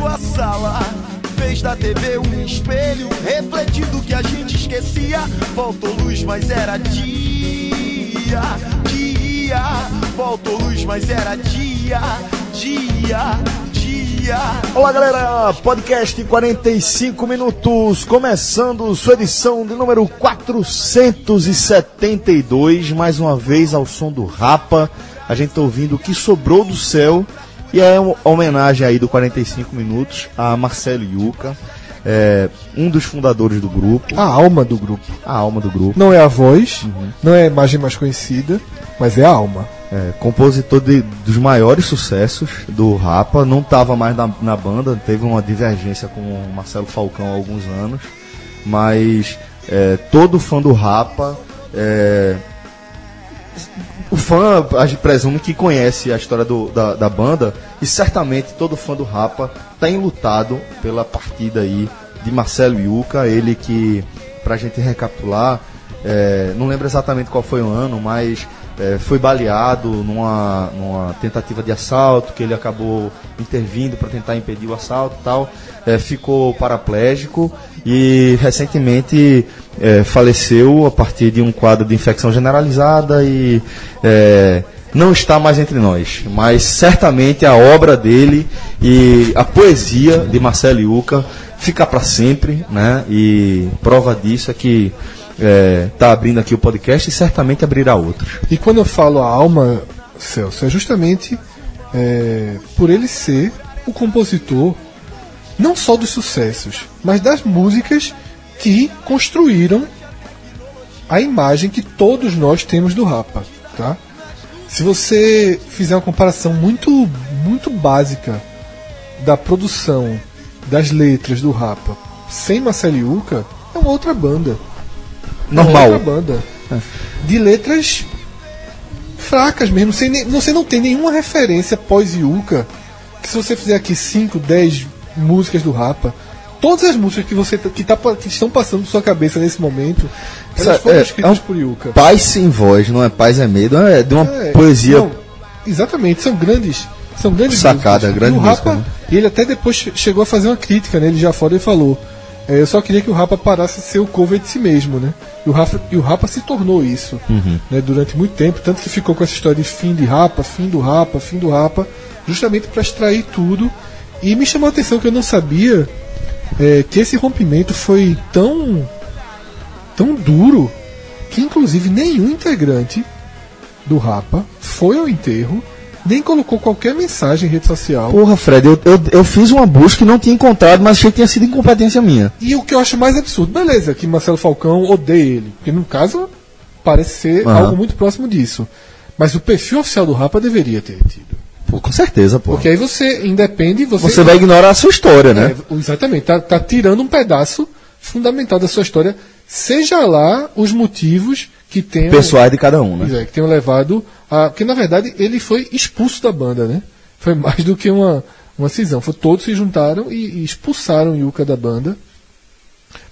invadiu a sala. Fez da TV um espelho, refletindo que a gente esquecia. Faltou luz, mas era dia. Dia. Faltou luz, mas era dia. Dia. Dia. Olá galera, podcast 45 minutos, começando sua edição de número 472, mais uma vez ao som do Rapa. A gente tá ouvindo o que sobrou do céu e é uma homenagem aí do 45 minutos a Marcelo Yuca, é, um dos fundadores do grupo, A alma do grupo. a alma do grupo. Não é a voz, não é a imagem mais conhecida, mas é a alma. É, compositor de- dos maiores sucessos do Rapa, não estava mais na, na banda, teve uma divergência com o Marcelo Falcão há alguns anos, mas é, todo fã do Rapa, é, o fã, a gente presume que conhece a história do- da, da banda, e certamente todo fã do Rapa está enlutado pela partida aí de Marcelo Yuca, ele que, pra gente recapitular, é, não lembro exatamente qual foi o ano, mas é, foi baleado numa, numa tentativa de assalto, que ele acabou intervindo para tentar impedir o assalto e tal. É, ficou paraplégico e recentemente é, faleceu a partir de um quadro de infecção generalizada e é, não está mais entre nós. Mas certamente a obra dele e a poesia de Marcelo Yuca fica para sempre, né? E prova disso é que está abrindo aqui o podcast e certamente abrirá outros. E quando eu falo a alma, Celso, é justamente por ele ser o compositor não só dos sucessos, mas das músicas que construíram a imagem que todos nós temos do Rapa, tá? Se você fizer uma comparação muito muito básica da produção das letras do Rapa sem Marcelo Yuca, é uma outra banda. Normal. Outra banda. De letras fracas mesmo. Nem- você não tem nenhuma referência pós-Yuka. Que se você fizer aqui 5, 10 músicas do Rapa, todas as músicas que você tá- que, tá, que estão passando por sua cabeça nesse momento, elas Isso foram é- escritas é um por Yuka. Paz sem voz, não é paz é medo, é de uma É, poesia. não, exatamente, são grandes. São grandes Sacada, músicas. grande e o Rapa, né? e ele até depois che- chegou a fazer uma crítica, né? Ele já fora ele falou. é, eu só queria que o Rapa parasse de ser o cover de si mesmo, né? E o Rapa, e o Rapa se tornou isso Uhum. né, durante muito tempo, tanto que ficou com essa história de fim de Rapa, fim do Rapa, fim do Rapa, justamente para extrair tudo. E me chamou a atenção que eu não sabia é, que esse rompimento foi tão tão duro que inclusive nenhum integrante do Rapa foi ao enterro, nem colocou qualquer mensagem em rede social. Porra, Fred, eu, eu, eu fiz uma busca e não tinha encontrado, mas achei que tinha sido incompetência minha. E o que eu acho mais absurdo, beleza, que Marcelo Falcão odeia ele, porque no caso parece ser Aham. algo muito próximo disso. Mas o perfil oficial do Rapa deveria ter tido. Pô, com certeza, pô. Porque aí você independe, você. Você vai ignorar a sua história, né? É, exatamente, tá, tá tirando um pedaço fundamental da sua história, seja lá os motivos que tenham, Pessoais de cada um, né? é, que tenham levado a. Porque na verdade ele foi expulso da banda, né? Foi mais do que uma, uma cisão. Foi, todos se juntaram e, e expulsaram o Yuka da banda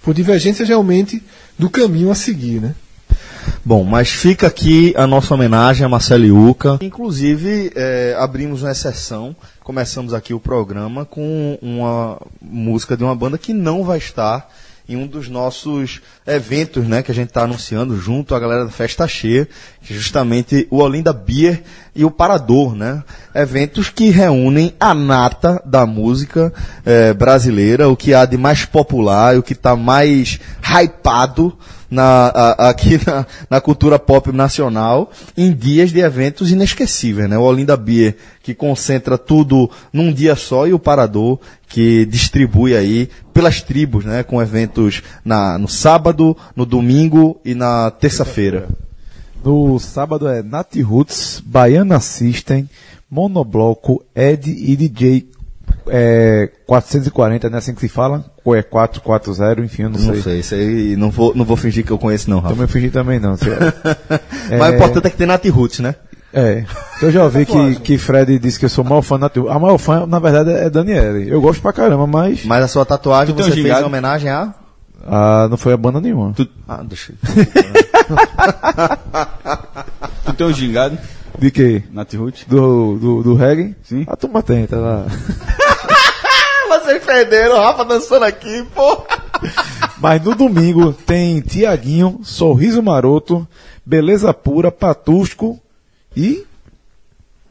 por divergências realmente do caminho a seguir, né? Bom, mas fica aqui a nossa homenagem a Marcelo Iuca. Inclusive, é, abrimos uma exceção, começamos aqui o programa com uma música de uma banda que não vai estar em um dos nossos eventos, né, que a gente está anunciando junto à galera da Festa Cheia, que é justamente o Olinda Beer e o Parador, né? Eventos que reúnem a nata da música eh, brasileira, o que há de mais popular, o que está mais hypado na, a- aqui na, na cultura pop nacional em dias de eventos inesquecíveis, né? O Olinda Beer, que concentra tudo num dia só, e o Parador, que distribui aí pelas tribos, né? Com eventos na, no sábado, no domingo e na terça-feira. No sábado é Nat Roots, Baiana System, Monobloco, Ed e DJ é, 440, não é assim que se fala? Ou é 440, enfim, eu não, Não sei. sei, isso aí não vou, não vou fingir que eu conheço não, Rafa. Também fingi também não. sei. Mas o importante é que tem Nat Roots, né? É. Eu já ouvi que, que Fred disse que eu sou o maior fã da. A maior fã, na verdade, é Daniele. Eu gosto pra caramba, mas Mas a sua tatuagem você fez em homenagem a... ah, não foi a banda nenhuma. Tu, Ah, deixa eu... tu tem um gingado? De quê? Nath Ruth? Do, do, do reggae? Sim. A turma tem, tá lá. Vocês perderam, o Rafa dançando aqui, pô. Mas no domingo tem Tiaguinho, Sorriso Maroto, Beleza Pura, Patusco e.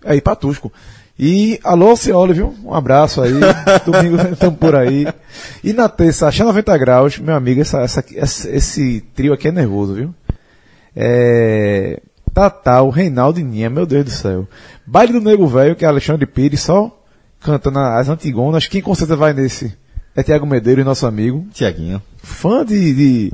Aí, Patusco. E alô, Cioli, viu? Um abraço aí. domingo estamos por aí. E na terça, achando 90 graus, meu amigo, essa, essa, esse, esse trio aqui é nervoso, viu? É. Tatal, Reinaldo e Ninha, meu Deus do céu. Baile do Nego Velho, que é Alexandre Pires, só cantando as antigonas. Quem com certeza vai nesse é Tiago Medeiros, nosso amigo. Tiaguinho. Fã de, de,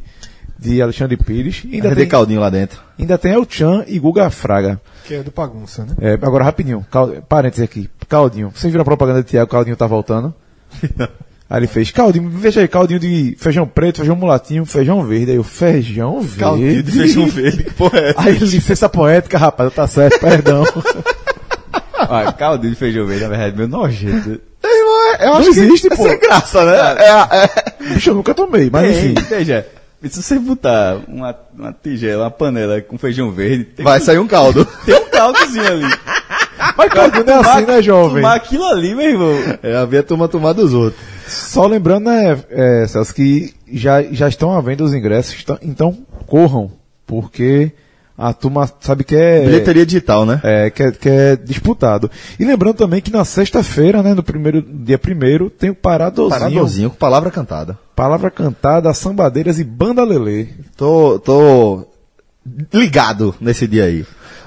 de Alexandre Pires. Ainda Ainda tem, caldinho lá dentro. ainda tem El Chan e Guga Fraga. Que é do Bagunça, né? É, agora rapidinho, cal, parênteses aqui. Caldinho. Vocês viram a propaganda de Tiago, Caldinho tá voltando? Aí ele fez, Caldinho, veja aí, caldinho de feijão preto, feijão mulatinho, feijão verde. Aí eu, feijão verde. Caldinho de feijão verde, que porra é? Aí essa poética, rapaz, tá certo, perdão. Ah, caldinho de feijão verde, na verdade, meu nojento. Eu Não existe, pô. É sem graça, né? É, é, Bicho, eu nunca tomei, mas enfim. Tem, veja, se você botar uma, uma tigela, uma panela com feijão verde, vai sair um caldo. tem um caldozinho ali. Mas caldinho não é assim, né, jovem? Tomar aquilo ali, meu irmão. É, havia turma tomar dos outros. Só lembrando, né, é, Celso, que já, já estão à venda os ingressos, então, então corram, porque a turma sabe que é, Bilheteria digital, né? é, que, é, que é disputado. E lembrando também que na sexta-feira, né, no primeiro, dia primeiro, tem o Paradozinho, Paradozinho com palavra cantada. Palavra Cantada, Sambadeiras e Banda Lelê. Tô, tô ligado nesse dia aí.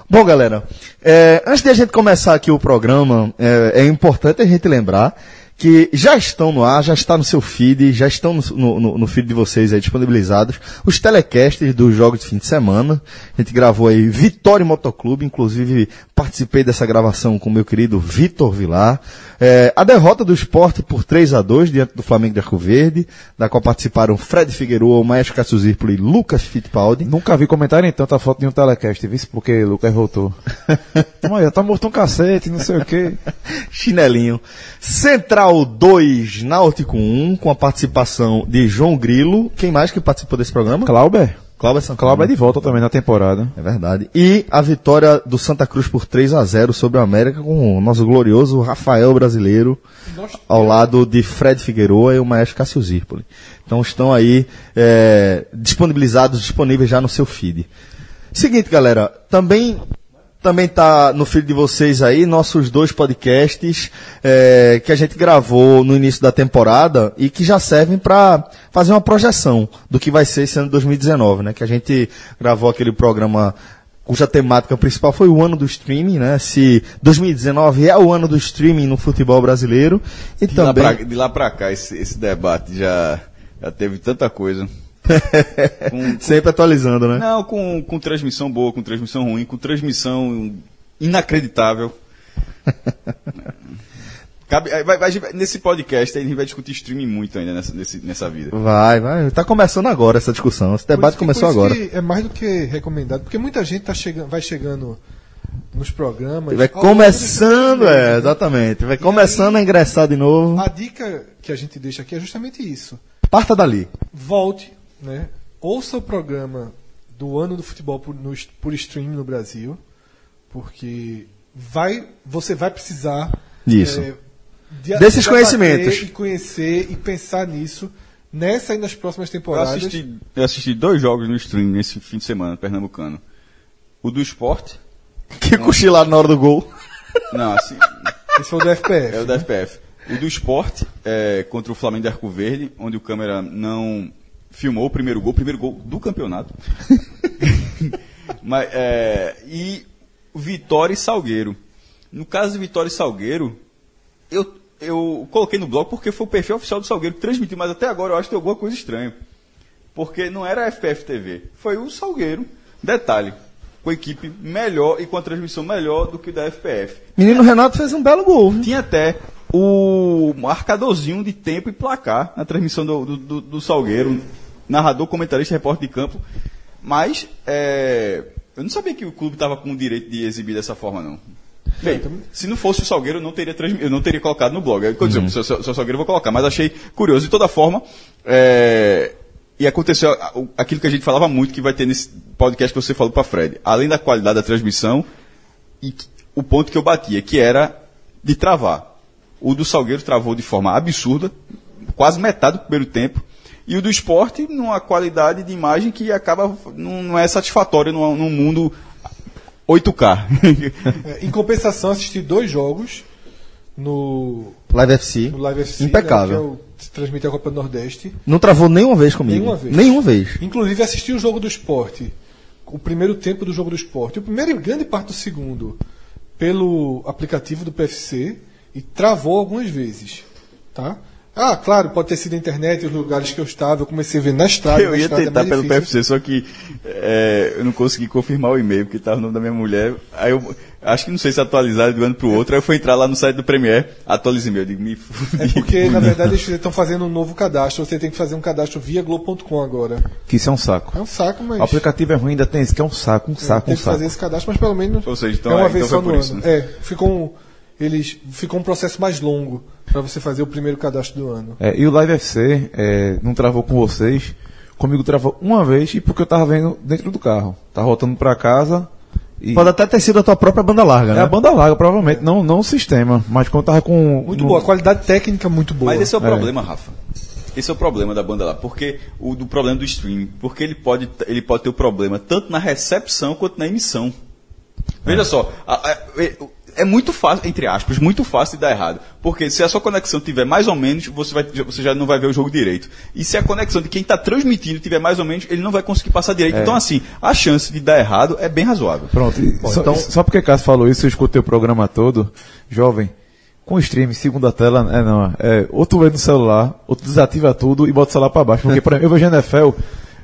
Bom, galera, é, antes de a gente começar aqui o programa, é, é importante a gente lembrar que já estão no ar, já está no seu feed, já estão no, no, no feed de vocês aí disponibilizados os telecasts dos jogos de fim de semana. A gente gravou aí Vitória Motoclube, inclusive participei dessa gravação com o meu querido Vitor Vilar. É, a derrota do esporte por 3 a 2 diante do Flamengo de Arco Verde, da qual participaram Fred Figueroa, o Maestro Cássio Zirpoli e Lucas Fittipaldi. Nunca vi comentário em tanta foto de um telecast, viu? Porque Lucas voltou. Aí, tá morto um cacete, não sei o quê. Chinelinho. Central 2, Náutico 1, com a participação de João Grilo. Quem mais que participou desse programa? Clauber? Cláudio Santana. Clauber é de volta também na temporada. É verdade. E a vitória do Santa Cruz por 3 a 0 sobre o América com o nosso glorioso Rafael Brasileiro ao lado de Fred Figueroa e o maestro Cássio Zirpoli. Então estão aí é, disponibilizados, disponíveis já no seu feed. Seguinte, galera, também também tá no feed de vocês aí nossos dois podcasts é, que a gente gravou no início da temporada e que já servem para fazer uma projeção do que vai ser esse ano de 2019, né? Que a gente gravou aquele programa cuja temática principal foi o ano do streaming, né? Se 2019 é o ano do streaming no futebol brasileiro e De lá, também pra, de lá pra cá, esse, esse debate já, já teve tanta coisa. Com- sempre atualizando, né? Não, com, com transmissão boa, com transmissão ruim, com transmissão inacreditável. Cabe, aí vai- vai- nesse podcast aí a gente vai discutir streaming muito ainda nessa, nesse- nessa vida. Vai, vai. Tá começando agora essa discussão. Esse debate que- começou agora. É mais do que recomendado, porque muita gente tá chegando, vai chegando nos programas. Vai começando, é, exatamente. Vai começando a ingressar de novo. A dica que a gente deixa aqui é justamente isso. Parta dali. Volte, né? Ouça o programa do ano do futebol por, no, por stream no Brasil, porque vai, você vai precisar Disso. é, de- Desses de conhecimentos. E conhecer e pensar nisso nessa e nas próximas Eu temporadas. assisti, eu assisti dois jogos no stream nesse fim de semana, pernambucano. O do esporte. Que cochilaram na hora do gol. Não, assim, Esse foi o do FPF. é o da FPF. O do esporte, é, contra o Flamengo de Arco Verde, onde o câmera não filmou o primeiro gol, o primeiro gol do campeonato. Mas, é, e Vitória e Salgueiro. No caso de Vitória e Salgueiro, eu, eu coloquei no blog porque foi o perfil oficial do Salgueiro que transmitiu, mas até agora eu acho que tem alguma coisa estranha. Porque não era a FPF TV, foi o Salgueiro. Detalhe, com a equipe melhor e com a transmissão melhor do que da FPF. Menino Renato fez um belo gol. viu? Tinha até o marcadorzinho de tempo e placar na transmissão do, do, do- do Salgueiro, narrador, comentarista, repórter de campo. Mas é, eu não sabia que o clube estava com o direito de exibir dessa forma, não. Bem, se não fosse o Salgueiro, eu não teria, transmi- eu não teria colocado no blog. Quer dizer, se o Salgueiro eu vou colocar, mas achei curioso. De toda forma, é, e aconteceu aquilo que a gente falava muito que vai ter nesse podcast que você falou para Fred. Além da qualidade da transmissão, e o ponto que eu batia, que era de travar. O do Salgueiro travou de forma absurda, quase metade do primeiro tempo. E o do esporte, numa qualidade de imagem que acaba, não, não é satisfatória num, num mundo 8K. É, em compensação, assisti dois jogos no, Live FC. no Live FC. Impecável. Né, que é o, se transmite a Copa do Nordeste. Não travou nenhuma vez comigo. Nenhuma vez. Nenhuma vez. Inclusive assisti o jogo do esporte, o primeiro tempo do jogo do esporte, o primeiro e grande parte do segundo, pelo aplicativo do PFC e travou algumas vezes. Tá? Ah, claro, pode ter sido a internet, os lugares que eu estava, eu comecei a ver na estrada. Eu na ia estrada é tentar mais pelo difícil. PFC, só que é, eu não consegui confirmar o e-mail, porque estava o nome da minha mulher. Aí eu acho que não sei se atualizar de um ano para o outro. Aí eu fui entrar lá no site do Premier, atualiza e-mail. Eu digo, me fudi. É porque, na verdade, eles estão fazendo um novo cadastro. Você tem que fazer um cadastro via Globo.com agora. Que isso é um saco. É um saco, mas. O aplicativo é ruim, ainda tem isso, que é um saco, um saco, tem um que fazer saco. esse cadastro, mas pelo menos Ou seja, então é uma é- vez então só foi no por ano. isso, né? É, ficou um, eles ficou um processo mais longo para você fazer o primeiro cadastro do ano. É, e o Live FC é, não travou com vocês. Comigo travou uma vez e porque eu tava vendo dentro do carro. Tava voltando pra casa e. Pode até ter sido a tua própria banda larga, É né? a banda larga, provavelmente, não, não o sistema. Mas quando tava com. Muito no- boa, a qualidade técnica muito boa. Mas esse é o É. problema, Rafa. Esse é o problema da banda lá, porque o do problema do streaming, porque ele pode ele pode ter o problema tanto na recepção quanto na emissão. Veja só, a- a- é, é muito fácil, entre aspas, muito fácil de dar errado, porque se a sua conexão tiver mais ou menos, você vai você já não vai ver o jogo direito. E se a conexão de quem está transmitindo tiver mais ou menos, ele não vai conseguir passar direito. Então assim, a chance de dar errado é bem razoável. Pronto, e só, então- só porque Cássio falou isso, eu escutei o programa todo. Jovem, com stream, segunda tela, é não, é, ou tu vê no celular, ou tu desativa tudo e bota o celular pra baixo. Porque, por exemplo, eu vejo NFL,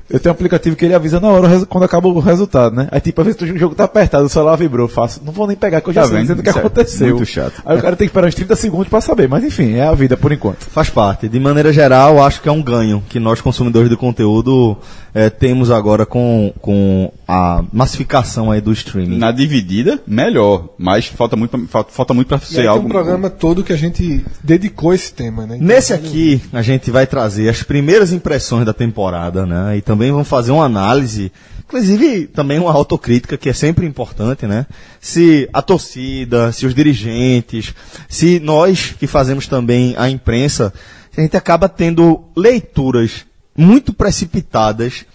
eu tenho um aplicativo que ele avisa na hora quando acaba o resultado, né? Aí, tipo, às vezes o jogo tá apertado, o celular vibrou, eu faço, não vou nem pegar, que eu já Tá sei vendo? dizendo o que é aconteceu. muito chato. Aí o cara tem que esperar uns 30 segundos pra saber, mas enfim, é a vida por enquanto. Faz parte. De maneira geral, acho que é um ganho que nós, consumidores de conteúdo, eh, temos agora com, com a massificação aí do streaming. Na dividida, melhor, mas falta muito pra- falta, falta muito para E aí ser tem algo um programa todo que a gente dedicou a esse tema, né? Então, Nesse aqui, a gente vai trazer as primeiras impressões da temporada, né? E também vamos fazer uma análise, inclusive também uma autocrítica, que é sempre importante, né? Se a torcida, se os dirigentes, se nós que fazemos também a imprensa, a gente acaba tendo leituras muito precipitadas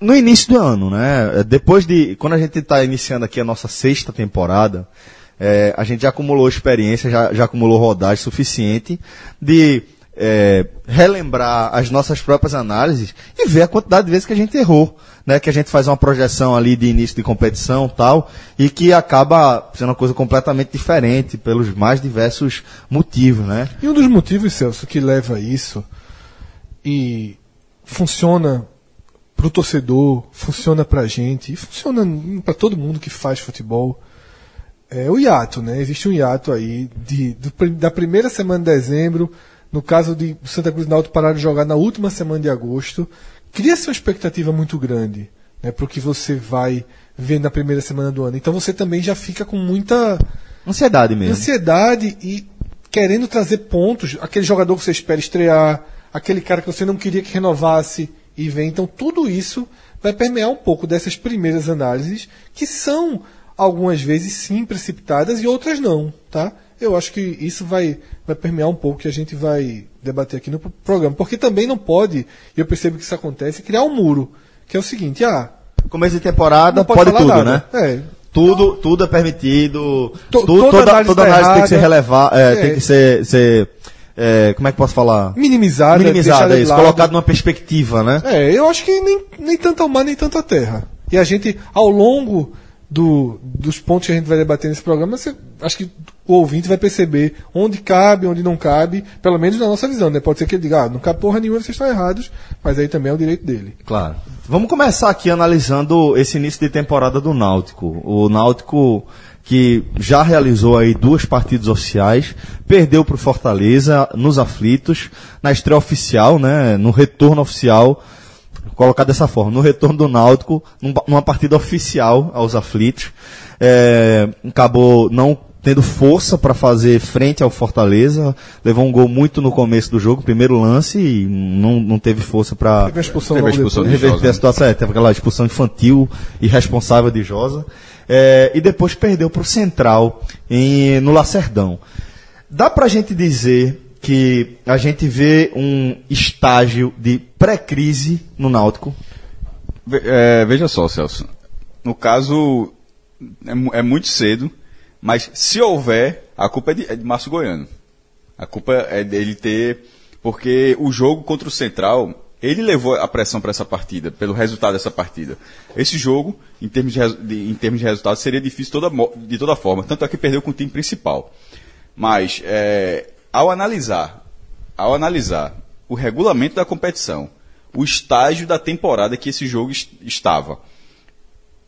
no início do ano, né? Depois de. Quando a gente está iniciando aqui a nossa sexta temporada, eh, a gente já acumulou experiência, já, já acumulou rodagem suficiente de eh, relembrar as nossas próprias análises e ver a quantidade de vezes que a gente errou. Né, que a gente faz uma projeção ali de início de competição tal, e que acaba sendo uma coisa completamente diferente pelos mais diversos motivos, né? E um dos motivos, Celso, que leva a isso e funciona pro torcedor, funciona pra gente e funciona para todo mundo que faz futebol é o hiato, né? Existe um hiato aí de, da primeira semana de dezembro, no caso de o Santa Cruz e Náutico parar de jogar na última semana de agosto, cria-se uma expectativa muito grande, né, pro que você vai ver na primeira semana do ano. Então você também já fica com muita Ansiedade mesmo. ansiedade e querendo trazer pontos, aquele jogador que você espera estrear, aquele cara que você não queria que renovasse e vem. Então tudo isso vai permear um pouco dessas primeiras análises, que são algumas vezes sim precipitadas e outras não, tá? Eu acho que isso vai, vai permear um pouco que a gente vai debater aqui no pro- programa. Porque também não pode, e eu percebo que isso acontece, criar um muro. Que é o seguinte, ah, Começo de temporada, pode, pode, tudo, né? nada. É, Tudo, tudo é permitido. To- tudo, toda toda, análise toda tá análise tem que ser relevada, É. tem que ser, ser é, como é que posso falar? minimizada, Minimizada, isso, colocado numa perspectiva, né? É, eu acho que nem, nem tanto ao mar, nem tanto à terra. E a gente, ao longo do, dos pontos que a gente vai debater nesse programa, você, acho que o ouvinte vai perceber onde cabe, onde não cabe, pelo menos na nossa visão, né? Pode ser que ele diga, ah, não cabe porra nenhuma, vocês estão errados, mas aí também é o direito dele. Claro. Vamos começar aqui analisando esse início de temporada do Náutico. O Náutico que já realizou aí duas partidas oficiais, perdeu para o Fortaleza nos aflitos, na estreia oficial, né, no retorno oficial, colocar dessa forma, no retorno do Náutico, num- numa partida oficial aos aflitos, é, acabou não tendo força para fazer frente ao Fortaleza. Levou um gol muito no começo do jogo, primeiro lance, e não, não teve força para Teve a expulsão Teve a expulsão depois. de- Josa, a situação. É, teve aquela expulsão infantil e responsável de Josa. É, e depois perdeu para o Central em, no Lacerdão. Dá pra gente dizer que a gente vê um estágio de pré-crise no Náutico? Ve- é, veja só, Celso. No caso, é, é muito cedo, mas se houver, a culpa é de, é de Márcio Goiano. A culpa é dele ter. Porque o jogo contra o Central, ele levou a pressão para essa partida, pelo resultado dessa partida. Esse jogo, em termos de, de- em termos de resultado, seria difícil toda de toda forma. Tanto é que perdeu com o time principal. Mas, é, ao analisar, ao analisar o regulamento da competição, o estágio da temporada que esse jogo est- estava,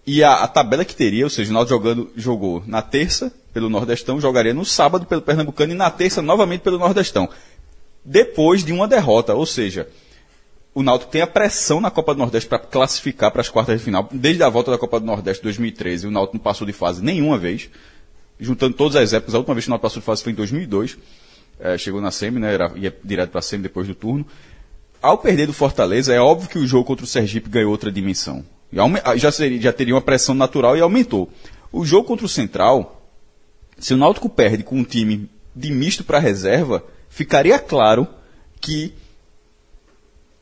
e a, a tabela que teria, ou seja, o Náutico jogando, jogou na terça pelo Nordestão, jogaria no sábado pelo Pernambucano e na terça novamente pelo Nordestão. Depois de uma derrota, ou seja, o Náutico tem a pressão na Copa do Nordeste para classificar para as quartas de final. Desde a volta da Copa do Nordeste 2013, o Náutico não passou de fase nenhuma vez. Juntando todas as épocas, a última vez que o Náutico passou de fase foi em 2002. Eh, chegou na SEMI, né, era, ia direto para a SEMI depois do turno. Ao perder do Fortaleza, é óbvio que o jogo contra o Sergipe ganhou outra dimensão. Aume- Já, seria, já teria uma pressão natural e aumentou. O jogo contra o Central, se o Náutico perde com um time de misto para reserva, ficaria claro que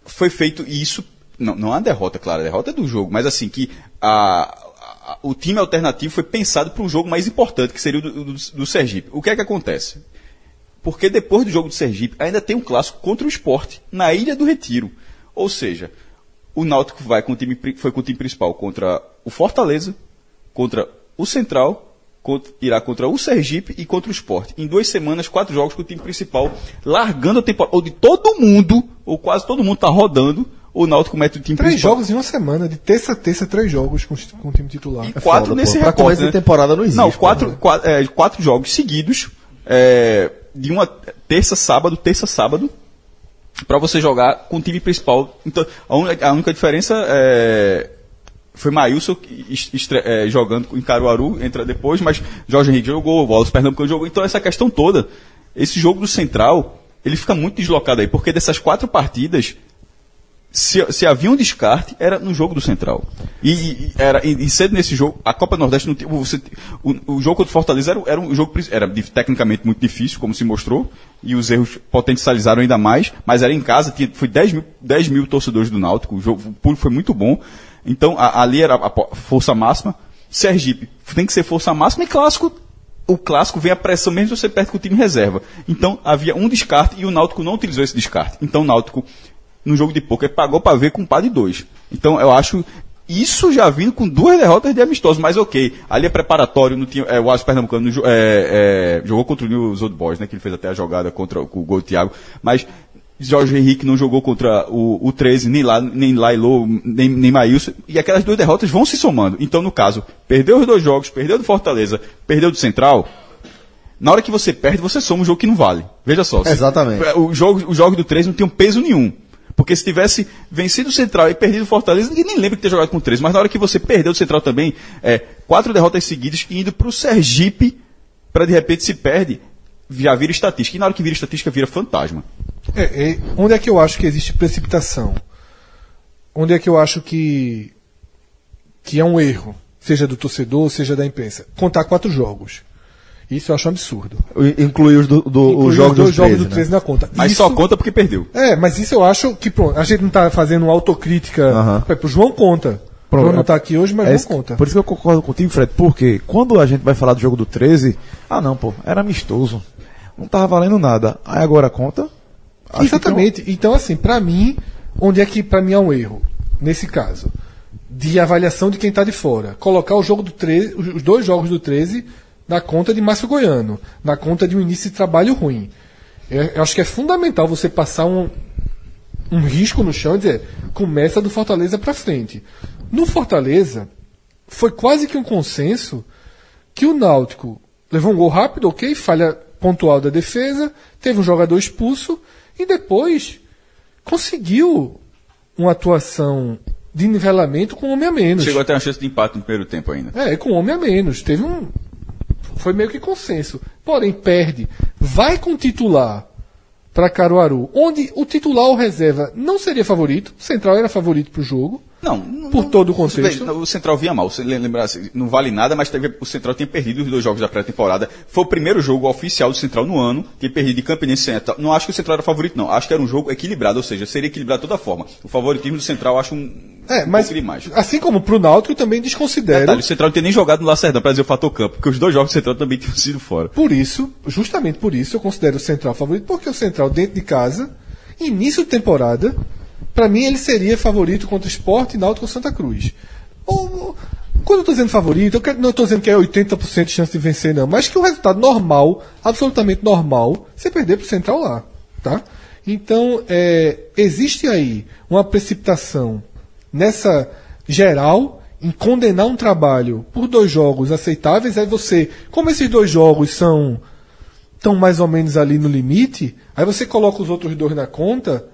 foi feito isso. Não, não uma derrota, claro, a derrota é do jogo, mas assim, que a, a- o time alternativo foi pensado para um jogo mais importante, que seria o do, do, do Sergipe. O que é que acontece? Porque depois do jogo do Sergipe, ainda tem um clássico contra o esporte, na Ilha do Retiro. Ou seja, o Náutico vai com o time, foi com o time principal contra o Fortaleza, contra o Central, contra- irá contra o Sergipe e contra o Esporte. Em duas semanas, quatro jogos com o time principal, largando a temporada. Ou de todo mundo, ou quase todo mundo está rodando, o Náutico mete o time Três principal. jogos em uma semana, de terça a terça, três jogos com, com o time titular. E quatro foda, nesse pô. Pra recorte. começo de né? temporada não existe, Não, quatro, quatro, é, quatro jogos seguidos, é, de uma terça, sábado, terça, sábado, para você jogar com o time principal. Então, a, única diferença é, foi Maílson é, jogando em Caruaru, entra depois, mas Jorge Henrique jogou, o Wallace Pernambucano jogou. Então, essa questão toda, esse jogo do Central, ele fica muito deslocado aí, porque dessas quatro partidas, se, se havia um descarte, era no jogo do Central. E, e- era, e, e cedo nesse jogo, a Copa Nordeste não. Você, o, o jogo contra o Fortaleza era, era um jogo era tecnicamente muito difícil, como se mostrou, e os erros potencializaram ainda mais, mas era em casa, tinha, foi 10 mil, 10 mil torcedores do Náutico, o, jogo, o público foi muito bom. Então a- ali era a força máxima. Sergipe tem que ser força máxima e clássico. O clássico vem a pressão mesmo se você perde com o time reserva. Então havia um descarte e o Náutico não utilizou esse descarte. Então o Náutico no jogo de poker pagou para ver com um par de dois. Então eu acho isso já vindo com duas derrotas de amistosos, mas ok. Ali é preparatório, não tinha, é, o Alisson Pernambucano não é, é, jogou contra o News Old Boys, né? Que ele fez até a jogada contra o, com o gol do Thiago. Mas Jorge Henrique não jogou contra o, o 13, nem lá, nem Lailô, nem, nem Maílson. E aquelas duas derrotas vão se somando. Então, no caso, perdeu os dois jogos, perdeu do Fortaleza, perdeu do Central. Na hora que você perde, você soma um jogo que não vale. Veja só. Exatamente. o jogo, os jogos do 13 não tinham peso nenhum. Porque se tivesse vencido o Central e perdido o Fortaleza, ninguém nem lembra de ter jogado com o 13. Mas na hora que você perdeu o Central também, é, quatro derrotas seguidas indo pro Sergipe, para de repente se perde, já vira estatística. E na hora que vira estatística, vira fantasma. É, é, onde é que eu acho que existe precipitação? Onde é que eu acho que, que é um erro, seja do torcedor, seja da imprensa? Contar quatro jogos. Isso eu acho um absurdo. Incluir os, do, do, Incluir os jogos dois jogos 13, do né? 13 na conta. Mas Isso- só conta porque perdeu. É, mas isso eu acho que, pronto, a gente não tá fazendo autocrítica. Exemplo, o João conta. Pronto, João não tá aqui hoje, mas É isso- conta. Por isso que eu concordo contigo, Fred, porque quando a gente vai falar do jogo do 13, ah não, pô, era amistoso. Não tava valendo nada. Aí agora conta. Exatamente. Então, assim, pra mim, onde é que pra mim é um erro? Nesse caso, de avaliação de quem tá de fora. Colocar o jogo do 13, os dois jogos do 13 na conta de Márcio Goiano, na conta de um início de trabalho ruim. Eu, eu acho que é fundamental você passar um, um risco no chão e dizer, começa do Fortaleza pra frente. No Fortaleza, foi quase que um consenso que o Náutico levou um gol rápido, ok, falha pontual da defesa, teve um jogador expulso e depois conseguiu uma atuação de nivelamento com um homem a menos. Chegou a ter uma chance de empate no primeiro tempo ainda. É, com um homem a menos. Teve um. Foi meio que consenso. Porém, perde. Vai com titular para Caruaru, onde o titular ou reserva não seria favorito, o Central era favorito para o jogo. Não, Por todo o contexto. O Central vinha mal. Você lembra, assim, não vale nada, mas teve- o Central tinha perdido os dois jogos da pré-temporada. Foi o primeiro jogo oficial do Central no ano. Tinha perdido de Campinense e Central. Não acho que o Central era favorito, não. Acho que era um jogo equilibrado, ou seja, seria equilibrado de toda forma. O favoritismo do Central acho um, É, um mas demais. assim como pro Náutico, também desconsidero. Detalhe, o Central não tem nem jogado no Lacerdão para dizer o fator campo, porque os dois jogos do Central também tinham sido fora. Por isso, justamente por isso, eu considero o Central favorito, porque o Central dentro de casa, início de temporada, pra mim ele seria favorito contra o Sport, Náutico ou Santa Cruz. Ou- quando eu tô dizendo favorito, eu não estou dizendo que é 80% de chance de vencer, não, mas que o resultado normal, absolutamente normal, você perder pro Central lá, tá? Então, é, existe aí uma precipitação nessa geral em condenar um trabalho por dois jogos aceitáveis, aí você, como esses dois jogos são estão mais ou menos ali no limite, aí você coloca os outros dois na conta,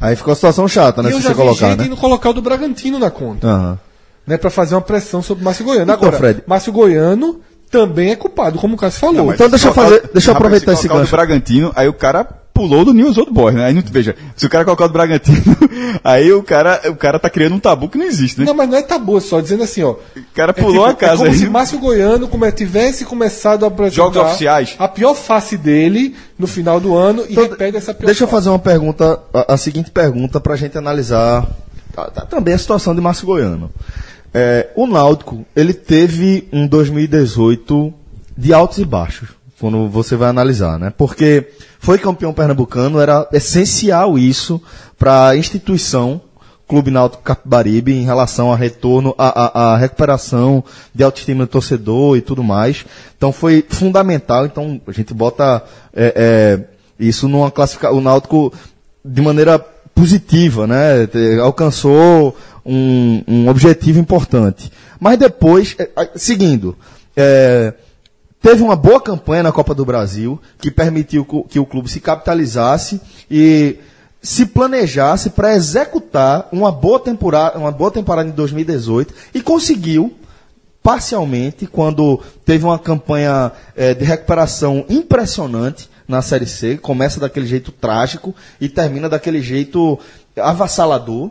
Aí ficou a situação chata, né? e eu Se já você vi colocar, gente né? indo colocar o do Bragantino na conta, Aham. né, para fazer uma pressão sobre o Márcio Goiano. Então, Agora, Fred. Márcio Goiano também é culpado, como o Cássio falou. Então deixa eu fazer- deixa eu aproveitar se esse gancho. do Bragantino, aí o cara pulou do News Old Boys, né? Aí não, veja, se o cara colocar o do Bragantino, aí o cara, o cara tá criando um tabu que não existe, né? Não, mas não é tabu, é só dizendo assim, ó. O cara É pulou tipo- a casa É como aí. se Márcio Goiano come- tivesse começado a apresentar Jogos oficiais. a pior face dele no final do ano e repete essa pior Deixa eu face. fazer uma pergunta, a, a seguinte pergunta pra gente analisar tá, tá, também a situação de Márcio Goiano. É, o Náutico, ele teve um 2018 de altos e baixos, quando você vai analisar, né? Porque foi campeão pernambucano, era essencial isso para a instituição Clube Náutico Capibaribe em relação a retorno, a, a, a recuperação de autoestima do torcedor e tudo mais. Então foi fundamental. Então a gente bota é, é, isso numa classificação. O Náutico de maneira positiva, né? Alcançou um, um objetivo importante. Mas depois, é, seguindo, é, teve uma boa campanha na Copa do Brasil, que permitiu que o clube se capitalizasse e se planejasse para executar uma boa temporada, uma boa temporada em 2018 e conseguiu parcialmente quando teve uma campanha eh, de recuperação impressionante na Série C, começa daquele jeito trágico e termina daquele jeito avassalador.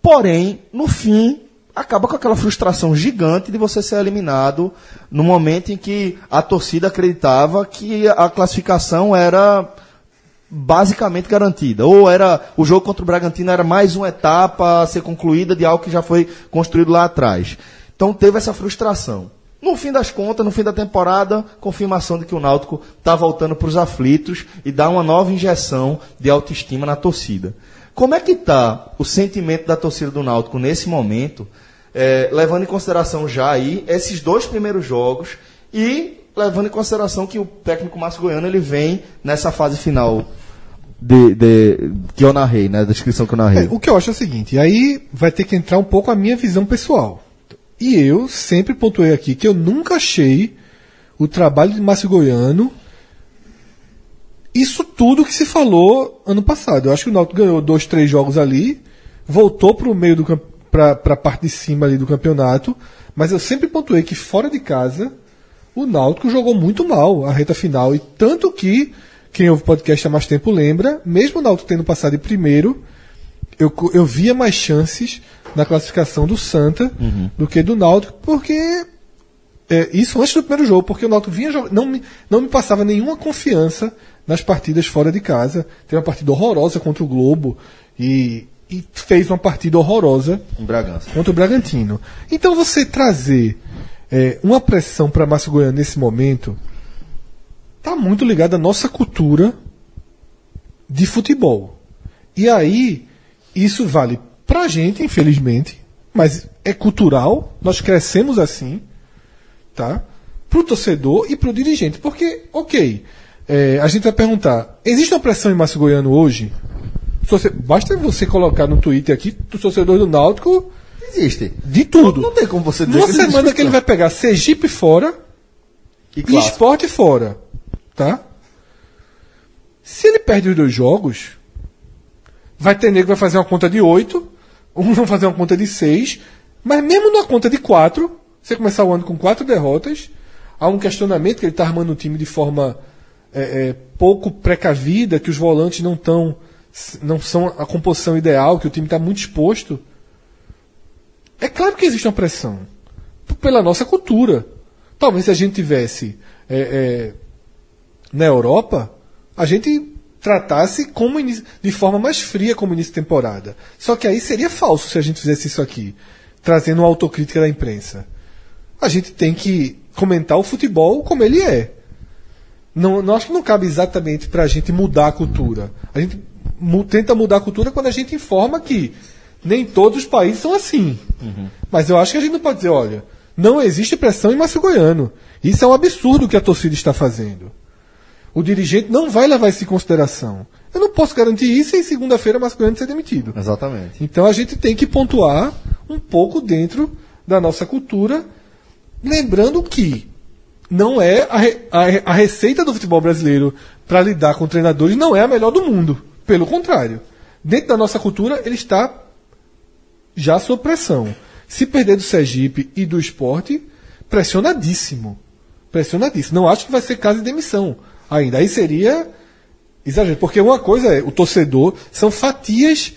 Porém, no fim, acaba com aquela frustração gigante de você ser eliminado no momento em que a torcida acreditava que a classificação era basicamente garantida. Ou era o jogo contra o Bragantino era mais uma etapa a ser concluída de algo que já foi construído lá atrás. Então teve essa frustração. No fim das contas, no fim da temporada, confirmação de que o Náutico está voltando para os aflitos e dá uma nova injeção de autoestima na torcida. Como é que está o sentimento da torcida do Náutico nesse momento, eh, levando em consideração já aí esses dois primeiros jogos e levando em consideração que o técnico Márcio Goiano ele vem nessa fase final de, de- que eu narrei, né? Da descrição que eu narrei. É, o que eu acho é o seguinte, aí vai ter que entrar um pouco a minha visão pessoal. E eu sempre pontuei aqui que eu nunca achei o trabalho de Márcio Goiano isso tudo que se falou ano passado. Eu acho que o Náutico ganhou dois, três jogos ali, voltou para o meio do para a parte de cima ali do campeonato, mas eu sempre pontuei que fora de casa o Náutico jogou muito mal a reta final e tanto que quem ouve o podcast há mais tempo lembra, mesmo o Náutico tendo passado em primeiro, eu, eu via mais chances na classificação do Santa do que do Náutico, porque é, isso antes do primeiro jogo, porque o Náutico vinha não me, não me passava nenhuma confiança nas partidas fora de casa. Teve uma partida horrorosa contra o Globo e, e fez uma partida horrorosa Bragança. contra o Bragantino. Então você trazer é, uma pressão para Márcio Goiano nesse momento tá muito ligado à nossa cultura de futebol. E aí isso vale pra gente, infelizmente, mas é cultural, nós crescemos assim, tá? Pro torcedor e pro dirigente, porque, ok, é, a gente vai perguntar, existe uma pressão em Márcio Goiano hoje? Basta você colocar no Twitter aqui, do torcedor do Náutico, Existe. de tudo. Não tem como você dizer Numa que não semana existe, que ele não. vai pegar Sergipe fora E e esporte fora. Tá? Se ele perde os dois jogos, vai ter nego que vai fazer uma conta de 8, uns vão fazer uma conta de 6, mas mesmo numa conta de 4, você começar o ano com quatro derrotas, há um questionamento que ele está armando o time de forma é, é, pouco precavida, que os volantes não não são a composição ideal, que o time está muito exposto. É claro que existe uma pressão pela nossa cultura. Talvez se a gente tivesse é, é, na Europa, a gente tratasse como de forma mais fria como início de temporada. Só que aí seria falso se a gente fizesse isso aqui, trazendo uma autocrítica da imprensa. A gente tem que comentar o futebol como ele é. Não, não acho que não cabe exatamente para a gente mudar a cultura. A gente mu tenta mudar a cultura quando a gente informa que nem todos os países são assim. Uhum. Mas eu acho que a gente não pode dizer, olha, não existe pressão em Márcio Goiano. Isso é um absurdo que a torcida está fazendo. O dirigente não vai levar isso em consideração. Eu não posso garantir isso e segunda-feira Márcio Goiano ser demitido. Exatamente. Então a gente tem que pontuar um pouco dentro da nossa cultura, lembrando que não é a, a, a receita do futebol brasileiro para lidar com treinadores não é a melhor do mundo. Pelo contrário. Dentro da nossa cultura, ele está já sob pressão. Se perder do Sergipe e do esporte, pressionadíssimo. Pressionadíssimo. Não acho que vai ser caso de demissão ainda. Aí seria exagero. Porque uma coisa é o torcedor, são fatias,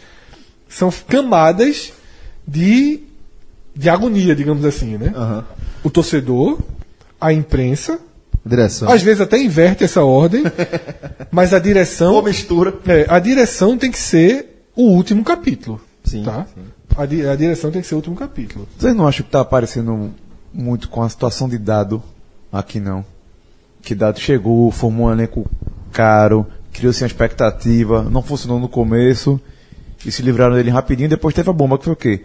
são camadas de, de agonia, digamos assim, né? Uhum. O torcedor, a imprensa. Direção. Às vezes até inverte essa ordem, mas a direção. Ou mistura. É, a direção tem que ser o último capítulo. Sim. Tá? sim. A, di a, direção tem que ser o último capítulo. Vocês não acham que está aparecendo muito com a situação de dado aqui, não? Que dado chegou, formou um elenco caro, criou-se uma expectativa, não funcionou no começo, e se livraram dele rapidinho, depois teve a bomba, que foi o quê?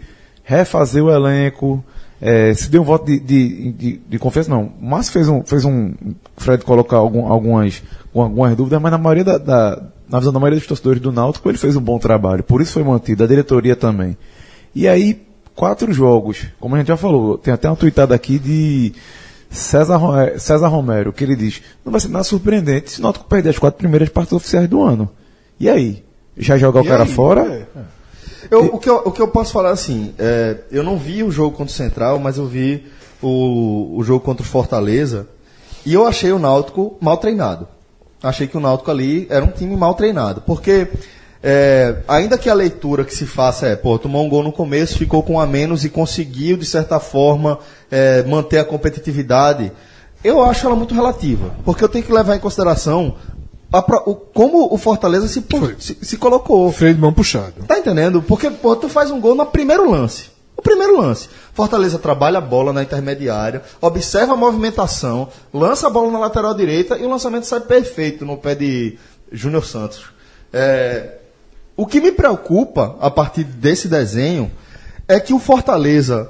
Refazer o elenco, é, se deu um voto de, de, de, de confiança, não. O Márcio fez um, fez um. Fred colocar algum, algumas, algumas dúvidas, mas na maioria da, da, na visão da maioria dos torcedores do Náutico, ele fez um bom trabalho. Por isso foi mantido, a diretoria também. E aí, quatro jogos, como a gente já falou, tem até uma tweetada aqui de César, é, César Romero, que ele diz: não vai ser nada surpreendente se o Náutico perder as quatro primeiras partidas oficiais do ano. E aí? Já jogar o cara aí? fora? É. Eu, o, que eu, o que eu posso falar assim, é, eu não vi o jogo contra o Central, mas eu vi o, o jogo contra o Fortaleza e eu achei o Náutico mal treinado. Achei que o Náutico ali era um time mal treinado, porque é, ainda que a leitura que se faça é, pô, tomou um gol no começo, ficou com um a menos e conseguiu, de certa forma, é, manter a competitividade, eu acho ela muito relativa. Porque eu tenho que levar em consideração a, o, como o Fortaleza se, se, se, colocou. Freio de mão puxado. Tá entendendo? Porque, pô, tu faz um gol no primeiro lance. O primeiro lance. Fortaleza trabalha a bola na intermediária, observa a movimentação, lança a bola na lateral direita e o lançamento sai perfeito no pé de Júnior Santos. É, o que me preocupa a partir desse desenho é que o Fortaleza,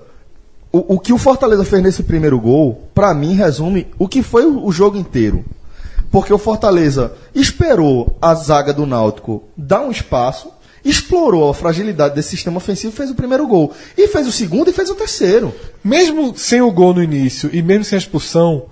o, o que o Fortaleza fez nesse primeiro gol, para mim resume o que foi o, o jogo inteiro. Porque o Fortaleza esperou a zaga do Náutico dar um espaço, explorou a fragilidade desse sistema ofensivo, fez o primeiro gol. E fez o segundo e fez o terceiro. Mesmo sem o gol no início e mesmo sem a expulsão,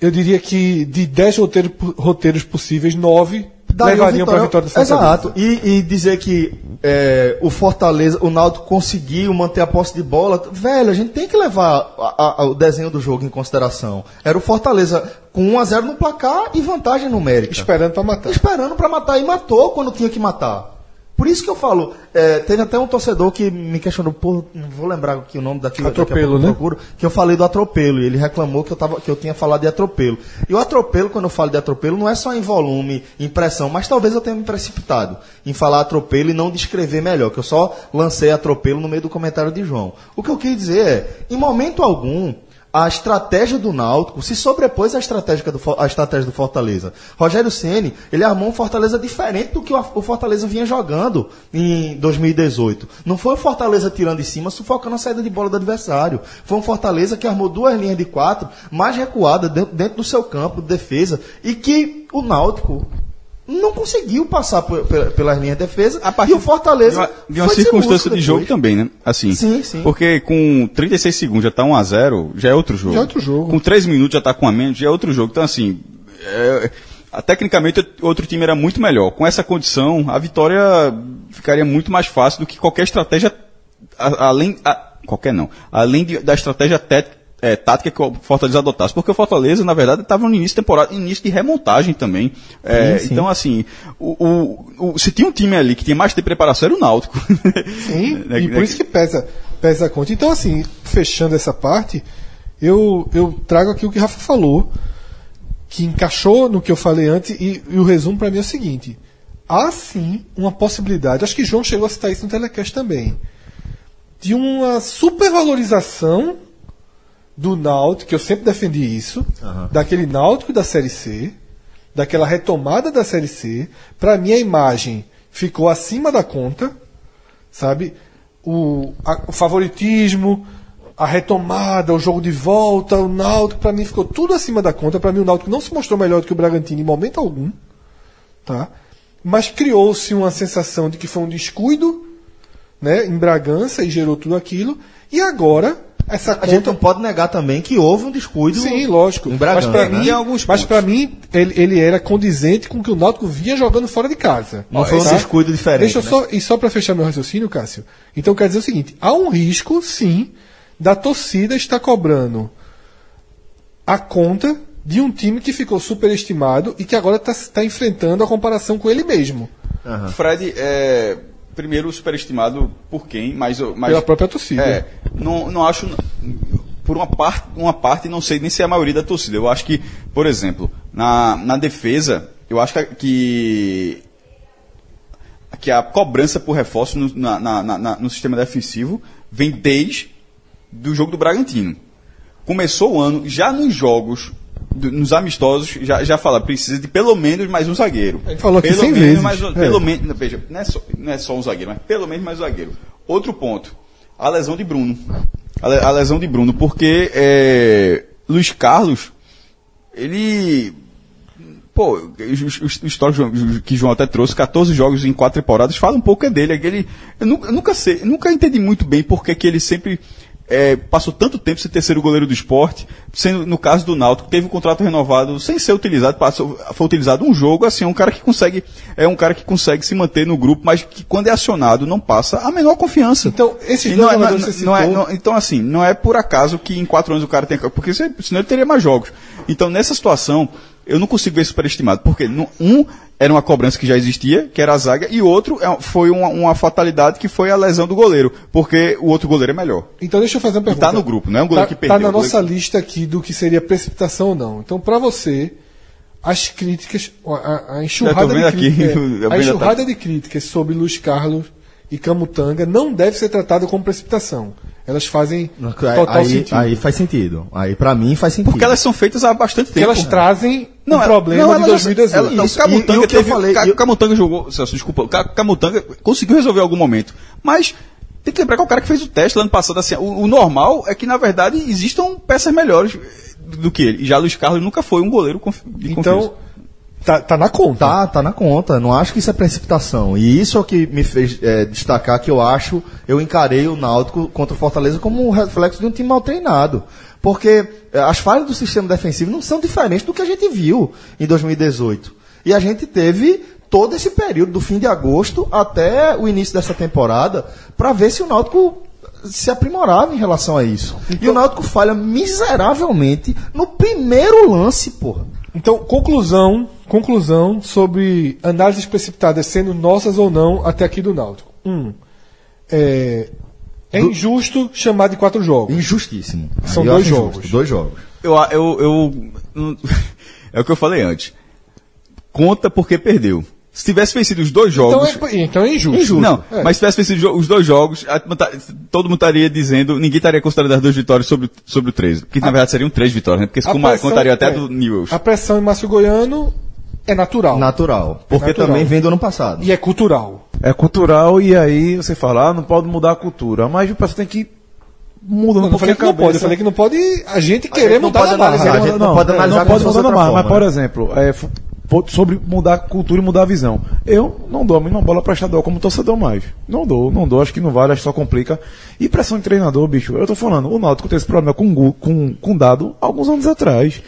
eu diria que de 10 roteiros, roteiros possíveis, 9 levariam para a vitória do Fortaleza. Exato. E, e dizer que é, o Fortaleza, o Náutico conseguiu manter a posse de bola, velho, a gente tem que levar a, a, o desenho do jogo em consideração. Era o Fortaleza com 1 a 0 no placar e vantagem numérica. Esperando para matar. Esperando para matar e matou quando tinha que matar. Por isso que eu falo, é, teve até um torcedor que me questionou, pô, não vou lembrar aqui o nome daquilo. Atropelo, né? Procuro, que eu falei do atropelo, e ele reclamou que eu, tava, que eu tinha falado de atropelo. E o atropelo, quando eu falo de atropelo, não é só em volume, em pressão, mas talvez eu tenha me precipitado em falar atropelo e não descrever melhor, que eu só lancei atropelo no meio do comentário de João. O que eu quis dizer é, em momento algum, a estratégia do Náutico se sobrepôs à estratégia do, à estratégia do Fortaleza. Rogério Ceni ele armou um Fortaleza diferente do que o Fortaleza vinha jogando em 2018. Não foi o Fortaleza tirando de cima, sufocando a saída de bola do adversário. Foi um Fortaleza que armou duas linhas de quatro, mais recuada dentro, dentro do seu campo de defesa, e que o Náutico não conseguiu passar por, pelas linhas de defesa. A partir e o Fortaleza. De uma, de uma circunstância de jogo também, né? Assim. Sim, sim. Porque com 36 segundos já está 1x0, já é outro jogo. Já é outro jogo. Com 3 minutos já está com a menos, já é outro jogo. Então, assim. É, tecnicamente, outro time era muito melhor. Com essa condição, a vitória ficaria muito mais fácil do que qualquer estratégia. Além. A, qualquer não. Além de, da estratégia é, tática que o Fortaleza adotasse, porque o Fortaleza, na verdade, estava no início de temporada, início de remontagem também. É, Sim, sim. Então, assim, o, o- o- se tinha um time ali que tinha mais de preparação, era o Náutico. Sim, Né, e né, por isso que pesa, pesa a conta. Então, assim, fechando essa parte, eu, eu trago aqui o que o Rafa falou, que encaixou no que eu falei antes, e, e o resumo para mim é o seguinte: há sim uma possibilidade, acho que João chegou a citar isso no telecast também, de uma supervalorização do Náutico, que eu sempre defendi isso, daquele Náutico da Série C, daquela retomada da Série C, para mim a imagem ficou acima da conta, sabe? O, a- o favoritismo, a retomada, o jogo de volta, o Náutico, para mim ficou tudo acima da conta. Para mim o Náutico não se mostrou melhor do que o Bragantino em momento algum, tá? Mas criou-se uma sensação de que foi um descuido, né, em Bragança e gerou tudo aquilo. E agora essa A gente conta não pode negar também que houve um descuido Sim, lógico. em Bragança. mas para né? mim, alguns mas pra mim ele, ele era condizente com o que o Náutico vinha jogando fora de casa. Não foi um Tá? descuido diferente, Deixa eu né? só e só para fechar meu raciocínio, Cássio. Então quer dizer o seguinte: há um risco, sim, da torcida estar cobrando a conta de um time que ficou superestimado e que agora está enfrentando a comparação com ele mesmo, O Fred é, primeiro, superestimado por quem, mas... mas pela própria torcida. É, não, não acho. Por uma parte, uma parte, não sei nem se é a maioria da torcida. Eu acho que, por exemplo, na, na defesa, eu acho que, que, a cobrança por reforço no, na- na- na- no sistema defensivo vem desde do jogo do Bragantino. Começou o ano, já nos jogos, do- nos amistosos, já, já fala, precisa de pelo menos mais um zagueiro. Gente falou pelo 100 menos vezes. Mais É. Pelo menos, não, veja, não é, só, não é só um zagueiro, mas pelo menos mais um zagueiro. Outro ponto, a lesão de Bruno. A, le- a lesão de Bruno, porque é, Luiz Carlos, ele. Pô, o histórico que João até trouxe, 14 jogos em quatro temporadas, fala um pouco é dele. é que ele, eu, nunca, eu nunca sei, eu nunca entendi muito bem porque que ele sempre é, passou tanto tempo sem ter sido goleiro do esporte, sendo no caso do Náutico, teve um contrato renovado sem ser utilizado, passou, foi utilizado um jogo, assim, é um cara que consegue, é um cara que consegue se manter no grupo, mas que quando é acionado não passa a menor confiança. Então, E dois não é- não- você não é- não- então, assim, não é por acaso que em quatro anos o cara tem. Porque se- senão ele teria mais jogos. Então, nessa situação, eu não consigo ver superestimado. Porque um era uma cobrança que já existia, que era a zaga, e outro é- foi uma, uma fatalidade que foi a lesão do goleiro. Porque o outro goleiro é melhor. Então deixa eu fazer uma pergunta. tá no grupo, não é um goleiro tá, que perdeu, Tá na nossa lista aqui do que seria precipitação ou não. Então, para você, as críticas, a, a enxurrada, de, aqui, crítica- é, a a enxurrada de críticas sobre Luiz Carlos e Camutanga não deve ser tratada como precipitação. Elas fazem total aí, sentido. aí faz sentido. Aí pra mim faz sentido. Porque elas são feitas há bastante Porque tempo. elas trazem Não, um ela- problema não, de ela já- 2018. ela- não, Isso, Camutanga e- e eu falei- Ca- eu- Camutanga jogou. Celso, desculpa. Camutanga conseguiu resolver em algum momento. Mas tem que lembrar que é o cara que fez o teste lá ano passado. Assim, o, o normal é que, na verdade, existam peças melhores do que ele. E já Luiz Carlos nunca foi um goleiro de confiança. Então, tá, tá na conta. Tá, tá na conta. Não acho que isso é precipitação. E isso é o que me fez é, destacar que eu acho, eu encarei o Náutico contra o Fortaleza como um reflexo de um time mal treinado. Porque é, as falhas do sistema defensivo não são diferentes do que a gente viu em 2018. E a gente teve todo esse período, do fim de agosto até o início dessa temporada, para ver se o Náutico se aprimorava em relação a isso. E o Náutico falha miseravelmente no primeiro lance, porra. Então, conclusão, conclusão sobre análises precipitadas sendo nossas ou não até aqui do Náutico. Um, é, é injusto chamar de quatro jogos. Injustíssimo. São eu dois jogos. injusto, Dois jogos. Eu, eu, eu- é o que eu falei antes. Conta porque perdeu. Se tivesse vencido os dois Então jogos. é, então é injusto. Não, É. mas se tivesse vencido os dois jogos, a tá- todo mundo estaria dizendo, ninguém estaria considerando as duas vitórias sobre, sobre o 13. Que na verdade seriam três vitórias, né? Porque se A contaria até é, do Newells. A pressão em Márcio Goiano é natural. Natural. Porque Natural. também vem do ano passado. E é cultural. É cultural e aí você fala, ah, não pode mudar a cultura. Mas o pessoal tem que mudar Eu um não pouquinho falei a que não pode, eu falei que não pode a gente querer não mudar pode na barra. analisar, a gente não não, pode é, analisar não pode mudar na barra, mas forma, por né? exemplo, é, sobre mudar a cultura e mudar a visão. Eu não dou a mínima bola para estadual como torcedor mais. Não dou, não dou, acho que não vale, acho que só complica. E pressão de treinador, bicho, eu tô falando, o Náutico teve esse problema com, com, com dado alguns anos atrás.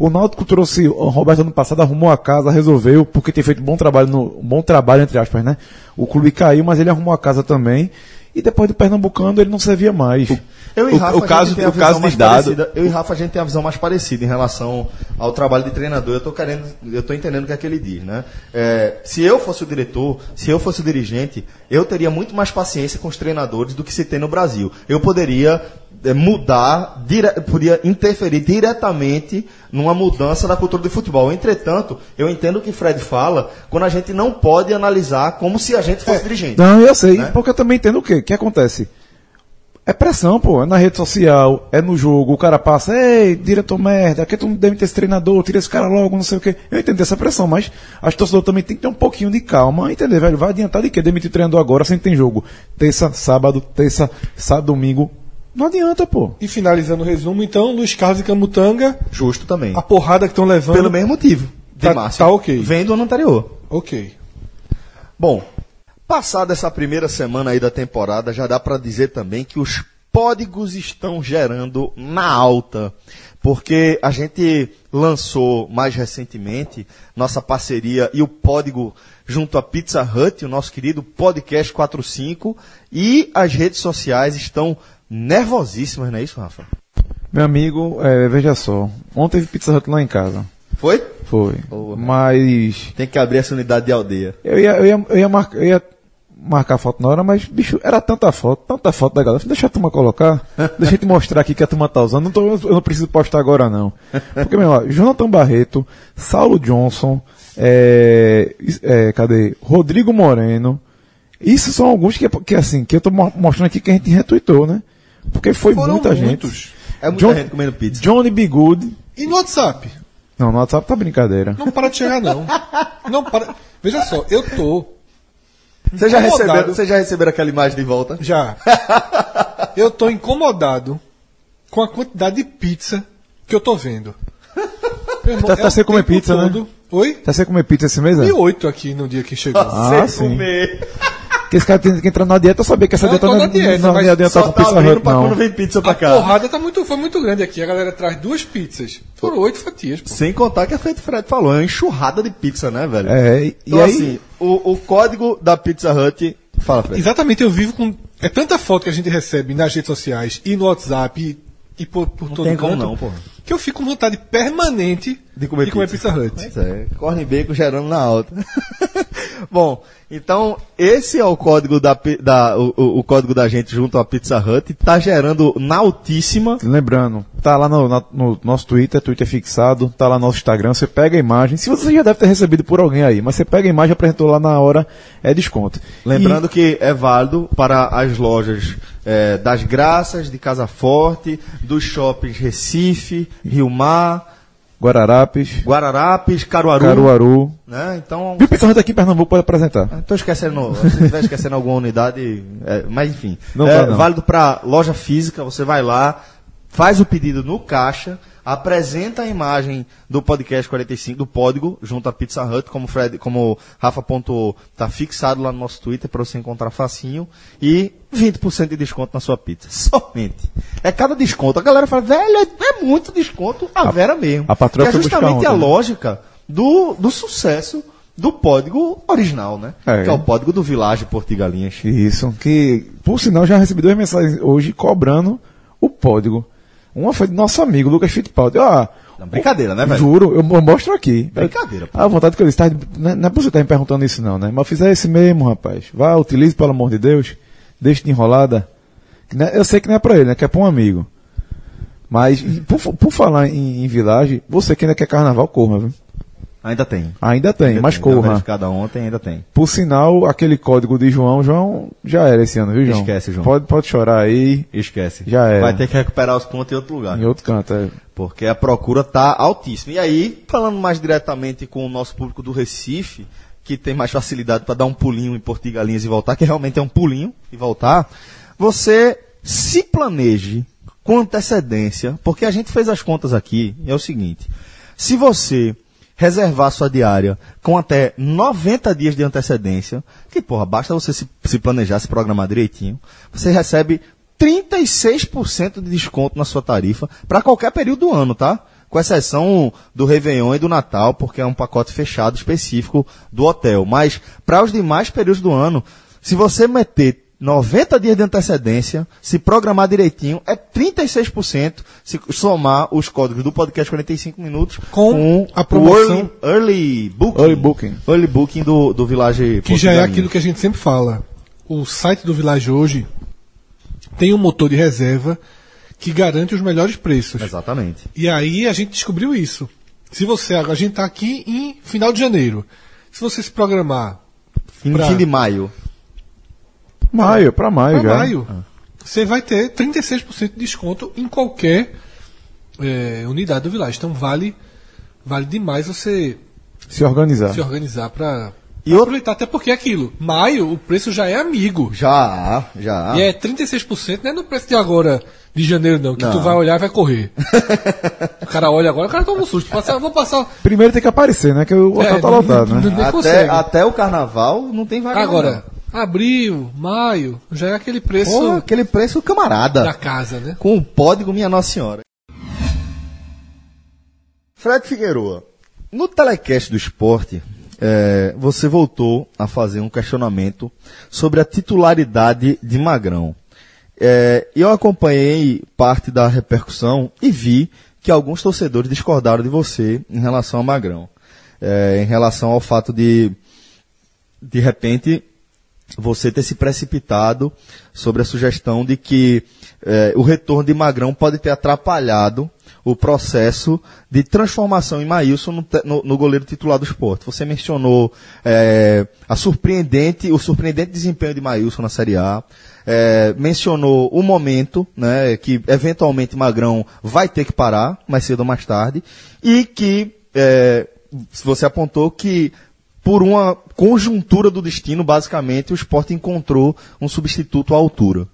O Náutico trouxe, o Roberto ano passado arrumou a casa, resolveu, porque tem feito bom trabalho, no, bom trabalho, entre aspas, né? O clube caiu, mas ele arrumou a casa também. e depois do Pernambucano ele não servia mais. Eu e O- Rafa, o a caso- o caso de mais dado- parecida. Eu e Rafa, a gente tem a visão mais parecida em relação ao trabalho de treinador. Eu tô querendo, eu tô entendendo o que é que ele diz, né? É, se eu fosse o diretor, se eu fosse o dirigente, eu teria muito mais paciência com os treinadores do que se tem no Brasil. Eu poderia mudar, dire, poderia interferir diretamente numa mudança da cultura do futebol. Entretanto, eu entendo o que Fred fala quando a gente não pode analisar como se a gente fosse dirigente. Não, eu sei, Né? porque eu também entendo o quê? O que acontece? É pressão, pô. É na rede social, é no jogo. O cara passa, ei, diretor merda, aqui tu não deve ter esse treinador, tira esse cara logo, não sei o quê. Eu entendo essa pressão, mas as torcedores também tem que ter um pouquinho de calma, entender, velho? Vai adiantar de quê? Demitir treinador agora, sem tem jogo. Terça, sábado, terça, sábado, domingo. Não adianta, pô. E finalizando o resumo, então, Luiz Carlos e Camutanga, Justo também. a porrada que estão levando. Pelo mesmo motivo. De Tá- Márcio. tá ok. Vem do ano anterior. Ok. Bom, passada essa primeira semana aí da temporada, já dá pra dizer também que os códigos estão gerando na alta. Porque a gente lançou mais recentemente nossa parceria e o código junto à Pizza Hut, o nosso querido Podcast 45, e as redes sociais estão nervosíssimas, não é isso, Rafa? Meu amigo, é, veja só. Ontem teve Pizza Hut lá em casa. Foi? Foi. Mas Tem que abrir essa unidade de aldeia. Eu ia, eu ia, eu ia, marcar, eu ia marcar foto na hora, mas, bicho, era tanta foto, tanta foto da galera. Deixa a turma colocar. deixa eu te mostrar aqui que a turma tá usando. Não tô, eu não preciso postar agora, não. Porque, meu, ó, Jonathan Barreto, Saulo Johnson, é, é, cadê? Rodrigo Moreno. Isso são alguns que, que assim, que eu tô mo- mostrando aqui que a gente retweetou, né? Porque foi Foram muita muitos. gente. É muita John- gente comendo pizza. Johnny B. Good. E no WhatsApp? Não, no WhatsApp tá brincadeira. Não para de chegar, não. Não para. Veja só, eu tô. Você já, receberam, você já receberam aquela imagem de volta? Já. Eu tô incomodado com a quantidade de pizza que eu tô vendo. Irmão, Tá- tá o sem comer pizza, né? todo. Oi? Tá você comer pizza esse mês, é? E oito aqui no dia que chegou. Ah, Sem sim. comer. Porque esse cara tem que entrar na dieta, sabia que essa Eu dieta não, na dieta, não, mas ia adiantar com tá pizza pra não. quando vem pizza pra A cá. porrada tá muito, foi muito grande aqui. A galera traz duas pizzas. Foram oito fatias, pô. Sem contar que é feito Fred falou, é uma enxurrada de pizza, né, velho? É, e, Então, e aí, assim, o, o código da Pizza Hut. Fala, Fred. Exatamente, eu vivo com. É tanta foto que a gente recebe nas redes sociais e no WhatsApp e, e por, por todo tem canto, não, porra. que eu fico com vontade permanente De comer pizza. Pizza Hut. Pois é, corne bacon gerando na alta. Bom, então esse é o código da, da o, o- código da gente junto à Pizza Hut, tá gerando na altíssima. lembrando, tá lá no, no nosso Twitter, Twitter fixado, tá lá no nosso Instagram, você pega a imagem, se você já deve ter recebido por alguém aí, mas você pega a imagem, apresentou lá na hora, é desconto. Lembrando que é válido para as lojas eh, das Graças, de Casa Forte, dos shoppings Recife, Rio Mar, E Guararapes, Guararapes, Caruaru. Caruaru. Né? Então, E o Pizza Hut aqui em Pernambuco pode apresentar. Estou esquecendo, se estiver esquecendo alguma unidade, é, mas enfim. Não é não. válido para loja física, você vai lá, faz o pedido no caixa, apresenta a imagem do podcast 45, do código, junto à Pizza Hut, como Fred, como Rafa pontuou, tá fixado lá no nosso Twitter para você encontrar facinho, e 20% de desconto na sua pizza. Somente. É cada desconto. A galera fala, velho, é, é muito desconto, a, Vera mesmo. a patroa que é justamente a né? lógica do, do sucesso do código original, né? É. Que é o código do Village Portigalinhas. Isso, que, por sinal, já recebi duas mensagens hoje cobrando o código. Uma foi do nosso amigo, Lucas Fittipaldi. Ah, Não, brincadeira, né, velho? Juro, eu mo- mostro aqui. Brincadeira, pô. A vontade que eu disse, tá, não é não é você estar me perguntando isso não, né? Mas eu fiz é esse mesmo, rapaz. Vá, utilize, pelo amor de Deus. Deixe de enrolada. É- Eu sei que não é pra ele, né? Que é pra um amigo. Mas, por, por falar em, em vilagem, você que ainda quer carnaval, corra, viu? Ainda tem. Ainda tem, Ainda mas tem. Corra. verificada ontem, ainda tem. Por sinal, aquele código de João, João já era esse ano, viu, João? Esquece, João. Pode, pode chorar aí, Esquece. Já era. Vai ter que recuperar os pontos em outro lugar. em outro canto. É. Porque a procura tá altíssima. E aí, falando mais diretamente com o nosso público do Recife, que tem mais facilidade para dar um pulinho em Portigalinhas e voltar, que realmente é um pulinho e voltar, você se planeje com antecedência, porque a gente fez as contas aqui, e é o seguinte, se você reservar sua diária com até 90 dias de antecedência, que porra, basta você se, se planejar, se programar direitinho, você recebe 36% de desconto na sua tarifa para qualquer período do ano, tá? Com exceção do Réveillon e do Natal, porque é um pacote fechado específico do hotel. Mas para os demais períodos do ano, se você meter 90 dias de antecedência, se programar direitinho, é 36% se somar os códigos do podcast 45 minutos Com a o promoção- early, early booking. Early booking. Early booking do, do Village Que já é aquilo que a gente sempre fala. O site do Village hoje tem um motor de reserva que garante os melhores preços. Exatamente. E aí a gente descobriu isso. Se você, a gente está aqui em final de janeiro. Se você se programar Fim, Pra- fim de maio. Maio, pra maio para já. maio, você vai ter 36% de desconto em qualquer eh, unidade do Village. Então vale, vale demais você Se organizar. se organizar para E outro- aproveitar. Até porque é aquilo, maio o preço já é amigo. Já, já. E é 36%, não é no preço de agora, de janeiro não, que Não. tu vai olhar e vai correr. o cara olha agora, o cara toma um susto. Passa, vou passar. Primeiro tem que aparecer, né? Que o hotel É, tá lotado, não- né? nem até, consegue. até o carnaval não tem vaga. Agora, abril, maio, já é aquele preço Pô, aquele preço camarada. da casa, né? Com o código Minha Nossa Senhora. Fred Figueroa, no telecast do esporte, eh, você voltou a fazer um questionamento sobre a titularidade de Magrão. Eh, eu acompanhei parte da repercussão e vi que alguns torcedores discordaram de você em relação a Magrão. Eh, em relação ao fato de, de repente, você ter se precipitado sobre a sugestão de que eh, o retorno de Magrão pode ter atrapalhado o processo de transformação em Maílson no, no- no goleiro titular do esporte. Você mencionou eh, a surpreendente, o surpreendente desempenho de Maílson na Série A, eh, mencionou o momento, né, que eventualmente Magrão vai ter que parar, mais cedo ou mais tarde, e que eh, você apontou que por uma conjuntura do destino, basicamente, o esporte encontrou um substituto à altura.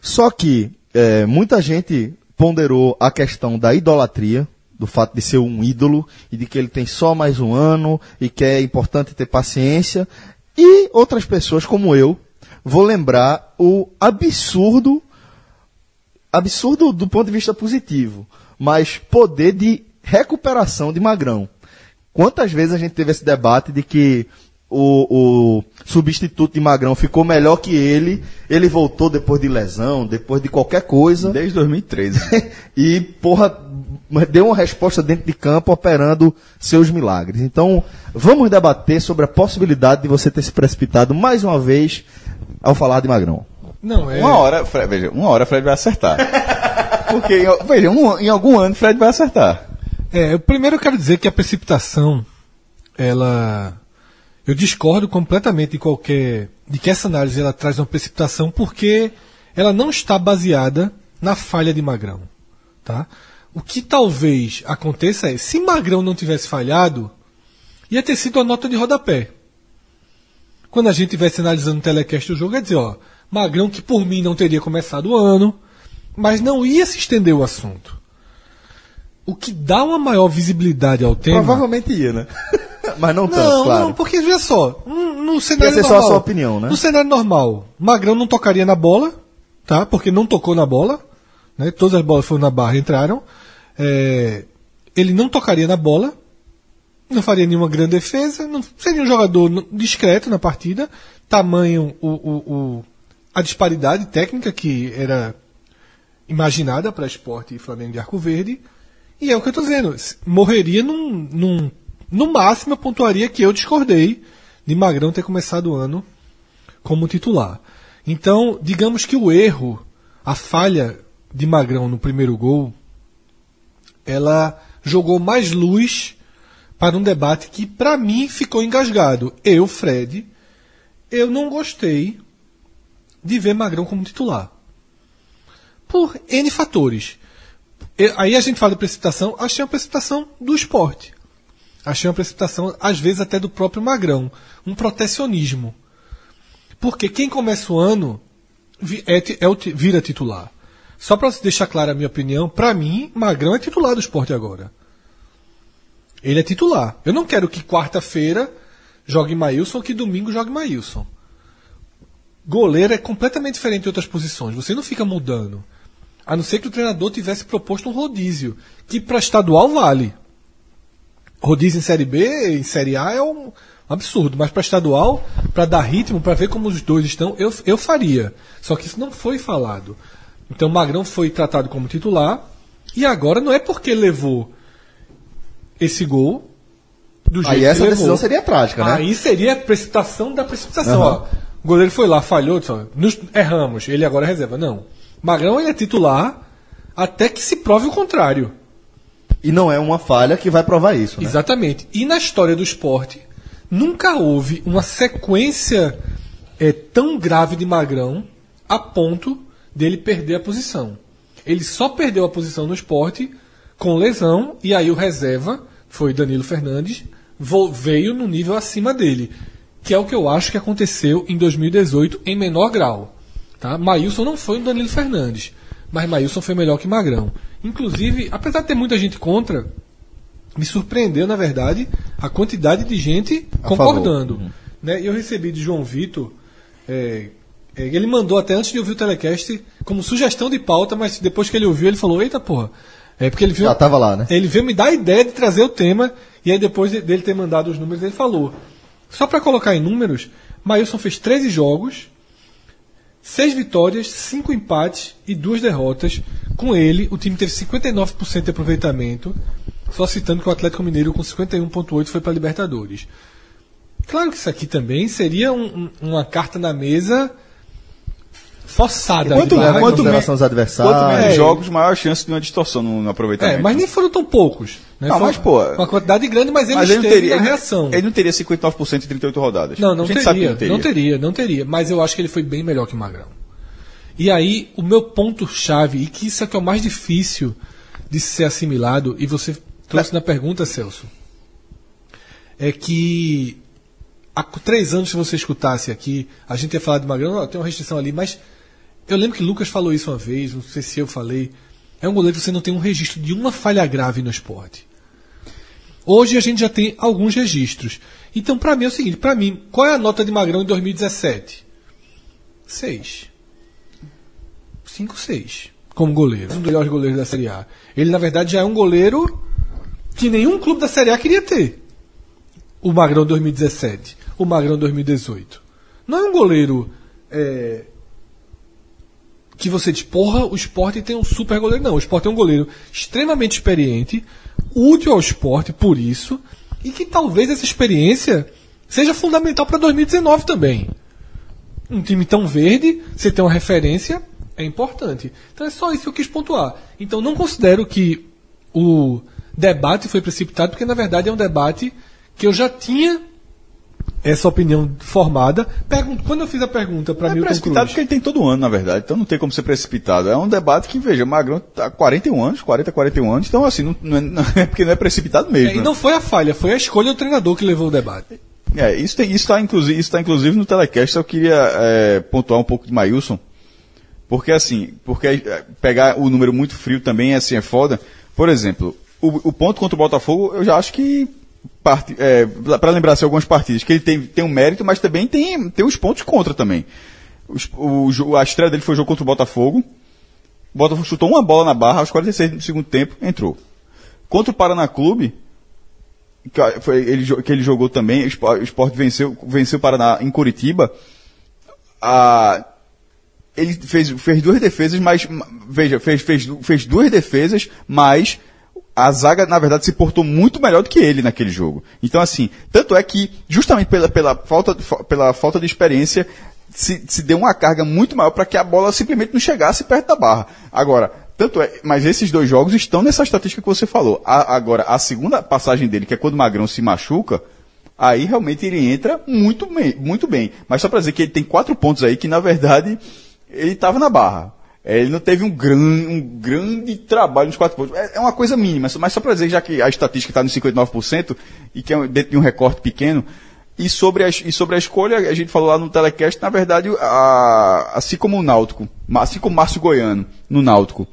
Só que eh, muita gente ponderou a questão da idolatria, do fato de ser um ídolo e de que ele tem só mais um ano e que é importante ter paciência. E outras pessoas, como eu, vou lembrar o absurdo absurdo do ponto de vista positivo, mas poder de recuperação de Magrão. Quantas vezes a gente teve esse debate de que o, o substituto de Magrão ficou melhor que ele, ele voltou depois de lesão, depois de qualquer coisa, Desde 2013. e, porra, deu uma resposta dentro de campo operando seus milagres. Então, vamos debater sobre a possibilidade de você ter se precipitado mais uma vez ao falar de Magrão. Não, é. Uma hora, Fred, veja, uma hora Fred vai acertar. Porque, em- veja, um- em algum ano Fred vai acertar. É, eu primeiro eu quero dizer que a precipitação, ela. Eu discordo completamente de qualquer. de que essa análise ela traz uma precipitação, porque ela não está baseada na falha de Magrão. Tá? O que talvez aconteça é, se Magrão não tivesse falhado, ia ter sido a nota de rodapé. Quando a gente estivesse analisando o telecast do jogo, ia dizer, ó, Magrão que por mim não teria começado o ano, mas não ia se estender o assunto. O que dá uma maior visibilidade ao tema. Provavelmente ia, né? Mas não, tanto, Não, claro. não, porque veja só, no, cenário ser só a normal. sua opinião, né? No cenário normal, Magrão não tocaria na bola, tá? Porque não tocou na bola, né? Todas as bolas foram na barra e entraram. É, ele não tocaria na bola, não faria nenhuma grande defesa, não seria um jogador discreto na partida, tamanho o, o, o- a disparidade técnica que era imaginada para esporte e Flamengo de Arco Verde. E é o que eu estou dizendo. Morreria num, num. No máximo, eu pontuaria que eu discordei de Magrão ter começado o ano como titular. Então, digamos que o erro, a falha de Magrão no primeiro gol, ela jogou mais luz para um debate que, para mim, ficou engasgado. Eu, Fred, eu não gostei de ver Magrão como titular. Por N fatores. Aí a gente fala de precipitação, achei uma precipitação do esporte. Achei uma precipitação, às vezes, até do próprio Magrão. Um protecionismo. Porque quem começa o ano é, é vira titular. Só para deixar clara a minha opinião, para mim, Magrão é titular do esporte agora. Ele é titular. Eu não quero que quarta-feira jogue Maílson ou que domingo jogue Maílson. Goleiro é completamente diferente de outras posições. Você não fica mudando. A não ser que o treinador tivesse proposto um rodízio, que para estadual vale. Rodízio em Série B, em Série A é um, absurdo. Mas para estadual, para dar ritmo, para ver como os dois estão, eu, eu faria. Só que isso não foi falado. Então Magrão foi tratado como titular. E agora não é porque levou esse gol do jeito Aí essa decisão levou. seria trágica, né? Aí seria a precipitação da precipitação. Aham. Ó, o goleiro foi lá, falhou, disse, ó, nos erramos, ele agora é reserva. Não. Magrão ele é titular até que se prove o contrário. E não é uma falha que vai provar isso, né? Exatamente. E na história do esporte, nunca houve uma sequência é, tão grave de Magrão a ponto dele perder a posição. Ele só perdeu a posição no esporte com lesão, e aí o reserva, foi Danilo Fernandes, veio no nível acima dele. Que é o que eu acho que aconteceu em 2018 em menor grau. Tá? Maílson não foi o Danilo Fernandes, mas Maílson foi melhor que Magrão. Inclusive, apesar de ter muita gente contra, me surpreendeu, na verdade, a quantidade de gente A concordando. favor. Né? Eu recebi de João Vitor. é, é, ele mandou até antes de ouvir o telecast como sugestão de pauta, mas depois que ele ouviu, ele falou: Eita porra. É porque ele viu. Já tava lá, né? Ele veio me dar a ideia de trazer o tema, e aí depois de- dele ter mandado os números, ele falou. Só para colocar em números, Maílson fez 13 jogos, 6 vitórias, 5 empates e 2 derrotas. Com ele, o time teve 59% de aproveitamento, só citando que o Atlético Mineiro com 51,8% foi para Libertadores. Claro que isso aqui também seria um- um- uma carta na mesa forçada. Quanto- em quanto consideração men- os adversários. Quanto menos É. jogos, maior a chance de uma distorção no, no aproveitamento. É, mas nem foram tão poucos. Né? Não, Foi mas, pô, Uma quantidade grande, mas ele Mas ele não teria, ele- reação. Ele não teria 59% em 38 rodadas. Não, não a gente teria, sabe que não teria. não teria, não teria. Mas eu acho que ele foi bem melhor que o Magrão. E aí, o meu ponto-chave, e que isso é que é o mais difícil de ser assimilado, e você trouxe na pergunta, Celso, é que há três anos, se você escutasse aqui, a gente ia falar de Magrão, "Ó, tem uma restrição ali, mas eu lembro que Lucas falou isso uma vez, não sei se eu falei. É um goleiro que você não tem um registro de uma falha grave no esporte. Hoje a gente já tem alguns registros. Então, para mim é o seguinte: para mim, qual é a nota de Magrão em 2017? 6. 5, 6. Como goleiro. Um dos melhores goleiros da Série A. Ele, na verdade, já é um goleiro que nenhum clube da Série A queria ter. O Magrão 2017. O Magrão 2018. Não é um goleiro. é, que você diz, porra, o esporte tem um super goleiro. Não, o esporte é um goleiro extremamente experiente, útil ao esporte por isso, e que talvez essa experiência seja fundamental para 2019 também. Um time tão verde, você ter uma referência, é importante. Então é só isso que eu quis pontuar. Então não considero que o debate foi precipitado, porque na verdade é um debate que eu já tinha essa opinião formada. Pergunto, quando eu fiz a pergunta para Não é Milton precipitado Cruz, porque ele tem todo ano, na verdade. Então não tem como ser precipitado. É um debate que, veja, Magrão tá 41 anos, 40, 41 anos. Então, assim, não, não é, não é porque não é precipitado mesmo. É, e né? não foi a falha, foi a escolha do treinador que levou o debate. É, isso está tá, inclusive, isso tá, inclusive no telecast. Eu queria é, pontuar um pouco de Maílson. Porque assim, porque é, pegar o número muito frio também assim, é foda. Por exemplo, o, o ponto contra o Botafogo, eu já acho que. É, para lembrar assim, algumas partidas, que ele tem, tem um mérito, mas também tem, tem os pontos contra também. Os- o, a estreia dele foi o jogo contra o Botafogo. O Botafogo chutou uma bola na barra aos 46 do segundo tempo, entrou. Contra o Paraná Clube, que, foi ele, que ele jogou também, o Sport, venceu, venceu o Paraná em Curitiba. A, ele fez, fez duas defesas, mas ma- veja, fez, fez, fez duas defesas, mas a zaga, na verdade, se portou muito melhor do que ele naquele jogo. Então, assim, tanto é que, justamente pela, pela, falta, pela falta de experiência, se, se deu uma carga muito maior para que a bola simplesmente não chegasse perto da barra. Agora, tanto é, mas esses dois jogos estão nessa estatística que você falou. A- agora, a segunda passagem dele, que é quando o Magrão se machuca, aí realmente ele entra muito muito bem. Mas só para dizer que ele tem quatro pontos aí que, na verdade, ele estava na barra. É, ele não teve um, gran, um grande trabalho nos quatro pontos. É, é uma coisa mínima, mas só para dizer, já que a estatística está nos 59%, e que é dentro de um recorte pequeno, e sobre, a, e sobre a escolha, a gente falou lá no telecast, na verdade, a- assim como o Náutico, assim como o Márcio Goiano no Náutico,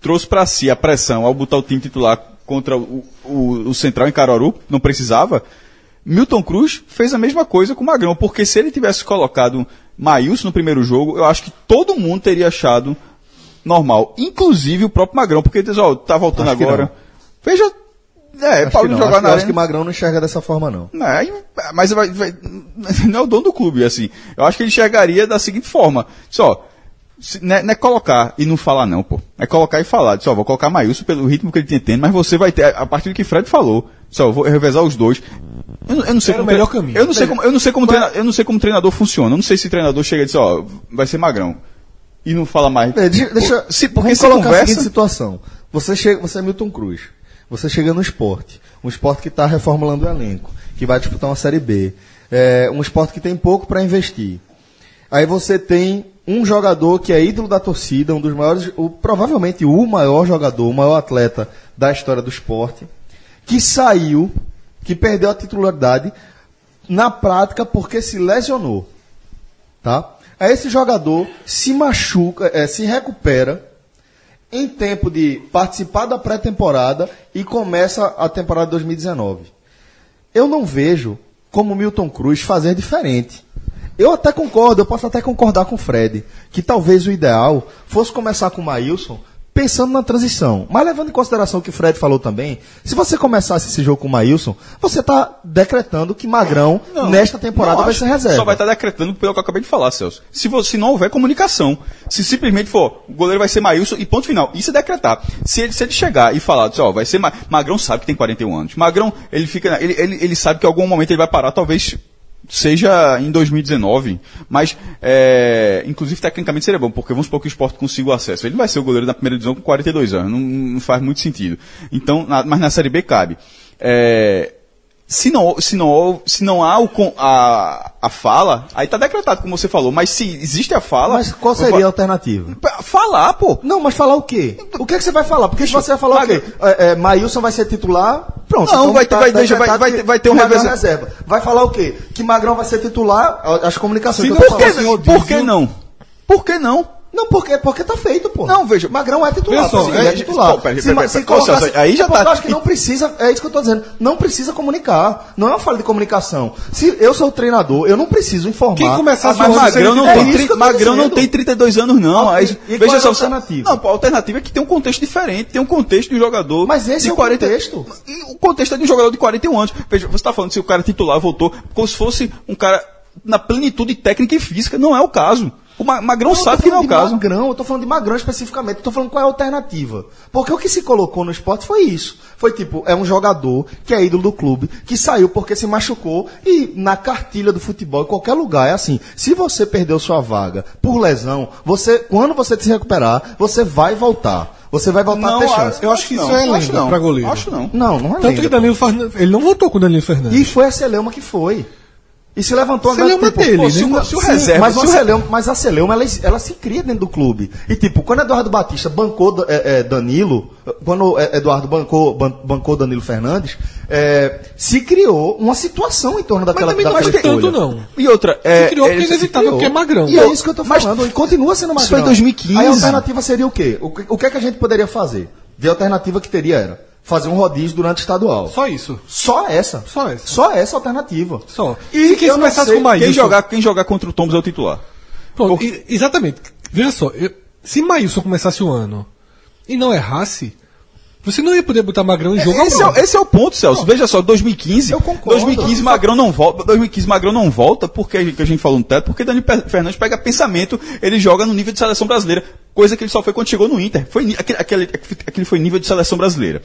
trouxe para si a pressão ao botar o time titular contra o, o, o Central em Caruaru, não precisava. Milton Cruz fez a mesma coisa com o Magrão, porque se ele tivesse colocado Maílson no primeiro jogo, eu acho que todo mundo teria achado normal, inclusive o próprio Magrão, porque ele diz, ó, tá voltando Acho agora. Veja, É, Acho Paulo jogar acho, na que- acho arena. que Magrão não enxerga dessa forma, não. Não, aí- mas vai, vai- não é o dono do clube, assim. Eu acho que ele enxergaria da seguinte forma: só, não, é, não é colocar e não falar, não, pô. É colocar e falar. Só, vou colocar Maílson pelo ritmo que ele tem tendo, mas você vai ter, a partir do que Fred falou, só, vou revezar os dois. Eu, não- eu não sei Era o como melhor tre- caminho. Eu não sei como, eu não sei como, treina- eu não sei como treinador funciona. Eu não sei se treinador chega e diz, ó, vai ser magrão. E não fala mais. É, deixa, se, porque vamos se colocar a conversa. seguinte situação. Você, chega, você é Milton Cruz. Você chega no esporte. Um esporte que está reformulando o elenco. Que vai disputar uma Série B. É, um esporte que tem pouco para investir. Aí você tem um jogador que é ídolo da torcida, um dos maiores, o, provavelmente o maior jogador, o maior atleta da história do esporte, que saiu, que perdeu a titularidade na prática porque se lesionou tá? Aí esse jogador se machuca, eh, se recupera em tempo de participar da pré-temporada e começa a temporada 2019. Eu não vejo como Milton Cruz fazer diferente. Eu até concordo, eu posso até concordar com o Fred, que talvez o ideal fosse começar com o Maílson pensando na transição. Mas levando em consideração o que o Fred falou também, se você começasse esse jogo com o Maílson, você está decretando que Magrão, nesta temporada, Não vai ser reserva. Só vai estar decretando pelo que eu acabei de falar, Celso. Se, você, se não houver comunicação, se simplesmente for, o goleiro vai ser Maílson e ponto final. Isso é decretar. Se ele, se ele chegar e falar, ó, vai ser Ma Magrão sabe que tem 41 anos. Magrão, ele fica, ele, ele, ele sabe que em algum momento ele vai parar, talvez seja em 2019, mas é, inclusive tecnicamente seria bom, porque vamos supor que o esporte consiga o acesso. Ele vai ser o goleiro da primeira divisão com 42 anos, não, não faz muito sentido. Então, na- mas na Série B cabe. É, se não, se não, se não há o, a, a fala, aí tá decretado, como você falou, mas se existe a fala. Mas qual seria a alternativa? Fa- Falar, pô. Não, mas falar o quê? O que, é que você vai falar? Porque se você vai falar o quê? É, é, Maílson vai ser titular, pronto. Não, então vai ter- vai- deixa- vai- vai vai ter um é revezamento. reserva. Vai falar o quê? Que Magrão vai ser titular, as comunicações tô Por que, por que não? Por que não? Não, porque, porque tá feito, pô. Não, veja. Magrão é titular. Só, sim, é- ele é titular. pô, peraí, Se, peraí, ma- peraí, se aí já tá- Eu acho que não precisa, é isso que eu tô dizendo. Não precisa comunicar. Não é uma falha de comunicação. Se eu sou o treinador, eu não preciso informar. Quem começasse Ah, o Mas Magrão não, é tem, tri- Magrão não tem 32 anos, não. Ah, Aí, e- veja qual é a só. alternativa? Não, pô, a alternativa é que tem um contexto diferente, tem um contexto de um jogador. Mas esse é o contexto. E o contexto é de um jogador de 41 anos. Veja, você está falando se o cara titular voltou, como se fosse um cara na plenitude técnica e física. Não é o caso. O Ma- Magrão tô sabe que não é o caso. Magrão, eu tô falando de Magrão especificamente, eu tô falando qual é a alternativa. Porque o que se colocou no esporte foi isso. Foi tipo, é um jogador que é ídolo do clube, que saiu porque se machucou e na cartilha do futebol, em qualquer lugar, é assim. Se você perdeu sua vaga por lesão, você, quando você se recuperar, você vai voltar. Você vai voltar a ter chance. eu acho que isso não, é acho lenda não. pra goleiro. Acho não. Não, não é Tanto que lenda. Danilo Fernandes. Ele não votou com o Danilo Fernandes. E foi a Celeuma que foi. E se levantou a Celeuma tipo, dele, pô, se, né? o- Se o reserva- mas, se a o Celeuma, mas a Celeuma, ela, ela se cria dentro do clube. E tipo, quando Eduardo Batista bancou é, é, Danilo, quando é, Eduardo bancou, ban- bancou Danilo Fernandes, é, se criou uma situação em torno daquela também não que escolha. tanto, não. E outra, é. Se criou é, porque é se inevitável, criou. porque é magrão. E é isso que eu tô Mas falando. e continua sendo mais isso foi em 2015. Aí a alternativa seria o quê? O, que- o que é que a gente poderia fazer? De alternativa que teria era fazer um rodízio durante o estadual. Só isso. Só essa. Só essa. Só essa alternativa. Só. E Se quem começasse com Maílson. Quem jogar, quem jogar contra o Tombos é o titular. Pronto, e- exatamente. Veja só, eu- se Maílson começasse o ano e não errasse, você não ia poder botar Magrão em jogo Esse é, esse é o ponto, Celso. Veja só, 2015. Eu concordo. 2015 Magrão não volta. 2015 Magrão não volta porque a gente, que a gente falou no teto, porque Dani Fernandes pega pensamento, ele joga no nível de seleção brasileira, coisa que ele só foi quando chegou no Inter. Foi aquele, aquele, aquele foi nível de seleção brasileira.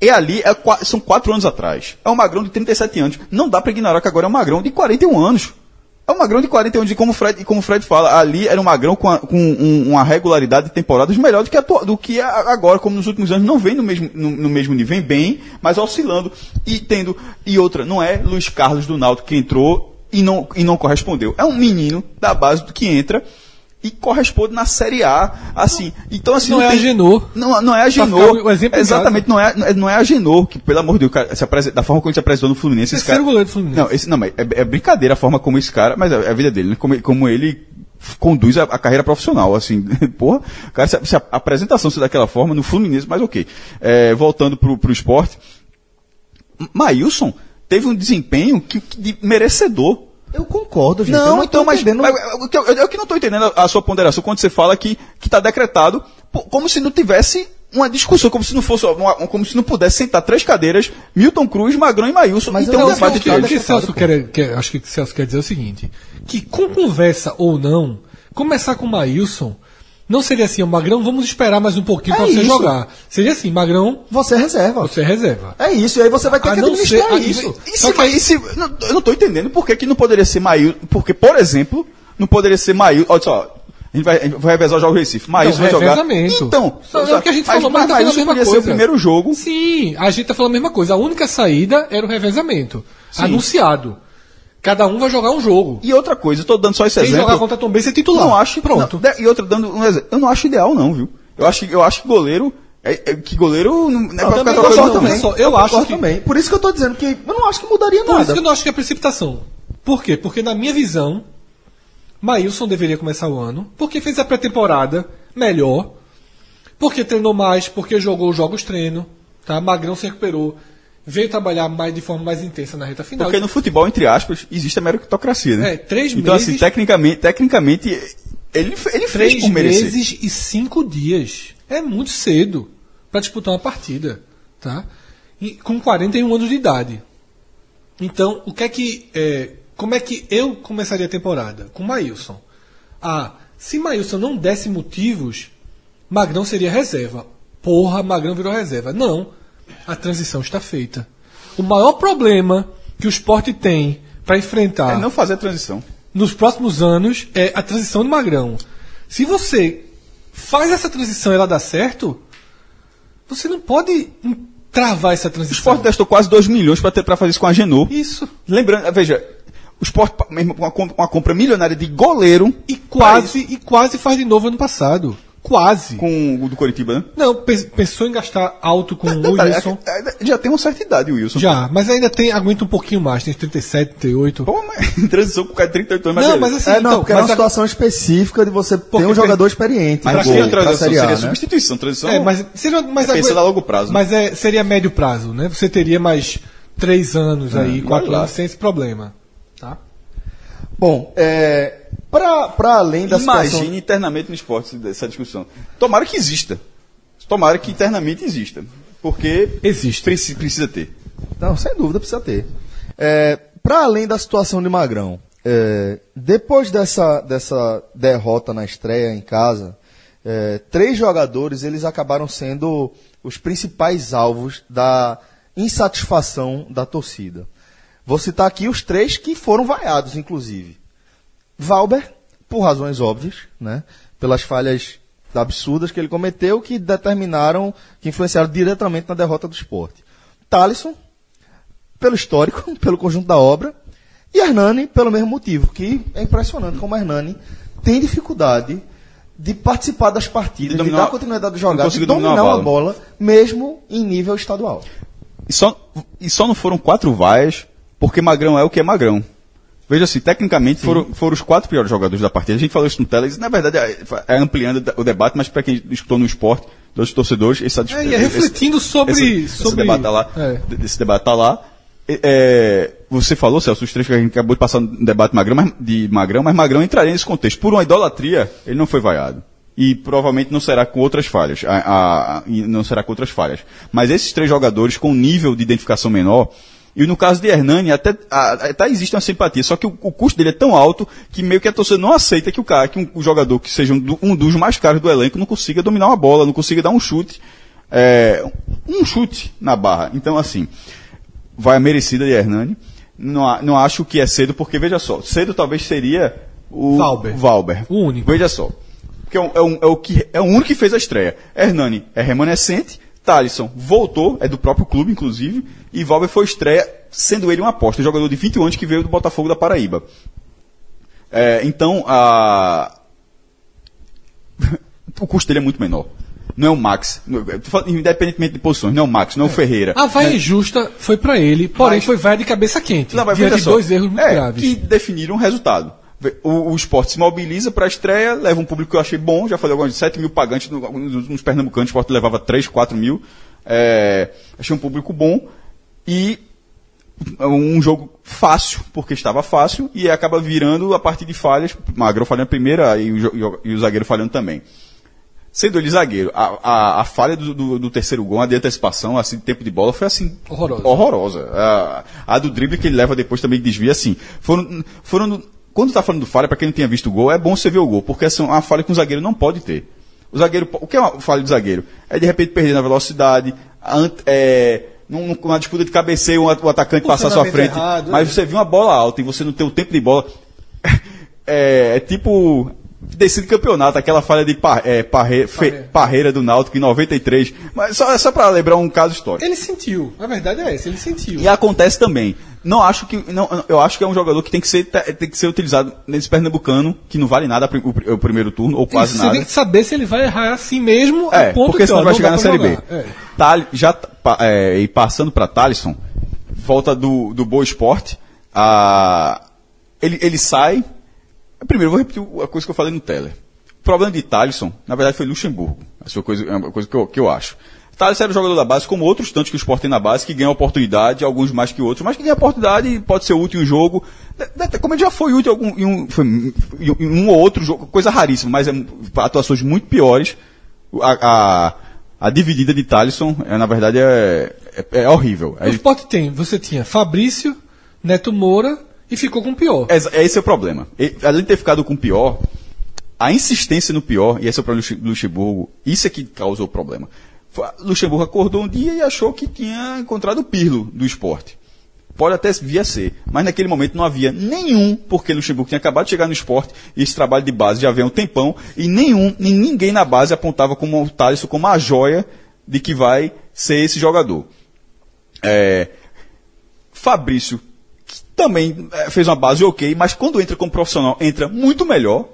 E ali é são quatro anos atrás. É um Magrão de 37 anos. Não dá para ignorar que agora é um Magrão de 41 anos. É um Magrão de 41 anos, e como o Fred, como Fred fala, ali era um Magrão com, a- com um- uma regularidade de temporadas melhor do que, atua- do que a- agora, como nos últimos anos, não vem no mesmo, no, no mesmo nível, vem bem, mas oscilando e tendo. E outra, não é Luiz Carlos do Náutico que entrou e não, e não correspondeu. É um menino da base que entra e corresponde na Série A, assim. Então, assim. Não é Agenor. Não, não é exemplo em Exatamente, não é, não é Agenor, que, pelo amor de Deus, cara, se apresenta- da forma como ele se apresentou no Fluminense, esse cara. goleiro do Fluminense. Não, esse, não, mas é, é brincadeira a forma como esse cara, mas é, é a vida dele, né? Como, como ele conduz a, a carreira profissional, assim, porra, cara, se, a- se a apresentação ser daquela forma no Fluminense, mas ok. É, voltando pro, pro esporte, M- Maílson teve um desempenho que, que de merecedor. Eu concordo, gente. eu Não, então, mas, entendendo- mas eu, eu, eu que não estou entendendo a, a sua ponderação quando você fala que está decretado, como se não tivesse uma discussão como se não fosse uma- como se não pudesse sentar três cadeiras, Milton Cruz, Magrão e Maílson. Mas e ter eu um não debate eles. que Celso quer, quer- acho que o Celso quer dizer é o seguinte: que com conversa ou não, começar com o Maílson não seria assim, o Magrão, vamos esperar mais um pouquinho É pra você isso. jogar. Seria assim, Magrão, Você é reserva. você é reserva. É isso, e aí você vai ter A que administrar ser- a- isso. Se- não, eu não tô entendendo por que, que não poderia ser Maílson. Porque, por exemplo, não poderia ser Maílson. Olha só, a gente vai, a gente vai revezar o jogo do Recife. Maílson vai jogar. revezamento. Então, Só é o que a gente mas, falou, mas mas tá falando a Maílson mesma poderia ser o coisa. primeiro jogo. Sim, a gente tá falando a mesma coisa. A única saída era o revezamento. Anunciado. Cada um vai jogar um jogo. E outra coisa, eu tô dando só esse Quem exemplo. jogar contra Tom Benz é titular. Não acho. Pronto. não, e outra dando um exemplo. Eu não acho ideal, não, viu? Eu acho, eu acho que goleiro. É, é que goleiro não, não é pra ficar também trocando só, eu acho concordo que- também. Por isso que eu tô dizendo que eu não acho que mudaria Por isso nada. que eu não acho que é precipitação. Por quê? Porque na minha visão, Maílson deveria começar o ano, porque fez a pré-temporada melhor, porque treinou mais, porque jogou os jogos treino, tá? Magrão se recuperou, veio trabalhar mais de forma mais intensa na reta final. Porque no futebol, entre aspas, existe a meritocracia, né? É, três então, meses- assim, tecnicamente, tecnicamente ele, ele fez Três por merecer. meses e cinco dias. É muito cedo para disputar uma partida, tá? E com 41 anos de idade. Então, o que é que. é, como é que eu começaria a temporada? Com Maílson. Ah, se Maílson não desse motivos, Magrão seria reserva. Porra, Magrão virou reserva. Não. A transição está feita. O maior problema que o esporte tem para enfrentar É não fazer a transição. nos próximos anos é a transição do Magrão. Se você faz essa transição e ela dá certo, você não pode travar essa O transição. Sport gastou quase 2 milhões para fazer isso com a Genô. Isso. Lembrando, veja, o Sport, mesmo com uma compra milionária de goleiro E quase, e quase faz de novo ano passado. Quase. com o do Coritiba, né? Não, pe- pensou em gastar alto com o Detalhe, Wilson. é- é- já tem uma certa idade o Wilson. Já, mas ainda tem, aguenta um pouquinho mais, tem 37, 38. Pô, mas transição com o cara de 38 anos. Não, mas assim, É, não, então, porque é uma a- situação específica de você ter um jogador experiente. Mas pra quem a transição seria né? substituição, transição. É, mas, seria, mas É pensando a longo prazo, né? Mas é, seria médio prazo, né? Você teria mais três anos aí, quatro anos sem esse problema. Bom, é, pra além da Imagine situação... internamente no esporte essa discussão. Tomara que exista. Tomara que internamente exista. Porque Existe. preci- precisa ter. Não, sem dúvida precisa ter. É, para além da situação de Magrão, é, depois dessa, dessa derrota na estreia em casa, é, três jogadores eles acabaram sendo os principais alvos da insatisfação da torcida. Vou citar aqui os três que foram vaiados, inclusive. Valber, por razões óbvias, né? pelas falhas absurdas que ele cometeu, que determinaram, que influenciaram diretamente na derrota do esporte. Thalisson, pelo histórico, pelo conjunto da obra, e Hernani, pelo mesmo motivo, que é impressionante como Hernani tem dificuldade de participar das partidas, De de, dominar- dar continuidade do jogar, de dominar dominar a uma bola, mesmo em nível estadual. E só, e só não foram quatro vaias, porque Magrão é o que é Magrão. Veja assim, tecnicamente foram, foram os quatro piores jogadores da partida. A gente falou isso no Teles, na verdade é, é ampliando o debate, mas para quem escutou no esporte, dos torcedores, esse, É, e é refletindo sobre- esse, sobre- esse debate tá lá. É. Esse debate tá lá. É, é, você falou, Celso, os três que a gente acabou de passar no debate Magrão, mas, de Magrão, mas Magrão entraria nesse contexto. Por uma idolatria, ele não foi vaiado. E provavelmente não será com outras falhas. A- a- a- não será com outras falhas. Mas esses três jogadores com nível de identificação menor, e no caso de Hernani, até, até existe uma simpatia, só que o, o custo dele é tão alto que meio que a torcida não aceita que o cara, que um, um jogador que seja um, um dos mais caros do elenco não consiga dominar uma bola, não consiga dar um chute, é, um chute na barra. Então, assim, vai a merecida de Hernani. Não, não acho que é cedo, porque veja só, cedo talvez seria o Valber. Valber. O único. Veja só. Porque é, um- é um- é o que, é o único que fez a estreia. Hernani é remanescente, Thalisson voltou, é do próprio clube, inclusive, e Valber foi estreia, sendo ele uma aposta, um jogador de 21 anos que veio do Botafogo da Paraíba. É, então, a... o custo dele é muito menor. Não é o Max, falando independentemente de posições, não é o Max, não é o Ferreira. A vaia injusta foi pra ele, porém Mas- foi vaia de cabeça quente. Não, mas diante de só, dois erros muito é, graves. Que definiram o resultado. O, o esporte se mobiliza para a estreia, leva um público que eu achei bom, já falei de 7 mil pagantes, no- nos, nos pernambucanos o esporte levava 3, 4 mil. É, achei um público bom e um jogo fácil, porque estava fácil, e acaba virando a partir de falhas, Magrão falhando a primeira e e o- e o zagueiro falhando também. Sendo ele zagueiro, a, a, a falha do, do, do terceiro gol, a de antecipação, assim, de tempo de bola, foi assim. Horrorosa. Horrorosa. A, a do drible que ele leva depois também desvia, assim. Foram. foram quando tá falando falha, para quem não tinha visto o gol, é bom você ver o gol, porque é uma falha que um zagueiro não pode ter. O zagueiro. O que é uma falha do zagueiro? É de repente perder na velocidade, é, num- numa disputa de cabeceio, um o atacante passar à sua frente. errado, mas é. você viu uma bola alta e você não tem o tempo de bola. É, é tipo. Decide campeonato, aquela falha de par, é, parre, fe- Parreira. do Náutico em 93. Mas só, é só para lembrar um caso histórico. Ele sentiu. A verdade é essa, ele sentiu. E acontece também. Não acho que. Não, eu acho que é um jogador que tem que ser, tem que ser utilizado nesse Pernambucano, que não vale nada o, o primeiro turno, ou quase Você nada. tem que saber se ele vai errar assim mesmo, É, porque que, senão ó, vai chegar na Série B. jogar. É. Tal- já, é, e passando para Thalisson, volta do, do Boa Esporte, a, ele, ele sai. Primeiro, vou repetir a coisa que eu falei no Teller. O problema de Thalisson, na verdade, foi Luxemburgo. Essa foi coisa, é uma coisa que eu, que eu acho. Thales era o jogador da base, como outros tantos que o Sport tem na base, que ganham oportunidade, alguns mais que outros, mas que ganha oportunidade e pode ser útil em um jogo. Como ele já foi útil em, algum, em, um, em um ou outro jogo, coisa raríssima, mas é, atuações muito piores. A, a, a dividida de Thalisson, é, na verdade, é, é, é horrível. O É, Sport tem, você tinha Fabrício, Neto Moura e ficou com o pior. é, é esse é o problema. E, além de ter ficado com o pior, a insistência no pior, e esse é o problema do Luxe- do Luxemburgo, isso é que causou o problema. Luxemburgo acordou um dia e achou que tinha encontrado o Pirlo do esporte. Pode até vir a ser, mas naquele momento não havia nenhum, porque Luxemburgo tinha acabado de chegar no esporte, e esse trabalho de base já havia um tempão, e nenhum, nem ninguém na base apontava como o Thaleson como a joia de que vai ser esse jogador. É, Fabrício, também eh, fez uma base ok, mas quando entra como profissional, entra muito melhor,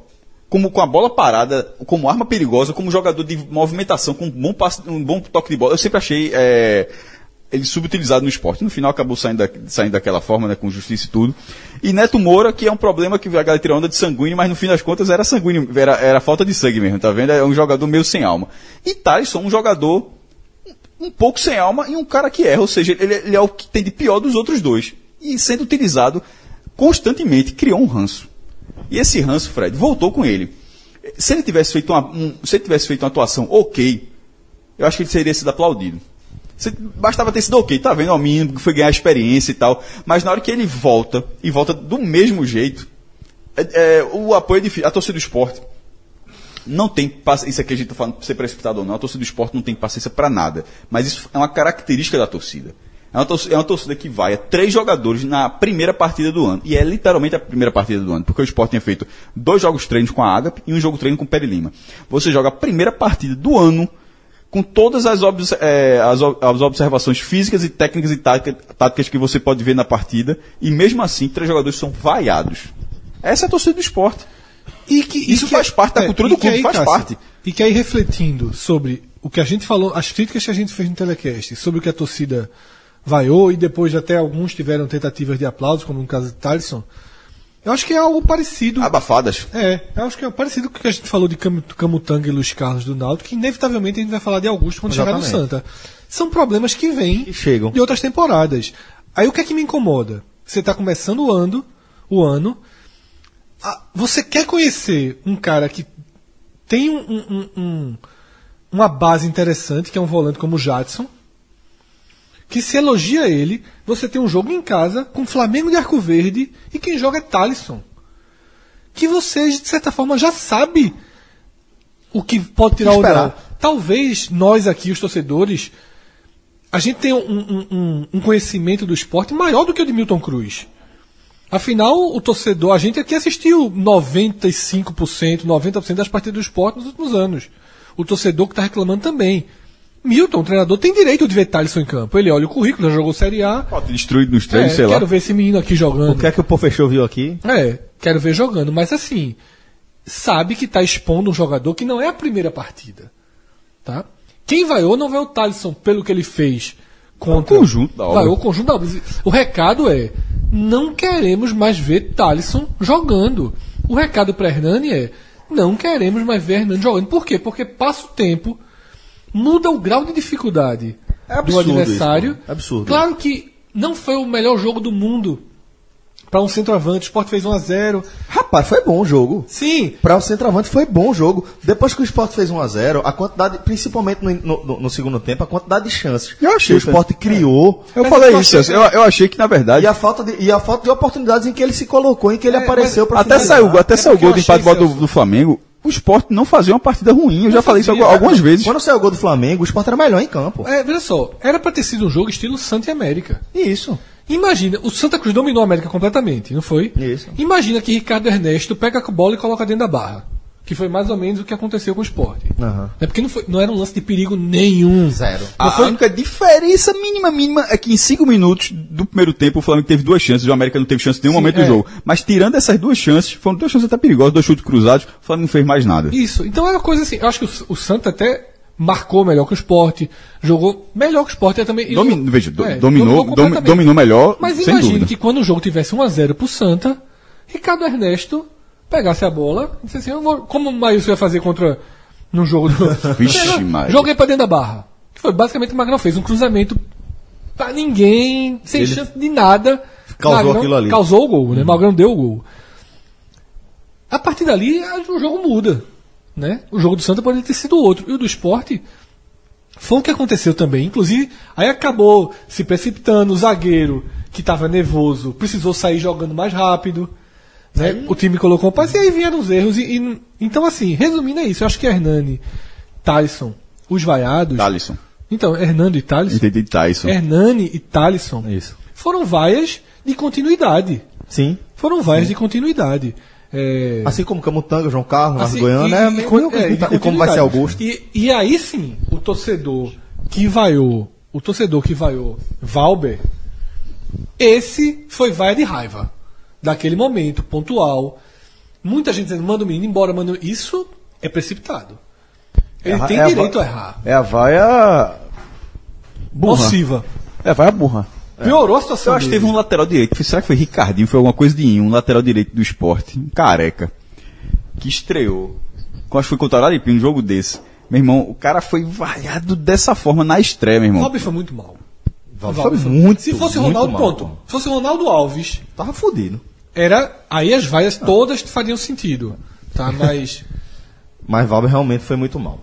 como com a bola parada, como arma perigosa, como jogador de movimentação, com um bom, passe, um bom toque de bola. Eu sempre achei eh, ele subutilizado no esporte. No final acabou saindo, saindo daquela forma, né, com justiça e tudo. E Neto Moura, que é um problema que a galera tirou onda de sanguíneo, mas no fim das contas era sanguíneo, era, era falta de sangue mesmo, tá vendo? É um jogador meio sem alma. E Tyson, um jogador um pouco sem alma e um cara que erra, ou seja, ele, ele é o que tem de pior dos outros dois. E sendo utilizado constantemente, criou um ranço. E esse ranço, Fred, voltou com ele. Se ele tivesse feito uma, um- se ele tivesse feito uma atuação ok, eu acho que ele seria sido aplaudido. Bastava ter sido ok, tá vendo? O menino que foi ganhar experiência e tal. Mas na hora que ele volta, e volta do mesmo jeito, é- é, o apoio é difícil. A torcida do esporte não tem paci- isso aqui a gente está falando para ser precipitado ou não, a torcida do esporte não tem paciência para nada. Mas isso é uma característica da torcida. É uma, torcida, é uma torcida que vai a três jogadores na primeira partida do ano. E é literalmente a primeira partida do ano, porque o esporte tinha feito dois jogos treinos com a Agape e um jogo treino com o Peri Lima. Você joga a primeira partida do ano com todas as, eh, as as observações físicas e técnicas e tática- táticas que você pode ver na partida, e mesmo assim, três jogadores são vaiados. Essa é a torcida do esporte. E que, Isso faz parte da cultura e do que clube, faz parte. E que aí, refletindo sobre o que a gente falou, as críticas que a gente fez no telecast, sobre o que a torcida vaiou, e depois até alguns tiveram tentativas de aplausos, como no caso de Thaleson, eu acho que é algo parecido. Abafadas. É, eu acho que é parecido com o que a gente falou de Cam- Camutanga e Luiz Carlos do Náutico, que inevitavelmente a gente vai falar de Augusto quando chegar no Exatamente. Santa. São problemas que vêm Que chegam. de outras temporadas. Aí o que é que me incomoda? Você está começando o ano, o ano, ah, você quer conhecer um cara que tem um- um- um- uma base interessante, que é um volante como o Jadson, que se elogia ele, você tem um jogo em casa com Flamengo de Arco Verde e quem joga é Talisson. Que você, de certa forma, já sabe o que pode tirar ou não. Talvez nós aqui, os torcedores, a gente tenha um, um- um- um conhecimento do esporte maior do que o de Milton Cruz. Afinal, o torcedor, a gente aqui assistiu 95%, 90% das partidas do esporte nos últimos anos. O torcedor que está reclamando também. Milton, o treinador, tem direito de ver Thaleson em campo. Ele olha o currículo, já jogou Série A. Pode ter destruído nos É, treinos, sei lá. quero ver esse menino aqui jogando. O que é que o professor viu aqui? É, quero ver jogando, mas assim, sabe que está expondo um jogador que não é a primeira partida. Tá? Quem vaiou não vai o Thaleson pelo que ele fez contra É o conjunto da obra. Vaiou o conjunto da obra. O recado é: não queremos mais ver Thaleson jogando. O recado para Hernani é: não queremos mais ver Hernani jogando. Por quê? Porque passa o tempo, muda o grau de dificuldade É absurdo do adversário. isso. É absurdo. Claro que não foi o melhor jogo do mundo para um centroavante. O Sport fez 1 a 0 Rapaz, foi bom o jogo. Sim, Para o centroavante foi bom o jogo. Depois que o Sport fez 1x0, a quantidade, principalmente no, no- no segundo tempo, a quantidade de chances Eu achei, que o Sport criou. Eu Mas falei eu isso, eu, eu achei que na verdade. E a, falta de, e a falta de oportunidades em que ele se colocou, em que ele É, apareceu para Até saiu, até É saiu o gol eu do empate do, do Flamengo. O Sport não fazia uma partida ruim. Eu já falei isso fazia, algu- algumas vezes. Quando saiu o gol do Flamengo, o Sport era melhor em campo. é, veja só, era pra ter sido um jogo estilo Santa e América. Isso. Imagina, o Santa Cruz dominou a América completamente, não foi? Isso. Imagina que Ricardo Ernesto pega a bola e coloca dentro da barra. Que foi mais ou menos o que aconteceu com o esporte. Aham. É porque não, foi, não era um lance de perigo nenhum. Zero. A única diferença mínima, mínima é que em cinco minutos do primeiro tempo o Flamengo teve duas chances, o América não teve chance em nenhum momento é. do jogo. Mas tirando essas duas chances, foram duas chances até perigosas, dois chutes cruzados, o Flamengo não fez mais nada. Isso. Então é uma coisa assim. Eu acho que o, o Santa até marcou melhor que o esporte, jogou melhor que o esporte também. Domi- o- veja, do- é, dominou, domi- completamente. dominou melhor, Mas imagine dúvida. que quando o jogo tivesse 1x0 pro Santa, Ricardo Ernesto pegasse a bola e disse assim: eu vou, como o Maílson ia fazer contra. num jogo do. Vixe. Joguei pra dentro da barra. Que foi basicamente o que Magrão fez, um cruzamento pra ninguém, sem Ele chance de nada. causou Magrão aquilo ali. Causou o gol, né? Magrão deu o gol. A partir dali, o jogo muda. Né? O jogo do Santa pode ter sido outro. E o do esporte foi o que aconteceu também. Inclusive, aí acabou se precipitando. O zagueiro, que estava nervoso, precisou sair jogando mais rápido. Né? O time colocou o passe e aí vieram os erros. E, e- então, assim, resumindo é isso. Eu acho que Hernani, Tyson, os vaiados. Thalisson. Então, Hernando e Thalisson. Entendi Tyson. Hernani e Thalisson Isso. foram vaias de continuidade. Sim. Foram vaias de continuidade. É, Assim como Camutanga, João Carlos, assim, Goiano, e- é, e- a mesma e- é, e e como vai ser. Augusto. E, e aí sim, o torcedor que vaiou, o torcedor que vaiou Valber, esse foi vaia de raiva. Daquele momento, pontual. Muita gente dizendo, manda o menino embora, manda. Isso é precipitado. Ele É a- tem é a direito va- a errar. É a vaia. Burra. Nociva. É a vaia burra. Piorou a situação Eu acho que teve um lateral direito. Será que foi Ricardinho? Foi alguma coisa de um lateral direito do esporte, um careca, que estreou. Acho que foi contra o Araripim, um jogo desse. Meu irmão, o cara foi vaiado dessa forma na estreia, meu irmão. Valber foi muito mal. Valber foi muito, Se fosse muito Ronaldo, mal, pronto. Se fosse Ronaldo Alves, Tava fudido. Era aí as vaias todas fariam sentido, tá? Mas Mas Valber realmente foi muito mal.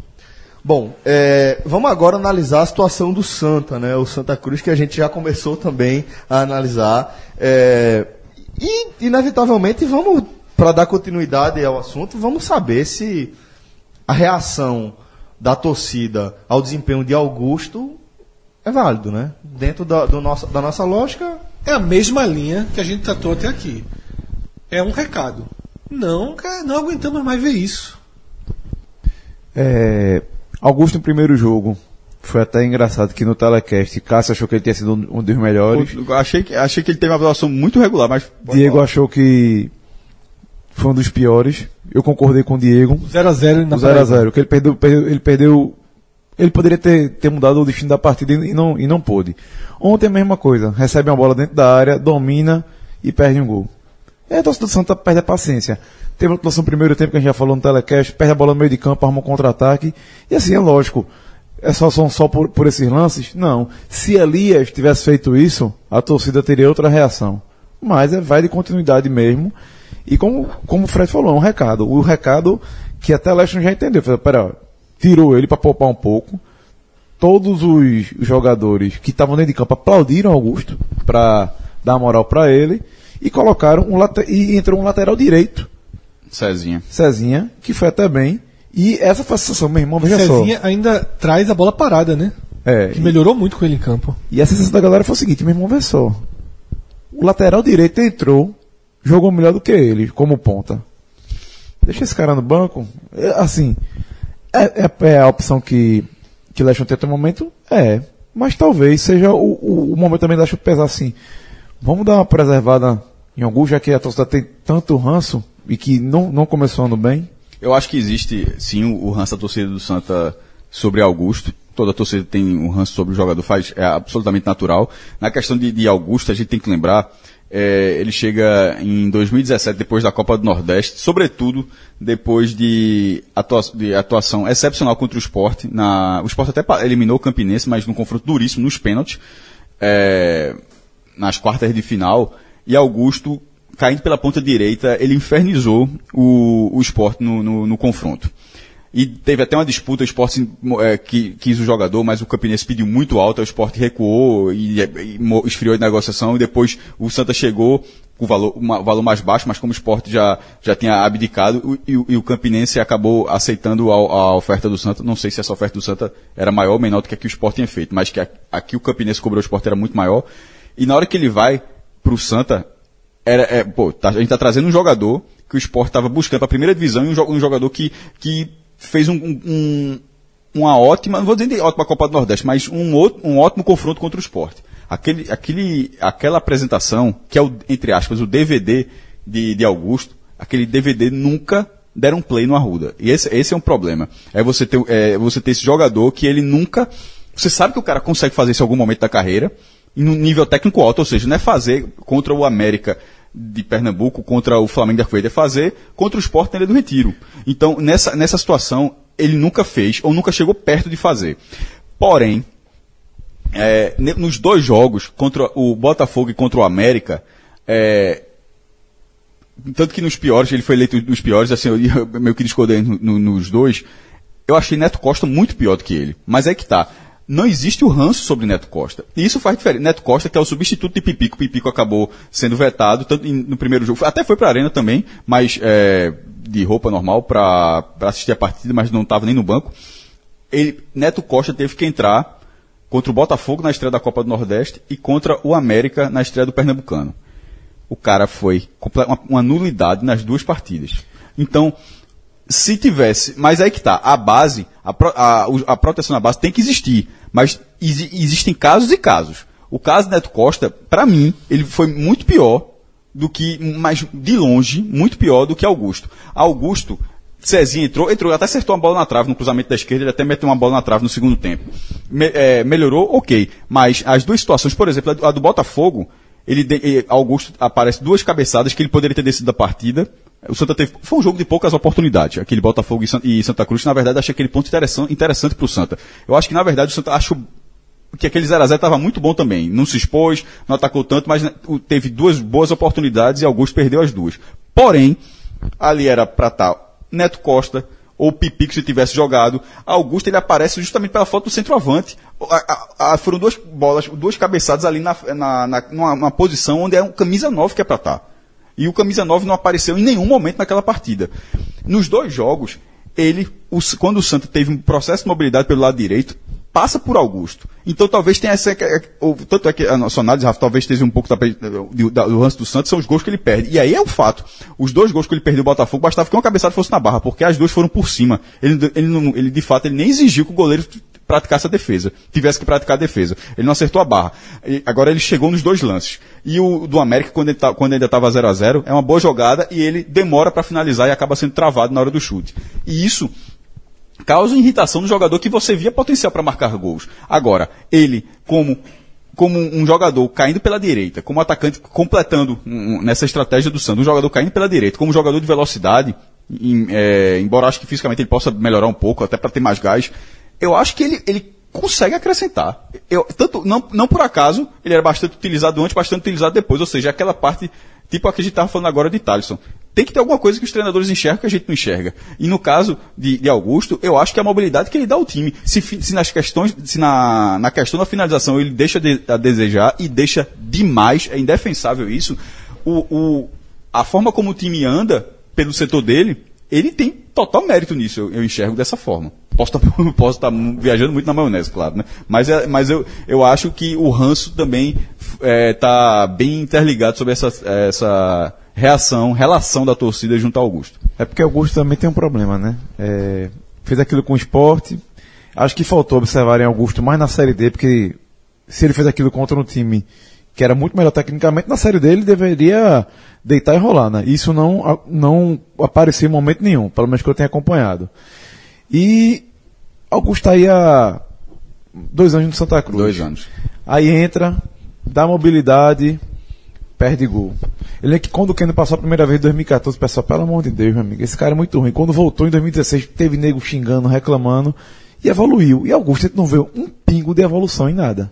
Bom, é, vamos agora analisar a situação do Santa, né? O Santa Cruz que a gente já começou também a analisar. É, e, inevitavelmente, vamos, para dar continuidade ao assunto, vamos saber se a reação da torcida ao desempenho de Augusto é válido, né? Dentro da, do nossa, da nossa lógica, é a mesma linha que a gente tratou até aqui. É um recado. Não, cara, não aguentamos mais ver isso. É, Augusto no primeiro jogo. Foi até engraçado que no telecast Cássio achou que ele tinha sido um dos melhores. Eu achei, que, achei que ele teve uma atuação muito regular, mas. Diego achou que foi um dos piores. Eu concordei com o Diego. 0x0 na O 0x0, que ele perdeu, perdeu- ele perdeu. Ele poderia ter, ter mudado o destino da partida e não, e não pôde. Ontem a mesma coisa. Recebe uma bola dentro da área, domina e perde um gol. E a torcida do Santa perde a paciência. Teve uma no primeiro tempo que a gente já falou no telecast, perde a bola no meio de campo, arma um contra-ataque. E assim, é lógico. É só, são só por, por esses lances? Não. Se Elias tivesse feito isso, a torcida teria outra reação. Mas é, vai de continuidade mesmo. E como, como o Fred falou, é um recado. O recado que até Leston já entendeu. Falei, pera, tirou ele para poupar um pouco. Todos os jogadores que estavam dentro de campo aplaudiram Augusto para dar moral para ele e colocaram um e entrou um lateral direito, Cezinha. Cezinha, que foi até bem. E essa sensação, meu irmão, veja Cezinha ainda traz a bola parada, né? só. É, Que melhorou muito com ele em campo. E a sensação da galera foi o seguinte, meu irmão, vê só. O lateral direito entrou, jogou melhor do que ele, como ponta. Deixa esse cara no banco. É, assim, é, é- é a opção que, que Leste tem até o momento? É. Mas talvez seja o, o, o momento também da Leste pesar assim. Vamos dar uma preservada em Augusto, já que a torcida tem tanto ranço e que não, não começou ano bem. Eu acho que existe, sim, o, ranço da torcida do Santa sobre Augusto. Toda torcida tem um ranço sobre o jogador, faz, é absolutamente natural. Na questão de, de Augusto, a gente tem que lembrar, é, ele chega em 2017, depois da Copa do Nordeste, sobretudo depois de, atua, de atuação excepcional contra o esporte. Na, o esporte até eliminou o Campinense, mas num confronto duríssimo, nos pênaltis, é, nas quartas de final. E Augusto caindo pela ponta direita, ele infernizou o, o esporte no, no, no confronto. E teve até uma disputa, o esporte é, que, quis o jogador, mas o Campinense pediu muito alto, o esporte recuou e, e esfriou a negociação, e depois o Santa chegou com valor, um valor mais baixo, mas como o esporte já, já tinha abdicado, e, e, o Campinense acabou aceitando a, a, oferta do Santa. Não sei se essa oferta do Santa era maior ou menor do que a que o esporte tinha feito, mas que aqui o Campinense cobrou o esporte era muito maior. E na hora que ele vai pro Santa, era, é, pô, tá, a gente tá trazendo um jogador que o esporte estava buscando para a primeira divisão e um, um jogador que, que fez um, um, uma ótima, não vou dizer ótima Copa do Nordeste, mas um, outro, um ótimo confronto contra o esporte. Aquele, aquele, aquela apresentação, que é o, entre aspas, o DVD de, de Augusto, aquele DVD nunca deram play no Arruda. E esse, esse é um problema. É você ter, é você ter esse jogador que ele nunca. Você sabe que o cara consegue fazer isso em algum momento da carreira, no nível técnico alto, ou seja, não é fazer contra o América de Pernambuco contra o Flamengo da Arcoída é fazer contra o Sport na do Retiro. Então, nessa, nessa situação, ele nunca fez ou nunca chegou perto de fazer. Porém, é, nos dois jogos, contra o Botafogo e contra o América, é, tanto que nos piores, ele foi eleito dos piores, assim, eu meio que discordei no, no, nos dois, eu achei Neto Costa muito pior do que ele. Mas é que tá não existe o ranço sobre Neto Costa. E isso faz diferença. Neto Costa, que é o substituto de Pipico. Pipico acabou sendo vetado, tanto no primeiro jogo, até foi para a arena também, mas é, de roupa normal para assistir a partida, mas não estava nem no banco. Ele, Neto Costa teve que entrar contra o Botafogo na estreia da Copa do Nordeste e contra o América na estreia do Pernambucano. O cara foi uma, uma nulidade nas duas partidas. Então, se tivesse, mas aí que tá, a base, a, a, a proteção na base tem que existir. Mas existem casos e casos. O caso Neto Costa, para mim, ele foi muito pior do que, mas de longe, muito pior do que Augusto. Augusto, Cezinha entrou, entrou, até acertou uma bola na trave no cruzamento da esquerda, ele até meteu uma bola na trave no segundo tempo. Me, é, melhorou, ok. Mas as duas situações, por exemplo, a do Botafogo, ele, Augusto aparece duas cabeçadas que ele poderia ter descido da partida, o Santa teve. Foi um jogo de poucas oportunidades. Aquele Botafogo e Santa Cruz, na verdade, achei aquele ponto interessante, para o Santa. Eu acho que, na verdade, o Santa acho que aquele 0x0 estava muito bom também. Não se expôs, não atacou tanto, mas né, teve duas boas oportunidades e Augusto perdeu as duas. Porém, ali era para estar tá Neto Costa ou Pipico se tivesse jogado. Augusto ele aparece justamente pela foto do centroavante. A, a, foram duas bolas, duas cabeçadas ali na, na, na numa, numa posição onde é um camisa 9 que é para estar. E o camisa 9 não apareceu em nenhum momento naquela partida. Nos dois jogos, ele, o, quando o Santa teve um processo de mobilidade pelo lado direito, passa por Augusto. Então talvez tenha essa. Ou, tanto é que a nossa análise, Rafa, talvez esteja um pouco da, do, do lance do Santos, são os gols que ele perde. E aí é o fato. Os dois gols que ele perdeu o Botafogo, bastava que uma cabeçada fosse na barra, porque as duas foram por cima. Ele, ele, ele de fato, ele nem exigiu que o goleiro praticasse a defesa, tivesse que praticar a defesa. Ele não acertou a barra. E agora ele chegou nos dois lances. E o do América, quando, tá, quando ainda estava 0 a 0 é uma boa jogada e ele demora para finalizar e acaba sendo travado na hora do chute. E isso causa irritação no jogador que você via potencial para marcar gols. Agora, ele, como como um jogador caindo pela direita, como atacante completando um, nessa estratégia do Santos, um jogador caindo pela direita, como jogador de velocidade, em, é, embora acho que fisicamente ele possa melhorar um pouco, até para ter mais gás, eu acho que ele, ele consegue acrescentar. Eu, tanto, não, não por acaso, ele era bastante utilizado antes, bastante utilizado depois. Ou seja, aquela parte, tipo a que a gente estava falando agora de Thaleson. Tem que ter alguma coisa que os treinadores enxergam que a gente não enxerga. E no caso de, de Augusto, eu acho que é a mobilidade que ele dá ao time. Se, se nas questões, se na, na questão da finalização ele deixa de, a desejar e deixa demais, é indefensável isso, o, o, a forma como o time anda pelo setor dele, ele tem total mérito nisso, eu, eu enxergo dessa forma. Posso estar tá, tá viajando muito na maionese, claro, né? Mas, é, mas eu, eu acho que o ranço também está é, tá bem interligado sobre essa, essa reação, relação da torcida junto ao Augusto. É porque Augusto também tem um problema, né? É, fez aquilo com o esporte. Acho que faltou observar em Augusto mais na Série D, porque se ele fez aquilo contra um time que era muito melhor tecnicamente, na Série D ele deveria deitar e rolar, né? Isso não, não apareceu em momento nenhum, pelo menos que eu tenha acompanhado. E Augusto está aí há dois anos no Santa Cruz. Dois anos. Aí entra, dá mobilidade, perde gol. Ele é que quando o Keno passou a primeira vez em 2014, pessoal, pelo amor de Deus, meu amigo, esse cara é muito ruim. Quando voltou em 2016, teve nego xingando, reclamando e evoluiu. E Augusto não vê um pingo de evolução em nada.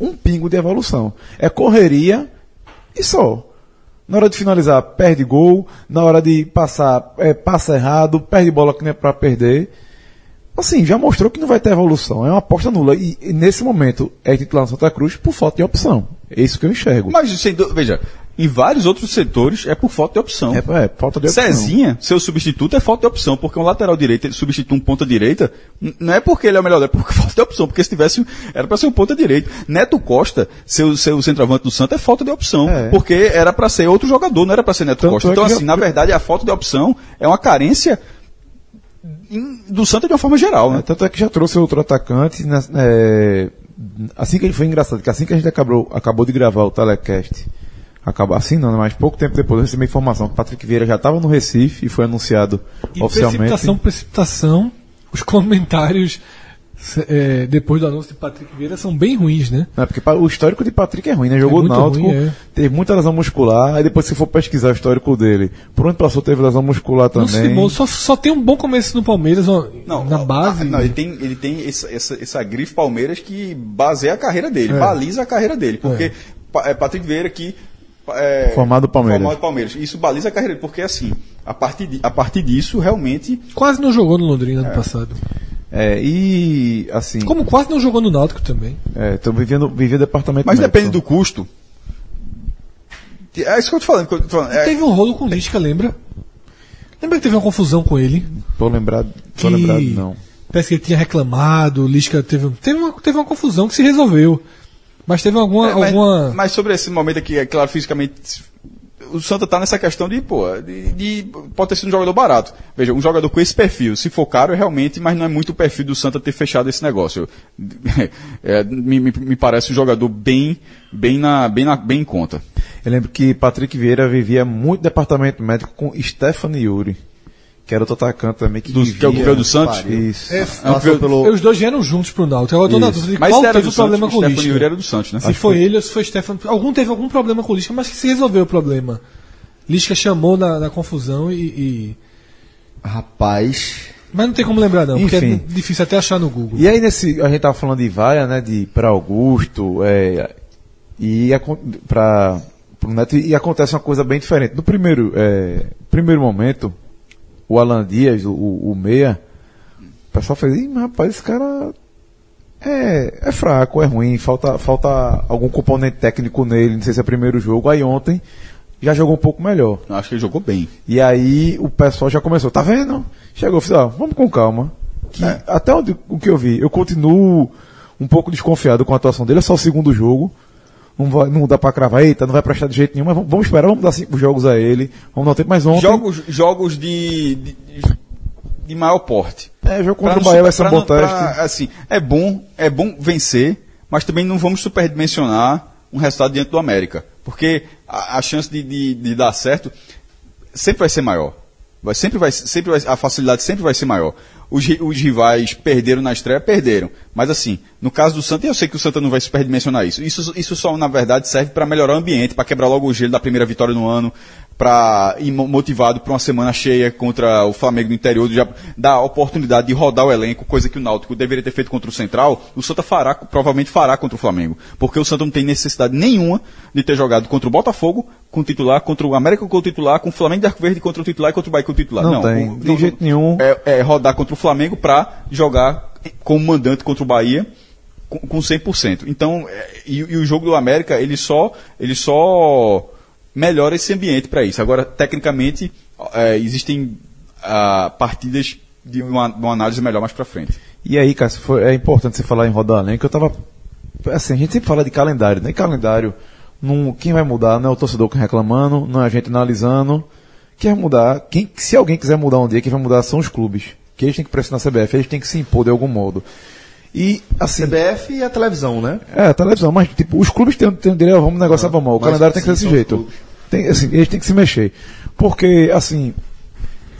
Um pingo de evolução. É correria e só. Na hora de finalizar, perde gol. Na hora de passar, é, passa errado, perde bola que não é pra perder. Assim, já mostrou que não vai ter evolução. É uma aposta nula. E, e nesse momento é titular no Santa Cruz por falta de opção. É isso que eu enxergo. Mas, sem dú- veja, em vários outros setores é por falta de opção. É, é, falta de opção. Cezinha, seu substituto, é falta de opção, porque um lateral direito ele substitui um ponta direita, não é porque ele é o melhor, é porque falta de opção, porque se tivesse, era para ser um ponta direito. Neto Costa, seu, seu centroavante do Santos, é falta de opção, É. porque era para ser outro jogador, não era para ser Neto Tanto Costa. é Então, assim, já- na verdade, a falta de opção é uma carência do Santos de uma forma geral, É, né? tanto é que já trouxe outro atacante. né, é, assim que ele foi engraçado, que assim que a gente acabou, acabou de gravar o telecast, acabou assim não, né, mas pouco tempo depois eu recebi a informação que o Patrick Vieira já estava no Recife e foi anunciado E oficialmente. precipitação, precipitação, os comentários é, depois do anúncio de Patrick Vieira são bem ruins, né? Não, porque o histórico de Patrick é ruim, né? Jogou no muito Náutico, ruim, é. teve muita lesão muscular, aí depois se for pesquisar o histórico dele, por onde passou teve lesão muscular Não também. se, mo- só, só tem um bom começo no Palmeiras, ó, na base. ah, Não, ele tem, ele tem essa, essa, essa grife Palmeiras que baseia a carreira dele, É. baliza a carreira dele. Porque Pa- é Patrick Vieira que. É, Formado do Palmeiras. Formado do Palmeiras. Isso baliza a carreira dele, porque assim, a partir, de- a partir disso, realmente. Quase não jogou no Londrina no passado. É, e assim, Como quase não jogou no Náutico também. é, tô vivendo, vivendo departamento Mas médico. depende do custo. É isso que eu tô falando. que eu tô falando. É, Teve um rolo com o Lisca, lembra? Lembra que teve uma confusão com ele? Tô lembrado, tô Que lembrado não. Parece que ele tinha reclamado, o Lisca teve, teve, uma, teve uma confusão que se resolveu. Mas teve alguma. É, mas, alguma... mas sobre esse momento aqui, é claro, fisicamente. O Santa tá nessa questão de, pô, de, de- pode ter sido um jogador barato. Veja, um jogador com esse perfil, se for caro, realmente, mas não é muito o perfil do Santa ter fechado esse negócio. É, me, me- me parece um jogador bem, bem, na, bem, na, bem em conta. Eu lembro que Patrick Vieira vivia muito departamento médico com Stephanie Yuri, que era outro atacante também que, Do- vivia, que é o que veio do Santos? Isso. É, Passou pelo. Os dois vieram juntos pro Náutico. Agora eu tô na dúvida de Mas qual teve o problema Santos, com o o Stefano Yuri Lisca. era do Santos, né? Se foi ele ou se foi Stefano. Algum teve algum problema com o Lisca, mas que se resolveu o problema. Lisca chamou na, na confusão e, e- Rapaz. Mas não tem como lembrar, não, porque Enfim. é difícil até achar no Google. E aí nesse, a gente tava falando de vaia, né, de para Augusto, é, e para pro Neto e acontece uma coisa bem diferente. No primeiro, é, primeiro momento, o Alan Dias, o, o meia, o pessoal fez, Ih, rapaz, esse cara é, é fraco, é ruim, falta, falta algum componente técnico nele, não sei se é primeiro jogo. Aí ontem já jogou um pouco melhor. Eu acho que ele jogou bem. E aí o pessoal já começou, tá vendo? Chegou, falei, ó, vamos com calma. Que É. Até onde, o que eu vi, eu continuo um pouco desconfiado com a atuação dele, é só o segundo jogo. Não, vai, não dá pra cravar, eita, não vai prestar de jeito nenhum, mas vamos, vamos esperar, vamos dar cinco jogos a ele, vamos dar um tempo mais ontem. Jogos, jogos de, de, de maior porte. É, jogo contra Pra o Bahia vai ser um bom teste. assim, é bom, é bom vencer, mas também não vamos superdimensionar um resultado diante do América. Porque a, a chance de, de, de dar certo sempre vai ser maior. Vai, sempre vai, sempre vai, a facilidade sempre vai ser maior. Os, os rivais perderam na estreia, perderam. Mas assim, no caso do Santa, eu sei que o Santa não vai superdimensionar isso. Isso, isso só, na verdade, serve para melhorar o ambiente, para quebrar logo o gelo da primeira vitória no ano, para ir mo- motivado para uma semana cheia contra o Flamengo do interior, já dar a oportunidade de rodar o elenco, coisa que o Náutico deveria ter feito contra o Central, o Santa fará, provavelmente fará contra o Flamengo. Porque o Santa não tem necessidade nenhuma de ter jogado contra o Botafogo com o titular, contra o América com o titular, com o Flamengo de Arco Verde contra o titular e contra o Bahia com o titular. Não tem, o- de jeito nenhum. É, é rodar contra o Flamengo para jogar como mandante contra o Bahia com, com 100%. Então, é, e, e o jogo do América, ele só, ele só melhora esse ambiente para isso. Agora, tecnicamente, é, existem ah, partidas de uma, uma análise melhor mais para frente. E aí, Cássio, foi- é importante você falar em rodar além, que eu tava. Assim, a gente sempre fala de calendário, né? E calendário, não, quem vai mudar não é o torcedor que reclamando, não é a gente analisando. Quem vai mudar, quem, se alguém quiser mudar um dia, quem vai mudar são os clubes. Que eles têm que pressionar a CBF, eles têm que se impor de algum modo. E, assim. CBF e a televisão, né? É, a televisão, mas tipo, os clubes têm, têm o direito, vamos negociar vamos mal. O mas, calendário tem que ser desse jeito. clubes. Tem, assim, eles têm que se mexer. Porque, assim,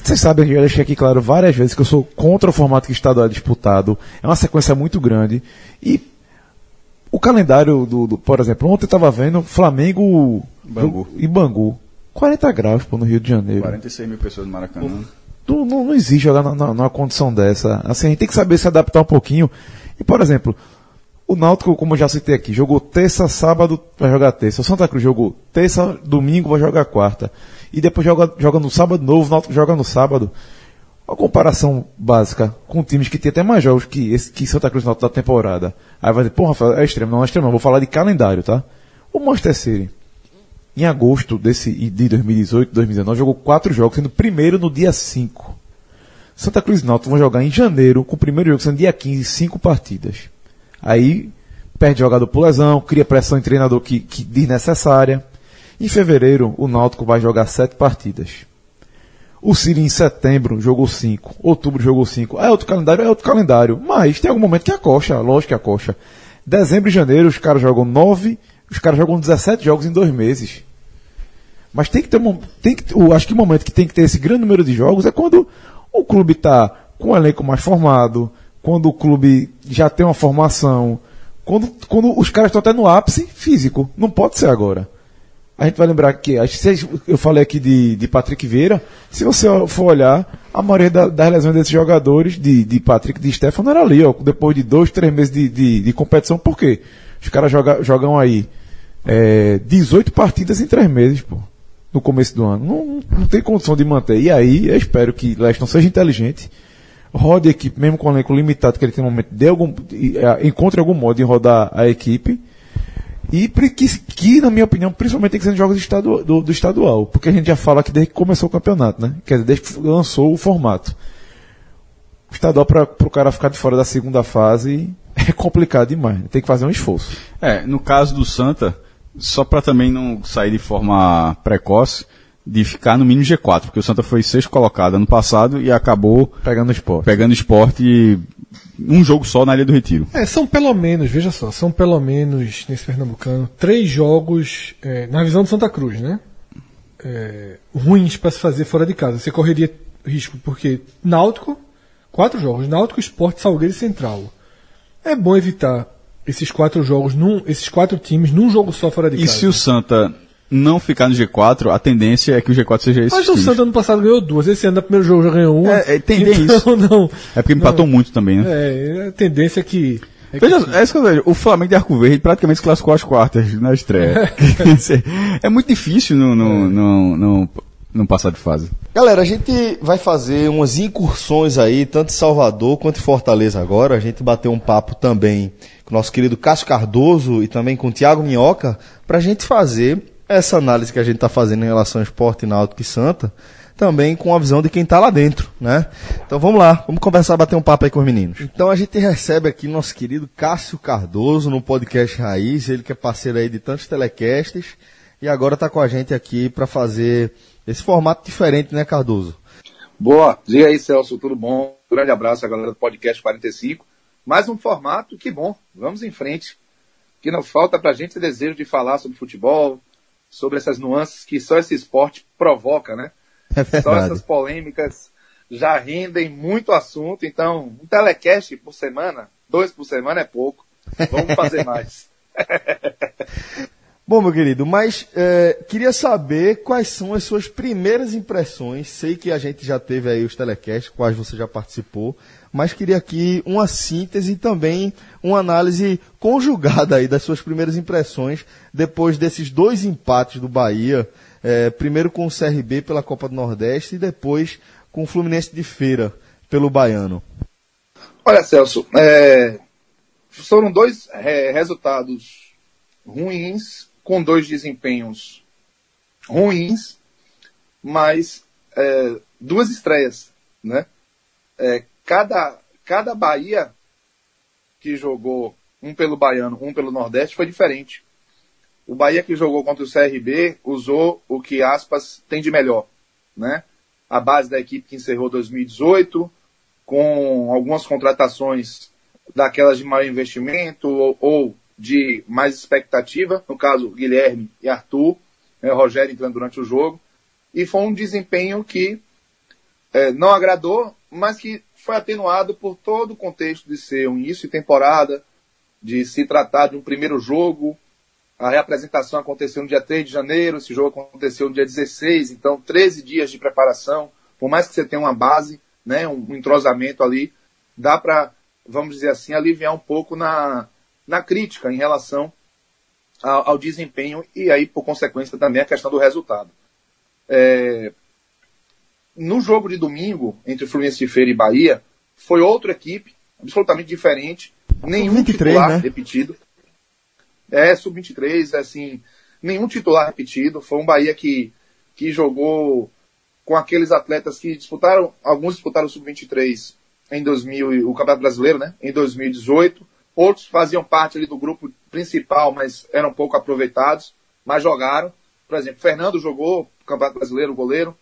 vocês sabem, eu já deixei aqui claro várias vezes que eu sou contra o formato que o estadual é disputado. É uma sequência muito grande. E o calendário do, do- por exemplo, ontem eu estava vendo Flamengo Bangu. e Bangu. 40 graus pô, no Rio de Janeiro. 46 mil pessoas no Maracanã. Não, não, não existe jogar na- na- numa condição dessa. Assim, a gente tem que saber se adaptar um pouquinho. E, por exemplo, O Náutico, como eu já citei aqui, jogou terça, sábado, vai jogar terça. O Santa Cruz jogou terça, domingo, vai jogar quarta. E depois joga, joga no sábado novo, o Náutico joga no sábado. Uma comparação básica com times que tem até mais jogos que, esse, que Santa Cruz Náutico da temporada. Aí vai dizer, pô, Rafael, é extremo. Não é extremo, não. Vou falar de calendário, tá? O Manchester City, em agosto desse, de 2018, 2019, jogou quatro jogos, sendo primeiro no dia 5. Santa Cruz e Náutico vão jogar em janeiro, com o primeiro jogo sendo dia 15, cinco partidas. Aí perde jogador por lesão, cria pressão em treinador que, que desnecessária. Em fevereiro, o Náutico vai jogar sete partidas. O Siri em setembro jogou cinco, outubro jogou cinco. É outro calendário, é outro calendário. Mas tem algum momento que acocha, lógico que acocha. Dezembro e janeiro os caras jogam nove, os caras jogam 17 jogos em dois meses. Mas tem que ter um, tem que, acho que o momento que tem que ter esse grande número de jogos é quando o clube está com um elenco mais formado, quando o clube já tem uma formação, quando, quando os caras estão até no ápice físico. Não pode ser agora. A gente vai lembrar que, eu falei aqui de, de Patrick Vieira, se você for olhar, a maioria da, das lesões desses jogadores, de, de Patrick e de Stefano, era ali, ó, depois de dois, três meses de, de, de competição. Por quê? Os caras joga, jogam aí é, 18 partidas em três meses, pô, no começo do ano. Não, não tem condição de manter. E aí, eu espero que Leston seja inteligente rode a equipe, mesmo com o elenco limitado que ele tem no momento, de algum, é, encontre algum modo de rodar a equipe. E que, que, na minha opinião, principalmente tem que ser nos jogos estadu, do, do, estadual. Porque a gente já fala que desde que começou o campeonato, né? Quer dizer, desde que lançou o formato. O estadual para o cara ficar de fora da segunda fase é complicado demais. Né? Tem que fazer um esforço. É, no caso do Santa, só para também não sair de forma precoce, de ficar no mínimo G4, porque o Santa foi sexto colocado ano passado e acabou pegando esporte. Pegando esporte um jogo só na Ilha do Retiro. É, são pelo menos, veja só, são pelo menos nesse Pernambucano três jogos é, na visão do Santa Cruz, né? É, ruins para se fazer fora de casa. Você correria risco porque Náutico, quatro jogos, Náutico, Esporte, Salgueiro e Central. É bom evitar esses quatro jogos, num, esses quatro times num jogo só fora de e casa. E se o Santa não ficar no G4, a tendência é que o G4 seja esse. Mas o Santa ano passado ganhou duas, esse ano no primeiro jogo já ganhou uma. É, é tendência então. Não, é porque empatou não, muito também, né? É, a tendência é que. É Veja, que... é isso que eu vejo. O Flamengo de Arco Verde praticamente se classificou às quartas na estreia. é muito difícil no, no, no, no, no passar de fase. Galera, a gente vai fazer umas incursões aí, tanto em Salvador quanto em Fortaleza agora. A gente bateu um papo também com o nosso querido Cássio Cardoso e também com o Tiago Minhoca, para a gente fazer essa análise que a gente está fazendo em relação ao esporte náutico e Santa, também com a visão de quem está lá dentro, né? Então vamos lá, vamos conversar, bater um papo aí com os meninos. Então a gente recebe aqui nosso querido Cássio Cardoso no podcast Raiz, ele que é parceiro aí de tantos telecasts e agora está com a gente aqui para fazer esse formato diferente, né, Cardoso? Boa, diga aí, Celso, tudo bom? Um grande abraço à galera do podcast 45. Mais um formato, que bom, vamos em frente. Que não falta pra gente é desejo de falar sobre futebol, sobre essas nuances que só esse esporte provoca, né? É só essas polêmicas já rendem muito assunto. Então, um telecast por semana, dois por semana é pouco. Vamos fazer mais. Bom, meu querido, mas é, queria saber quais são as suas primeiras impressões. Sei que a gente já teve aí os telecasts, quais você já participou, mas queria aqui uma síntese e também uma análise conjugada aí das suas primeiras impressões depois desses dois empates do Bahia, é, primeiro com o CRB pela Copa do Nordeste e depois com o Fluminense de Feira pelo Baiano. Olha, Celso, é, foram dois é, resultados ruins com dois desempenhos ruins, mas é, duas estreias, né? É, cada, cada Bahia que jogou um pelo Baiano, um pelo Nordeste foi diferente. O Bahia que jogou contra o CRB usou o que aspas tem de melhor, né? A base da equipe que encerrou 2018 com algumas contratações daquelas de maior investimento ou, ou de mais expectativa, no caso Guilherme e Arthur, né, Rogério entrando durante o jogo, e foi um desempenho que é, não agradou, mas que foi atenuado por todo o contexto de ser um início de temporada, de se tratar de um primeiro jogo. A reapresentação aconteceu no dia 3 de janeiro, esse jogo aconteceu no dia 16, então 13 dias de preparação. Por mais que você tenha uma base, né, um entrosamento ali, dá para, vamos dizer assim, aliviar um pouco na, na crítica em relação ao, ao desempenho e aí, por consequência, também a questão do resultado. É, no jogo de domingo, entre Fluminense de Feira e Bahia, foi outra equipe, absolutamente diferente, nenhum 23, titular né? repetido. É, sub-23, assim, nenhum titular repetido. Foi um Bahia que, que jogou com aqueles atletas que disputaram, alguns disputaram o sub-23 em 2000, e- o Campeonato Brasileiro, né? Em 2018. Outros faziam parte ali do grupo principal, mas eram pouco aproveitados, mas jogaram. Por exemplo, Fernando jogou Campeonato Brasileiro, goleiro.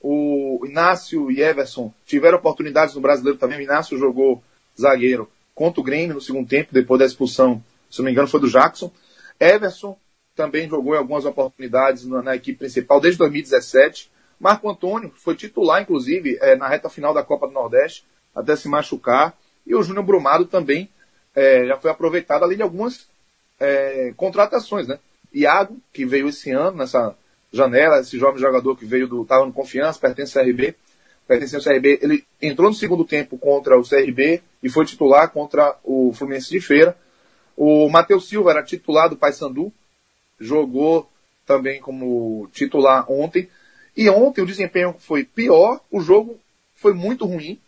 O Inácio e Everson tiveram oportunidades no Brasileiro também. O Inácio jogou zagueiro contra o Grêmio no segundo tempo, depois da expulsão, se não me engano, foi do Jackson. Everson também jogou em algumas oportunidades na, na equipe principal desde 2017. Marco Antônio foi titular, inclusive, eh, na reta final da Copa do Nordeste, até se machucar. E o Júnior Brumado também eh, já foi aproveitado, além de algumas eh, contratações, né? Iago, que veio esse ano nessa janela, esse jovem jogador que veio do. estava no confiança, pertence ao CRB. Pertence ao CRB. Ele entrou no segundo tempo contra o CRB e foi titular contra o Fluminense de Feira. O Matheus Silva era titular do Paysandu, jogou também como titular ontem. E ontem o desempenho foi pior, o jogo foi muito ruim,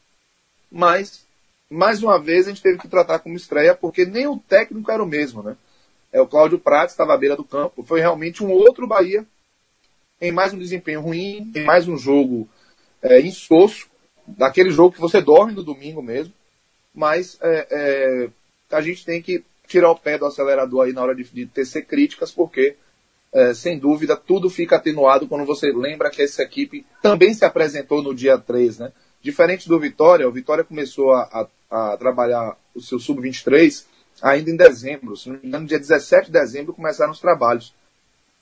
mas mais uma vez a gente teve que tratar como estreia, porque nem o técnico era o mesmo, né? É, o Cláudio Prates estava à beira do campo, foi realmente um outro Bahia, em mais um desempenho ruim, em mais um jogo é, insosso, daquele jogo que você dorme no domingo mesmo, mas é, é, a gente tem que tirar o pé do acelerador aí na hora de, de tecer críticas, porque é, sem dúvida, tudo fica atenuado quando você lembra que essa equipe também se apresentou no dia 3, né? Diferente do Vitória, o Vitória começou a, a, a trabalhar o seu sub-23 ainda em dezembro. Se não me engano, dia 17 de dezembro começaram os trabalhos.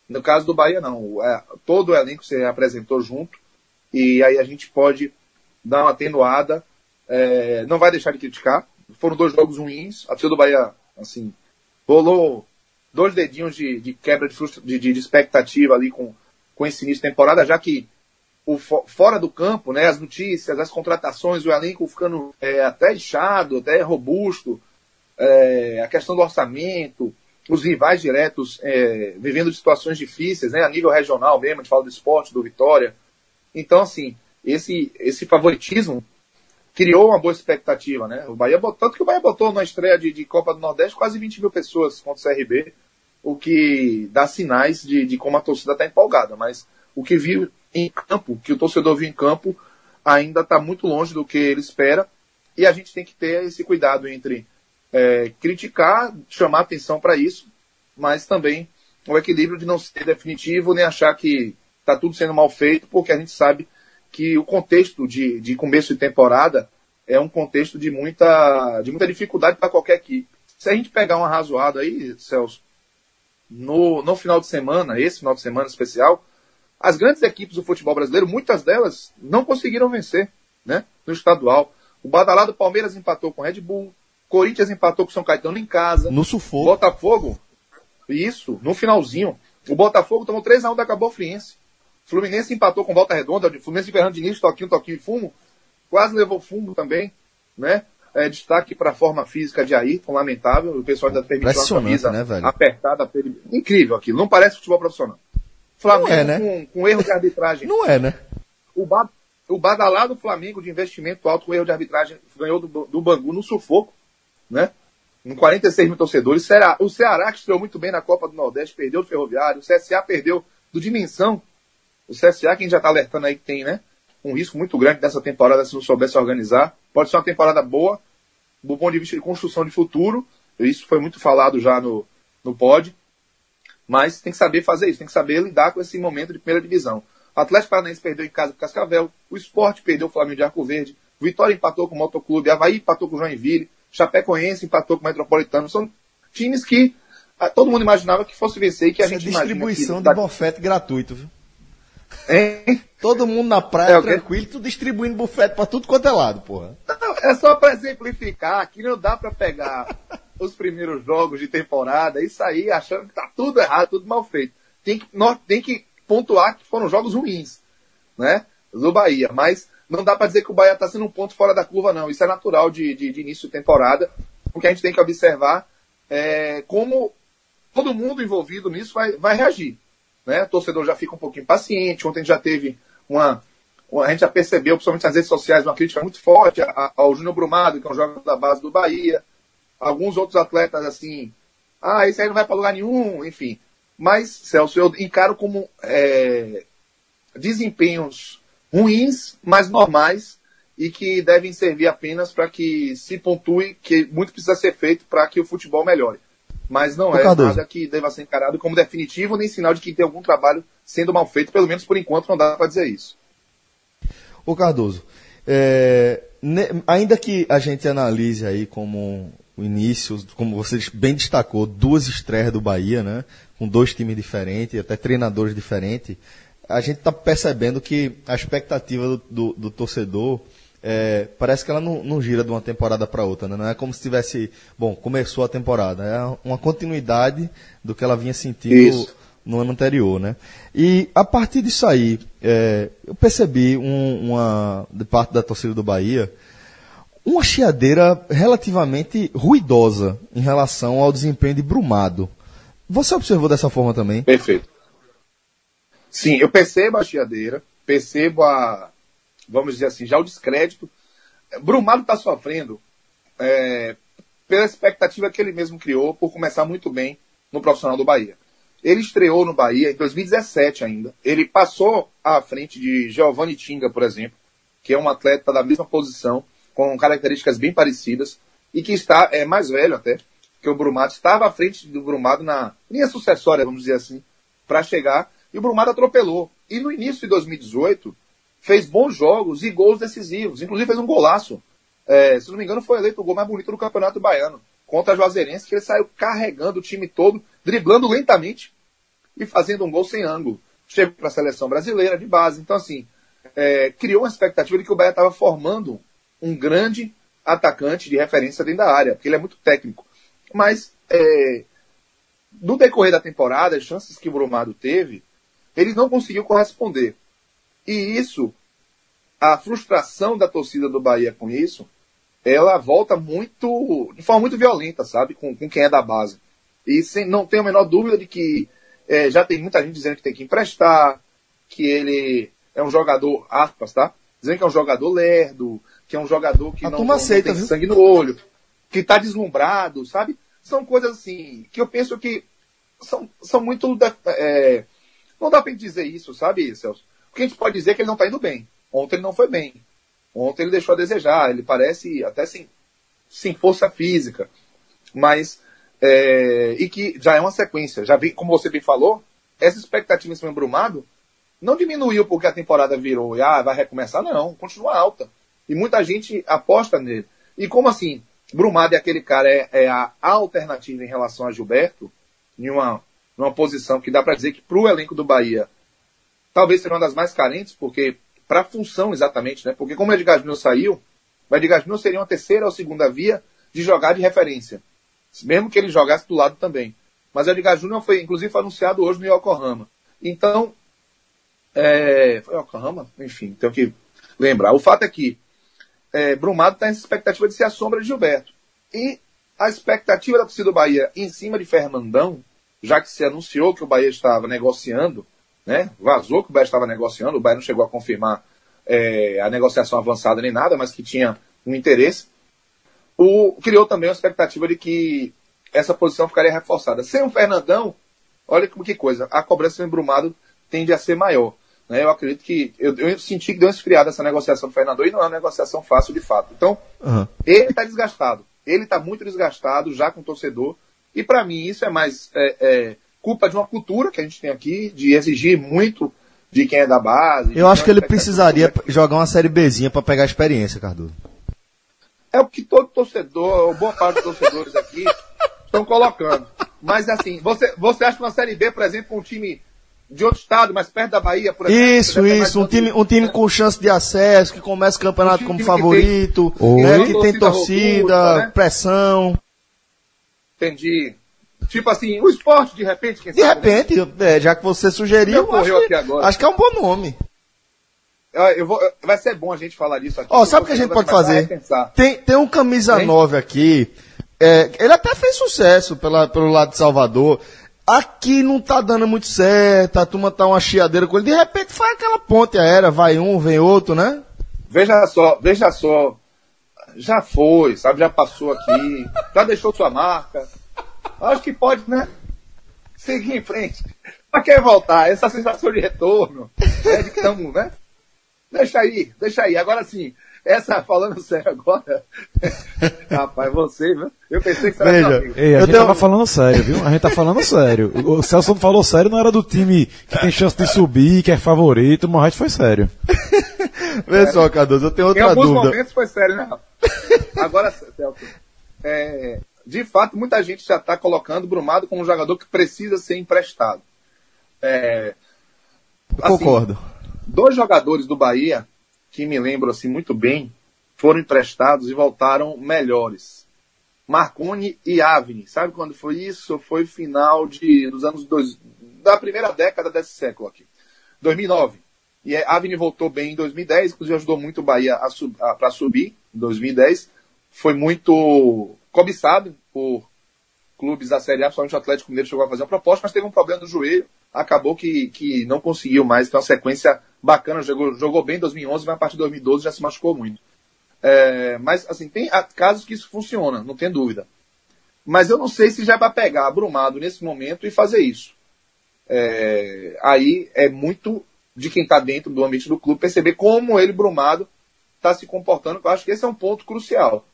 No caso do Bahia, não. É, todo o elenco se apresentou junto e aí a gente pode dar uma atenuada. É, não vai deixar de criticar. Foram dois jogos ruins. A torcida do Bahia, assim, rolou dois dedinhos de, de quebra de, de- de expectativa ali com, com esse início de temporada, já que o fo- fora do campo, né, as notícias, as contratações, o elenco ficando é, até inchado, até robusto, é, a questão do orçamento, os rivais diretos é, vivendo situações difíceis, né, a nível regional mesmo, a gente fala do esporte, do Vitória. Então, assim, esse, esse favoritismo criou uma boa expectativa, né? O Bahia botou, tanto que o Bahia botou na estreia de, de Copa do Nordeste quase 20 mil pessoas contra o CRB, o que dá sinais de, de como a torcida está empolgada, mas o que viu em campo, que o torcedor viu em campo, ainda está muito longe do que ele espera, e a gente tem que ter esse cuidado entre é, criticar, chamar atenção para isso, mas também o equilíbrio de não ser definitivo, nem achar que está tudo sendo mal feito, porque a gente sabe que o contexto de, de começo de temporada é um contexto de muita, de muita dificuldade para qualquer equipe. Se a gente pegar uma razoada aí, Celso, no, no final de semana, esse final de semana especial, as grandes equipes do futebol brasileiro, muitas delas não conseguiram vencer, né? No estadual. O badalado Palmeiras empatou com o Red Bull, Corinthians empatou com o São Caetano em casa, No sufoco. Botafogo, isso, no finalzinho. O Botafogo tomou 3x1 da Cabo Friense. Fluminense empatou com Volta Redonda, Fluminense de Fernando Diniz, toquinho, toquinho e fumo. Quase levou fumo também, né? É, destaque para a forma física de Ayrton, lamentável. O pessoal ainda permitiu Impressionante, camisa né, velho? apertada. Incrível aquilo, não parece futebol profissional. Flamengo é, né? com, com erro de arbitragem. Não é, né? O, ba o badalado Flamengo de investimento alto com erro de arbitragem ganhou do, do Bangu no sufoco, né? Com 46 mil torcedores. Será, o Ceará, que estreou muito bem na Copa do Nordeste, perdeu do Ferroviário. O CSA perdeu do Dimensão. O CSA, quem já está alertando aí que tem, né? Um risco muito grande dessa temporada se não soubesse organizar. Pode ser uma temporada boa, do ponto de vista de construção de futuro. Isso foi muito falado já no, no pod. Mas tem que saber fazer isso, tem que saber lidar com esse momento de primeira divisão. O Atlético Paranaense perdeu em casa com o Cascavel, o Sport perdeu o Flamengo de Arco Verde, o Vitória empatou com o Motoclube, Havaí empatou com o Joinville, Chapecoense empatou com o Metropolitano. São times que ah, todo mundo imaginava que fosse vencer e que a Isso é gente distribuição que, de bofete gratuito, viu? Hein? Todo mundo na praia, É, tranquilo, tu distribuindo bufete pra tudo quanto é lado, porra. Não, é só para exemplificar que não dá para pegar os primeiros jogos de temporada e sair achando que tá tudo errado, tudo mal feito. Tem que, nós, tem que pontuar que foram jogos ruins, né? Do Bahia. Mas não dá para dizer que o Bahia está sendo um ponto fora da curva, não. Isso é natural de, de, de início de temporada. O que a gente tem que observar é, como todo mundo envolvido nisso vai, vai reagir. Né? O torcedor já fica um pouquinho impaciente. Ontem já teve uma. A gente já percebeu, principalmente nas redes sociais, uma crítica muito forte ao Júnior Brumado, que é um jogador da base do Bahia. Alguns outros atletas, assim, ah, esse aí não vai para lugar nenhum, enfim. Mas, Celso, eu encaro como é, desempenhos ruins, mas normais, e que devem servir apenas para que se pontue que muito precisa ser feito para que o futebol melhore mas não é nada que deva ser encarado como definitivo, nem sinal de que tem algum trabalho sendo mal feito, pelo menos por enquanto não dá para dizer isso. O Cardoso, é, ainda que a gente analise aí como o início, como você bem destacou, duas estreias do Bahia, né, com dois times diferentes, até treinadores diferentes, a gente está percebendo que a expectativa do, do, do torcedor é, parece que ela não, não, gira de uma temporada para outra, né? Não é como se tivesse, bom, começou a temporada, é uma continuidade do que ela vinha sentindo Isso. no ano anterior, né? E a partir disso aí, é, eu percebi um, uma, de parte da torcida do Bahia, uma chiadeira relativamente ruidosa em relação ao desempenho de Brumado. Você observou dessa forma também? Perfeito. Sim, eu percebo a chiadeira, percebo a, vamos dizer assim, já o descrédito. Brumado está sofrendo é, pela expectativa que ele mesmo criou por começar muito bem no profissional do Bahia. Ele estreou no Bahia em 2017 ainda. Ele passou à frente de Giovanni Tinga, por exemplo, que é um atleta da mesma posição, com características bem parecidas, e que está é mais velho até que o Brumado. Estava à frente do Brumado na linha sucessória, vamos dizer assim, para chegar, e o Brumado atropelou. E no início de 2018, fez bons jogos e gols decisivos. Inclusive fez um golaço. É, se não me engano, foi eleito o gol mais bonito do Campeonato Baiano. Contra a Juazeirense, que ele saiu carregando o time todo, driblando lentamente e fazendo um gol sem ângulo. Chegou para a seleção brasileira de base. Então, assim, é, criou uma expectativa de que o Bahia estava formando um grande atacante de referência dentro da área, porque ele é muito técnico. Mas, é, no decorrer da temporada, as chances que o Brumado teve, ele não conseguiu corresponder. E isso, a frustração da torcida do Bahia com isso, ela volta muito, de forma muito violenta, sabe, com, com quem é da base. E sem, não tenho a menor dúvida de que é, já tem muita gente dizendo que tem que emprestar, que ele é um jogador, aspas, tá? Dizendo que é um jogador lerdo, que é um jogador que não, não, aceita, tem viu? sangue no olho, que está deslumbrado, sabe? São coisas assim, que eu penso que são, são muito. É, não dá pra dizer isso, sabe, Celso? que a gente pode dizer é que ele não está indo bem. Ontem ele não foi bem. Ontem ele deixou a desejar. Ele parece até sem, sem força física. Mas. É, e que já é uma sequência. Já vi, como você bem falou, essa expectativa em cima do Brumado não diminuiu porque a temporada virou e ah, vai recomeçar, não. Continua alta. E muita gente aposta nele. E como assim? Brumado é aquele cara, é, é a alternativa em relação a Gilberto, em uma, posição que dá para dizer que para o elenco do Bahia talvez seja uma das mais carentes, porque para a função exatamente, né? Porque como o Edgar Júnior saiu, o Edgar Júnior seria uma terceira ou segunda via de jogar de referência. Mesmo que ele jogasse do lado também. Mas o Edgar Júnior foi, inclusive, foi anunciado hoje no Yokohama. Então, é, foi Yokohama? Enfim, tenho que lembrar. O fato é que é, Brumado está em expectativa de ser a sombra de Gilberto. E a expectativa da torcida do Bahia em cima de Fernandão, já que se anunciou que o Bahia estava negociando, né? Vazou que o Bahia estava negociando, o Bahia não chegou a confirmar é, a negociação avançada nem nada, mas que tinha um interesse. O, criou também a expectativa de que essa posição ficaria reforçada. Sem o Fernandão, olha que coisa, a cobrança do Brumado tende a ser maior. Né? Eu acredito que. Eu, eu, senti que deu uma esfriada essa negociação do Fernandão e não é uma negociação fácil de fato. Então, uhum. ele está desgastado. Ele está muito desgastado já com o torcedor. E para mim isso é mais é, é, culpa de uma cultura que a gente tem aqui, de exigir muito de quem é da base. Eu acho que ele precisaria jogar uma série Bzinha para pegar a experiência, Cardoso. É o que todo torcedor, boa parte dos torcedores aqui, estão colocando. Mas assim, você, você acha que uma série B, por exemplo, com um time de outro estado, mais perto da Bahia, por exemplo. Isso, isso. Um time, um time com chance de acesso, que começa o campeonato um como favorito, que tem, né, que tem torcida, né? pressão. Entendi. Tipo assim, o esporte, de repente, quem De sabe, né? repente, né? é, já que você sugeriu, acho, aqui agora. acho que é um bom nome. Eu vou, vai ser bom a gente falar disso aqui. Ó, oh, sabe o que a gente pode fazer? Tem, tem um camisa 9 aqui, é, ele até fez sucesso pela, pelo lado de Salvador. Aqui não tá dando muito certo, a turma tá uma chiadeira com ele. De repente faz aquela ponte aérea, vai um, vem outro, né? Veja só, veja só. Já foi, sabe? Já passou aqui. já deixou sua marca. Acho que pode, né? Seguir em frente. Mas quer voltar? Essa sensação de retorno. É de que tamo, né? Deixa aí, deixa aí. Agora sim, essa, falando sério agora. Rapaz, você, viu? Eu pensei que você Veja, era. Ei, a Eu gente tenho- tava falando sério, viu? A gente tá falando sério. O Celso não falou sério, não era do time que tem chance de subir, que é favorito, o foi sério. Vê só, Cardoso, eu tenho Em outra alguns dúvida. momentos foi sério, né, Rafa? Agora, Celso, é, de fato, muita gente já está colocando o Brumado como um jogador que precisa ser emprestado. É, assim, Concordo. dois jogadores do Bahia, que me lembro assim muito bem, foram emprestados e voltaram melhores. Marconi e Avni. Sabe quando foi isso? Foi final de, dos anos dois, da primeira década desse século aqui. 2009. E Avni voltou bem em 2010, inclusive ajudou muito o Bahia para subir em 2010. Foi muito cobiçado por clubes da Série A, principalmente o Atlético Mineiro chegou a fazer uma proposta, mas teve um problema no joelho, acabou que, que não conseguiu mais. Então, uma sequência bacana, jogou, jogou bem em 2011, mas a partir de 2012 já se machucou muito. É, mas, assim, tem casos que isso funciona, não tem dúvida. Mas eu não sei se já é para pegar Brumado nesse momento e fazer isso. É, aí é muito de quem está dentro do ambiente do clube perceber como ele, Brumado, está se comportando, eu acho que esse é um ponto crucial.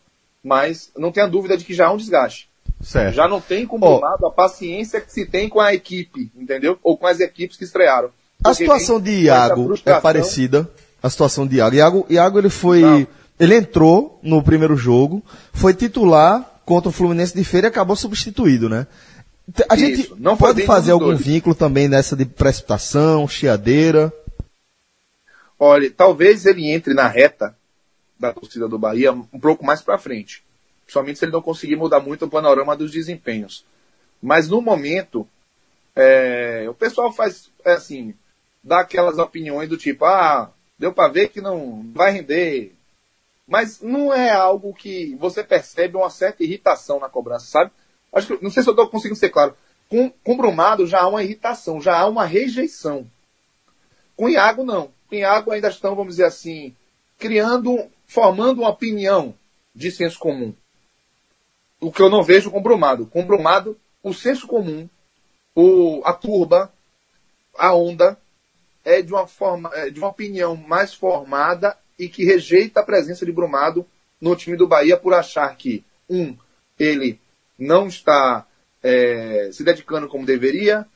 Mas não tenha dúvida de que já há um desgaste. Certo. Já não tem com o. Brumado a paciência que se tem com a equipe, entendeu? Ou com as equipes que estrearam. A situação de Iago é parecida. A situação de Iago. Iago, Iago ele foi. Não. Ele entrou no primeiro jogo, foi titular contra o Fluminense de Feira e acabou substituído, né? A Isso, gente não pode fazer algum dois. vínculo também nessa de precipitação, chiadeira. Olha, talvez ele entre na reta da torcida do Bahia um pouco mais para frente. Somente se ele não conseguir mudar muito o panorama dos desempenhos. Mas no momento, é, o pessoal faz é, assim, dá aquelas opiniões do tipo, ah, deu para ver que não vai render. Mas não é algo que você percebe uma certa irritação na cobrança, sabe? Acho que, não sei se eu estou conseguindo ser claro. Com, com Brumado já há uma irritação, já há uma rejeição. Com Iago, não. Com Iago ainda estão, vamos dizer assim, criando, formando uma opinião de senso comum. O que eu não vejo com Brumado. Com Brumado, o senso comum, o, a turba, a onda, é de uma, forma, é de uma opinião mais formada e que rejeita a presença de Brumado no time do Bahia por achar que, um, ele não está é, se dedicando como deveria,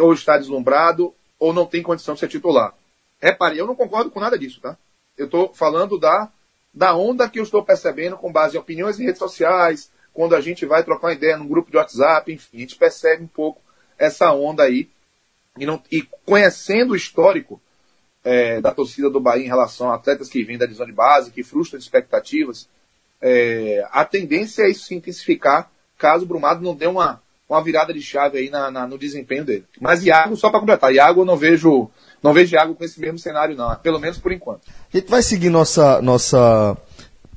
ou está deslumbrado, ou não tem condição de ser titular. Repare, eu não concordo com nada disso, tá? Eu estou falando da, da onda que eu estou percebendo com base em opiniões em redes sociais, quando a gente vai trocar uma ideia num grupo de WhatsApp, enfim, a gente percebe um pouco essa onda aí. E, não, e conhecendo o histórico é, da torcida do Bahia em relação a atletas que vêm da divisão de base, que frustram expectativas, é, a tendência é isso se intensificar caso o Brumado não dê uma, uma virada de chave aí na, na- no desempenho dele. Mas Iago, só para completar, Iago eu não vejo, não vejo Iago com esse mesmo cenário, não, pelo menos por enquanto. A gente vai seguir nossa, nossa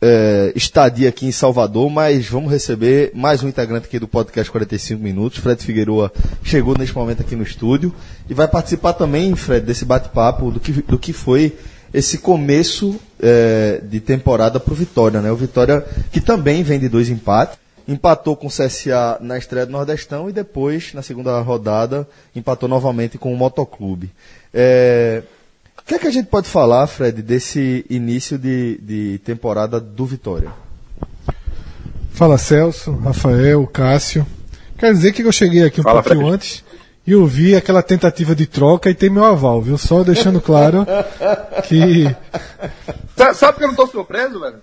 é, estadia aqui em Salvador, mas vamos receber mais um integrante aqui do podcast 45 Minutos. Fred Figueroa chegou neste momento aqui no estúdio e vai participar também, Fred, desse bate-papo do que, do que foi esse começo é, de temporada para o Vitória. Né? O Vitória que também vem de dois empates. Empatou com o CSA na estreia do Nordestão e depois, na segunda rodada, empatou novamente com o Motoclube. É, que é que a gente pode falar, Fred, desse início de, de temporada do Vitória? Fala Celso, Rafael, Cássio. Quer dizer que eu cheguei aqui um Fala, pouquinho Fred. antes e ouvi aquela tentativa de troca e tem meu aval, viu? Só deixando claro que Sa- Sabe que eu não estou surpreso, velho?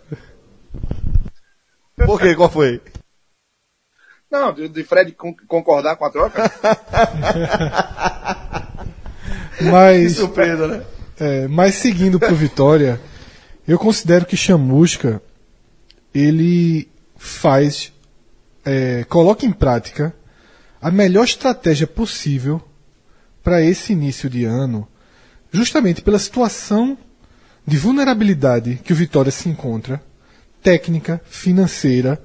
Por quê? Qual foi? Não, de, de Fred con- concordar com a troca. mas surpresa, né? É, mas seguindo pro Vitória, eu considero que Chamusca ele faz, é, coloca em prática a melhor estratégia possível para esse início de ano, justamente pela situação de vulnerabilidade que o Vitória se encontra, técnica, financeira,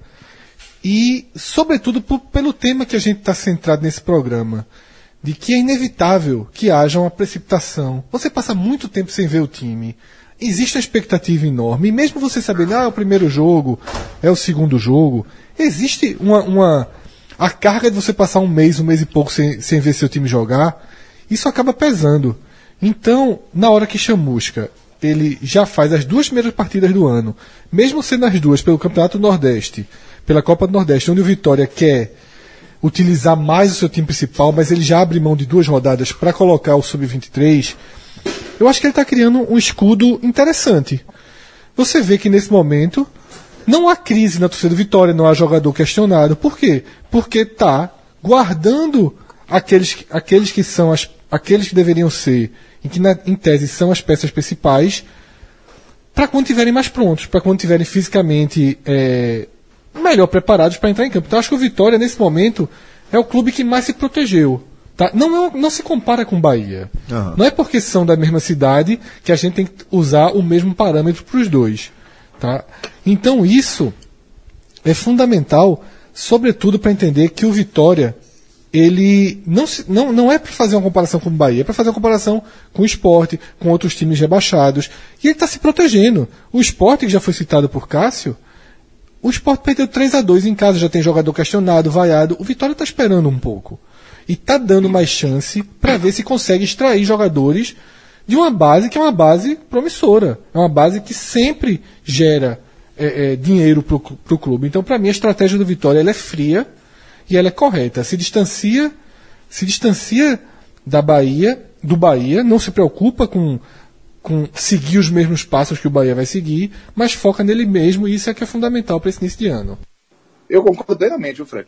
E, sobretudo, pelo tema que a gente está centrado nesse programa, de que é inevitável que haja uma precipitação. Você passa muito tempo sem ver o time. Existe uma expectativa enorme. E mesmo você sabendo, ah, é o primeiro jogo, é o segundo jogo, existe uma, uma. A carga de você passar um mês, um mês e pouco sem, sem ver seu time jogar, isso acaba pesando. Então, na hora que Chamusca ele já faz as duas primeiras partidas do ano, mesmo sendo as duas pelo Campeonato Nordeste, pela Copa do Nordeste, onde o Vitória quer utilizar mais o seu time principal, mas ele já abre mão de duas rodadas para colocar o Sub-23, eu acho que ele está criando um escudo interessante. Você vê que nesse momento não há crise na torcida do Vitória, não há jogador questionado. Por quê? Porque está guardando aqueles, aqueles que são as, aqueles que deveriam ser, e que na, em tese são as peças principais, para quando estiverem mais prontos, para quando estiverem fisicamente é, melhor preparados para entrar em campo. Então acho que o Vitória, nesse momento, é o clube que mais se protegeu. Tá? Não, é- não se compara com o Bahia. Aham. Não é porque são da mesma cidade que a gente tem que usar o mesmo parâmetro para os dois. Tá? Então isso é fundamental, sobretudo para entender que o Vitória ele não, se- não, não é para fazer uma comparação com o Bahia, é para fazer uma comparação com o esporte, com outros times rebaixados. E ele está se protegendo. O esporte, que já foi citado por Cássio, o Sport perdeu 3 a 2 em casa, já tem jogador questionado, vaiado. O Vitória está esperando um pouco. E está dando mais chance para ver se consegue extrair jogadores de uma base que é uma base promissora. É uma base que sempre gera é, é, dinheiro para o clube. Então, para mim, a estratégia do Vitória ela é fria e ela é correta. Se distancia, se distancia da Bahia, do Bahia, não se preocupa com com seguir os mesmos passos que o Bahia vai seguir, mas foca nele mesmo e isso é que é fundamental para esse início de ano. Eu concordo plenamente, Fred?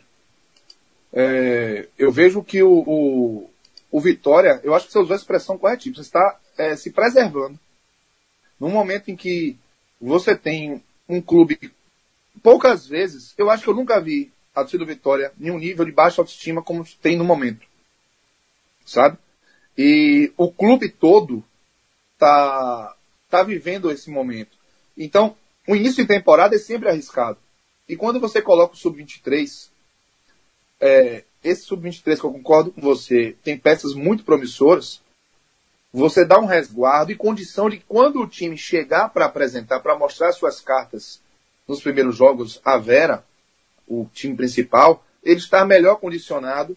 É, eu vejo que o, o, o Vitória, eu acho que você usou a expressão corretiva, você está é, se preservando. Num momento em que você tem um clube, poucas vezes, eu acho que eu nunca vi a torcida do Vitória em um nível de baixa autoestima como tem no momento. Sabe? E o clube todo tá, tá vivendo esse momento. Então, o início de temporada é sempre arriscado. E quando você coloca o Sub-23, é, esse Sub-23 que eu concordo com você, tem peças muito promissoras, você dá um resguardo e condição de quando o time chegar para apresentar, para mostrar suas cartas nos primeiros jogos à Vera, o time principal, ele está melhor condicionado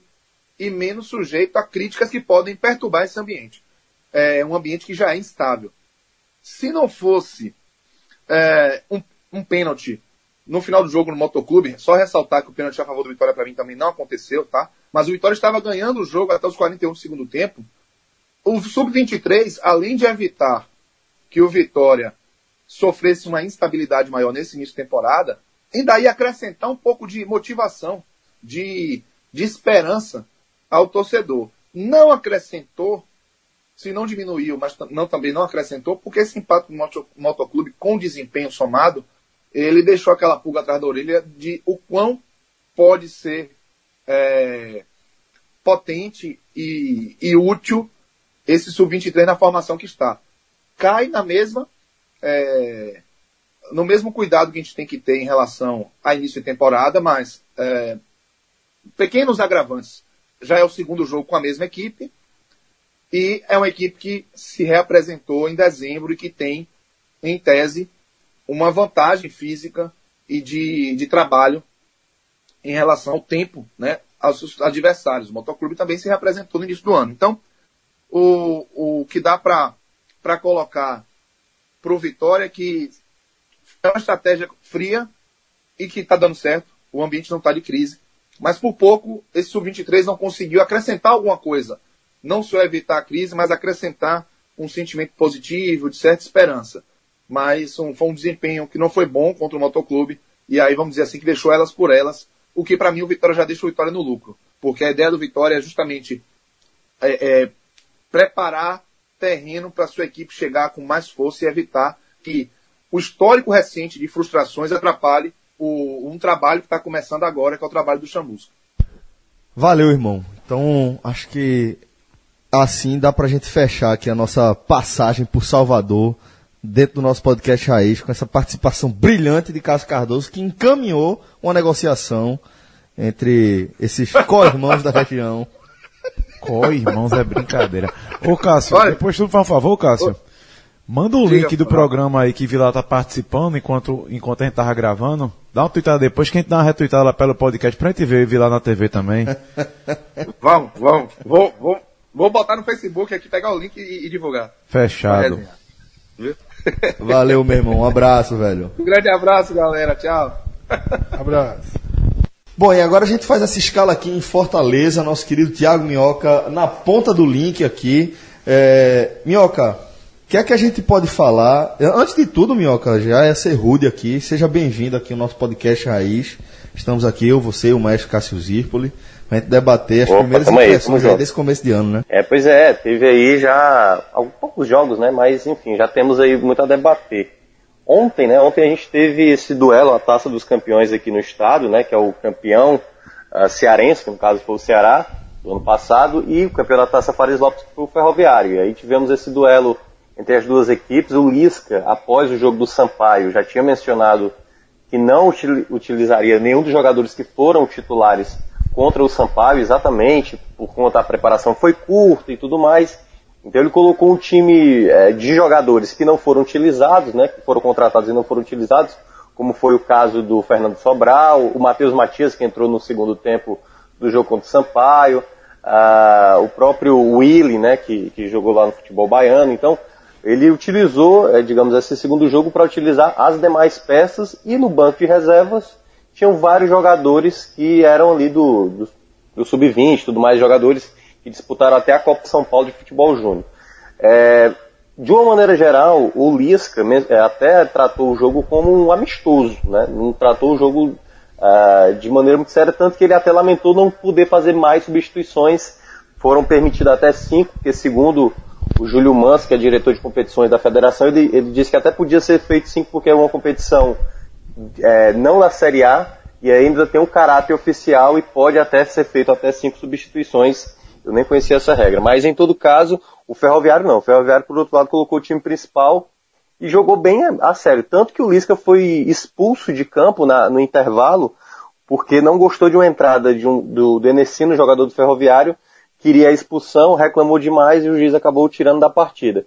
e menos sujeito a críticas que podem perturbar esse ambiente. É um ambiente que já é instável. Se não fosse é, um, um pênalti no final do jogo no Motoclube, só ressaltar que o pênalti a favor do Vitória para mim também não aconteceu, tá? Mas o Vitória estava ganhando o jogo até os 41 do segundo tempo. O Sub-23, além de evitar que o Vitória sofresse uma instabilidade maior nesse início de temporada, ainda ia acrescentar um pouco de motivação, de, de esperança ao torcedor. Não acrescentou, se não diminuiu, mas não, também não acrescentou, porque esse impacto do moto, motoclube com desempenho somado, ele deixou aquela pulga atrás da orelha de o quão pode ser é, potente e, e útil esse sub-23 na formação que está. Cai na mesma é, no mesmo cuidado que a gente tem que ter em relação a início de temporada, mas é, pequenos agravantes. Já é o segundo jogo com a mesma equipe e é uma equipe que se reapresentou em dezembro e que tem, em tese, uma vantagem física e de, de trabalho em relação ao tempo né, aos adversários. O Motoclube também se reapresentou no início do ano. Então, o, o que dá para colocar para o Vitória é que é uma estratégia fria e que está dando certo. O ambiente não está de crise. Mas por pouco, esse sub-23 não conseguiu acrescentar alguma coisa. Não só evitar a crise, mas acrescentar um sentimento positivo, de certa esperança. Mas um, foi um desempenho que não foi bom contra o Motoclube. E aí, vamos dizer assim, que deixou elas por elas. O que para mim o Vitória já deixa o Vitória no lucro. Porque a ideia do Vitória é justamente é, é, preparar terreno para sua equipe chegar com mais força e evitar que o histórico recente de frustrações atrapalhe o, um trabalho que está começando agora, que é o trabalho do Chamusca. Valeu, irmão. Então, acho que assim dá pra gente fechar aqui a nossa passagem por Salvador dentro do nosso podcast Raiz, com essa participação brilhante de Cássio Cardoso, que encaminhou uma negociação entre esses co-irmãos da região. Co-irmãos é brincadeira. Ô, Cássio, Olha. depois tu faz um favor, Cássio. Manda o Diga, link do programa aí que Vila tá participando enquanto, enquanto a gente tava gravando. Dá uma tweetada depois que a gente dá uma retweetada lá pelo podcast pra gente ver Vila na TV também. Vamos, vamos. Vou, vou, vou botar no Facebook aqui, pegar o link e, e divulgar. Fechado. Valeu, meu irmão. Um abraço, velho. Um grande abraço, galera. Tchau. Abraço. Bom, e agora a gente faz essa escala aqui em Fortaleza, nosso querido Tiago Minhoca, na ponta do link aqui. É, Minhoca, o que é que a gente pode falar? Antes de tudo, Minhoca, já é ser rude aqui, seja bem-vindo aqui ao nosso podcast Raiz. Estamos aqui, eu, você, o maestro Cássio Zirpoli, pra gente debater as Opa, primeiras impressões aí desse começo de ano, né? É, pois é, teve aí já alguns poucos jogos, né? Mas enfim, já temos aí muito a debater. Ontem, né? Ontem a gente teve esse duelo, a taça dos campeões aqui no estado, né? Que é o campeão ah, cearense, que no caso foi o Ceará, do ano passado, e o campeão da taça Fares Lopes foi o Ferroviário. E aí tivemos esse duelo entre as duas equipes. O Lisca, após o jogo do Sampaio, já tinha mencionado que não util- utilizaria nenhum dos jogadores que foram titulares contra o Sampaio, exatamente por conta da preparação foi curta e tudo mais. Então ele colocou um time eh, de jogadores que não foram utilizados, né, que foram contratados e não foram utilizados, como foi o caso do Fernando Sobral, o Matheus Matias, que entrou no segundo tempo do jogo contra o Sampaio, ah, o próprio Willy, né, que, que jogou lá no futebol baiano. Então, ele utilizou, eh, digamos, esse segundo jogo para utilizar as demais peças e no banco de reservas tinham vários jogadores que eram ali do, do, do sub-20, tudo mais, jogadores que disputaram até a Copa São Paulo de Futebol Júnior. É, de uma maneira geral, o Lisca é, até tratou o jogo como um amistoso, né? não tratou o jogo ah, de maneira muito séria, tanto que ele até lamentou não poder fazer mais substituições. Foram permitidas até cinco, porque segundo o Júlio Mans, que é diretor de competições da federação, ele, ele disse que até podia ser feito cinco porque é uma competição é, não da Série A e ainda tem um caráter oficial e pode até ser feito até cinco substituições. Eu nem conhecia essa regra. Mas em todo caso, o Ferroviário não. O Ferroviário, por outro lado, colocou o time principal e jogou bem a, a sério. Tanto que o Lisca foi expulso de campo na- no intervalo porque não gostou de uma entrada de um, do, do Enesino, jogador do Ferroviário, queria a expulsão, reclamou demais e o juiz acabou tirando da partida.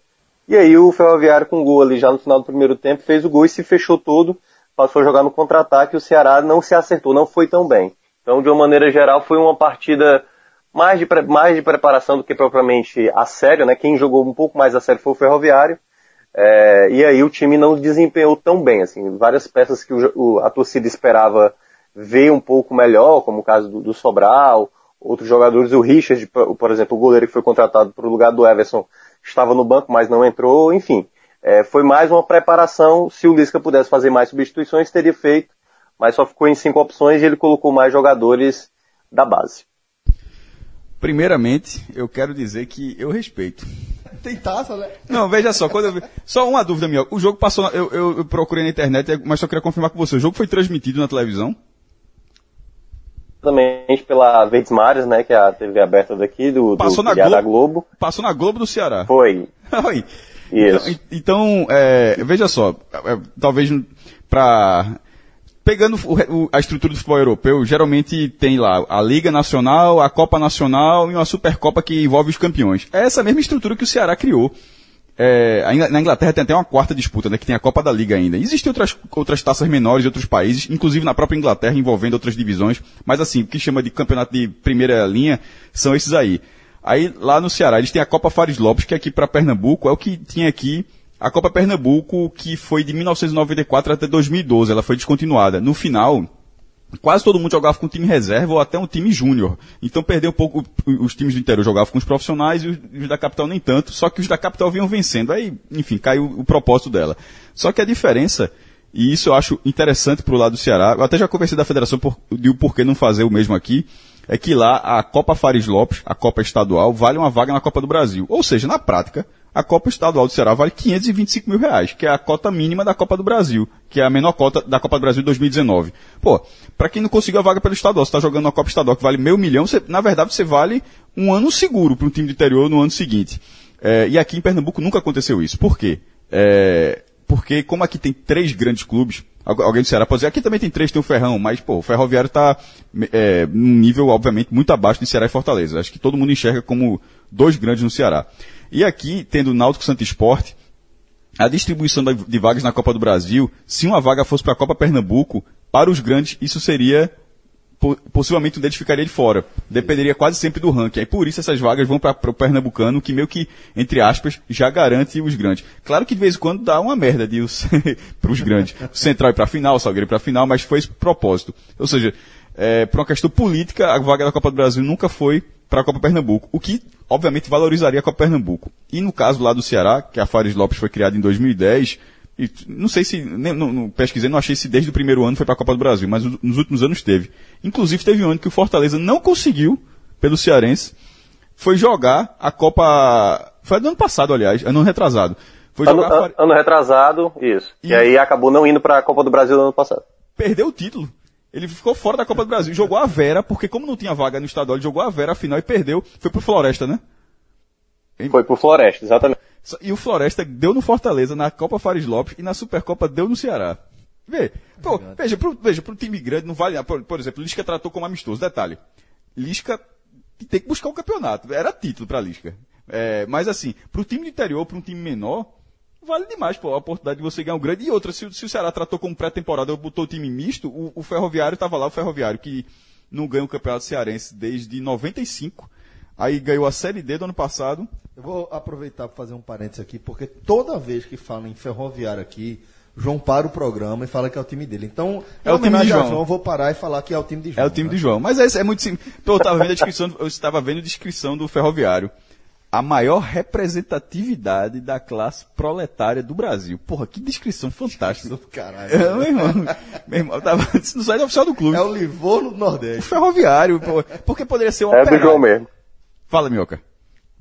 E aí o Ferroviário com gol ali já no final do primeiro tempo fez o gol e se fechou todo, passou a jogar no contra-ataque e o Ceará não se acertou, não foi tão bem. Então, de uma maneira geral, foi uma partida mais de, mais de preparação do que propriamente a sério, né? Quem jogou um pouco mais a sério foi o Ferroviário. É, e aí o time não desempenhou tão bem, assim, várias peças que o o- a torcida esperava ver um pouco melhor, como o caso do, do Sobral, outros jogadores, o Richard, por exemplo, o goleiro que foi contratado para o lugar do Everson, estava no banco, mas não entrou, enfim. É, foi mais uma preparação, se o Lisca pudesse fazer mais substituições, teria feito, mas só ficou em cinco opções e ele colocou mais jogadores da base. Primeiramente, eu quero dizer que eu respeito. Tem taça, né? Não, veja só, quando eu vi- só uma dúvida minha. O jogo passou, eu, eu- eu procurei na internet, mas só queria confirmar com você. O jogo foi transmitido na televisão? Também pela Verdes Mares, né, que é a TV aberta daqui, do, do Passou na filiado da Globo? Globo. Passou na Globo do Ceará. Foi. Oi. Então, então, é, veja só, é, talvez para pegando o a estrutura do futebol europeu, geralmente tem lá a Liga Nacional, a Copa Nacional e uma Supercopa que envolve os campeões. É essa mesma estrutura que o Ceará criou. É, na Inglaterra tem até uma quarta disputa, né, que tem a Copa da Liga ainda. Existem outras, outras taças menores em outros países, inclusive na própria Inglaterra, envolvendo outras divisões, mas assim, o que chama de campeonato de primeira linha são esses aí. Aí, lá no Ceará, eles têm a Copa Fares Lopes, que é aqui para Pernambuco, é o que tinha aqui a Copa Pernambuco, que foi de 1994 até 2012, ela foi descontinuada. No final, quase todo mundo jogava com time reserva ou até um time júnior. Então perdeu um pouco, os times do interior jogavam com os profissionais e os, da capital nem tanto, só que os da capital vinham vencendo. Aí, enfim, caiu o propósito dela. Só que a diferença, e isso eu acho interessante pro lado do Ceará, eu até já conversei da federação por, de o porquê não fazer o mesmo aqui, é que lá a Copa Fares Lopes, a Copa Estadual, vale uma vaga na Copa do Brasil. Ou seja, na prática, a Copa Estadual do Ceará vale 525 mil reais, que é a cota mínima da Copa do Brasil, que é a menor cota da Copa do Brasil de 2019. Pô, pra quem não conseguiu a vaga pelo estadual, você tá jogando uma Copa Estadual que vale meio milhão, você- na verdade você vale um ano seguro para um time do interior no ano seguinte. É, e aqui em Pernambuco nunca aconteceu isso. Por quê? É, porque como aqui tem três grandes clubes, alguém do Ceará pode dizer, aqui também tem três, tem o Ferrão, mas pô, o Ferroviário está é, num nível, obviamente, muito abaixo de Ceará e Fortaleza. Acho que todo mundo enxerga como dois grandes no Ceará. E aqui, tendo o Náutico Santo Esporte, a distribuição de vagas na Copa do Brasil, se uma vaga fosse para a Copa Pernambuco, para os grandes, isso seria possivelmente um deles ficaria de fora. Dependeria quase sempre do ranking. Aí por isso essas vagas vão para o Pernambucano, que meio que, entre aspas, já garante os grandes. Claro que de vez em quando dá uma merda de os os grandes. O Central ir para a final, o Salgueiro ir para a final, mas foi esse propósito. Ou seja, é, por uma questão política, a vaga da Copa do Brasil nunca foi para a Copa Pernambuco, o que obviamente valorizaria a Copa Pernambuco. E no caso lá do Ceará, que a Fares Lopes foi criada em 2010, e não sei se, nem, não, não, pesquisei, não achei se desde o primeiro ano foi para a Copa do Brasil, mas nos últimos anos teve. Inclusive teve um ano que o Fortaleza não conseguiu, pelo Cearense, foi jogar a Copa, foi do ano passado, aliás, ano retrasado. Foi Ano, jogar a an- Fare- ano retrasado, isso. E- E aí acabou não indo para a Copa do Brasil do ano passado. perdeu o título. Ele ficou fora da Copa do Brasil, jogou a Vera, porque como não tinha vaga no estadual, ele jogou a Vera a final e perdeu. Foi pro Floresta, né? Foi pro Floresta, exatamente. E o Floresta deu no Fortaleza, na Copa Fares Lopes e na Supercopa deu no Ceará. Vê, pô, veja, pro, veja, pro time grande não vale, por, por exemplo, Lisca tratou como amistoso. Detalhe, Lisca tem que buscar o campeonato, era título pra Lisca. É, mas assim, pro time do interior, pra um time menor, vale demais, pô, a oportunidade de você ganhar um grande. E outra, se, o- se o Ceará tratou como pré-temporada, botou o time misto, o, o Ferroviário tava lá, o Ferroviário, que não ganha o campeonato cearense desde 95, aí ganhou a Série D do ano passado, Eu vou aproveitar para fazer um parênteses aqui, porque toda vez que fala em ferroviário aqui, João para o programa e fala que é o time dele. Então, É o time de João. João, eu vou parar e falar que é o time de João. É o time né? de João. Mas é, é muito simples. Então, eu estava vendo a descrição, eu estava vendo a descrição do ferroviário. A maior representatividade da classe proletária do Brasil. Porra, que descrição fantástica. Caralho. É, meu irmão, meu irmão, eu tava no site oficial do clube. É o Livorno do O Nordeste. ferroviário, pô, porque poderia ser um É do operário. João mesmo. Fala, Minhoca.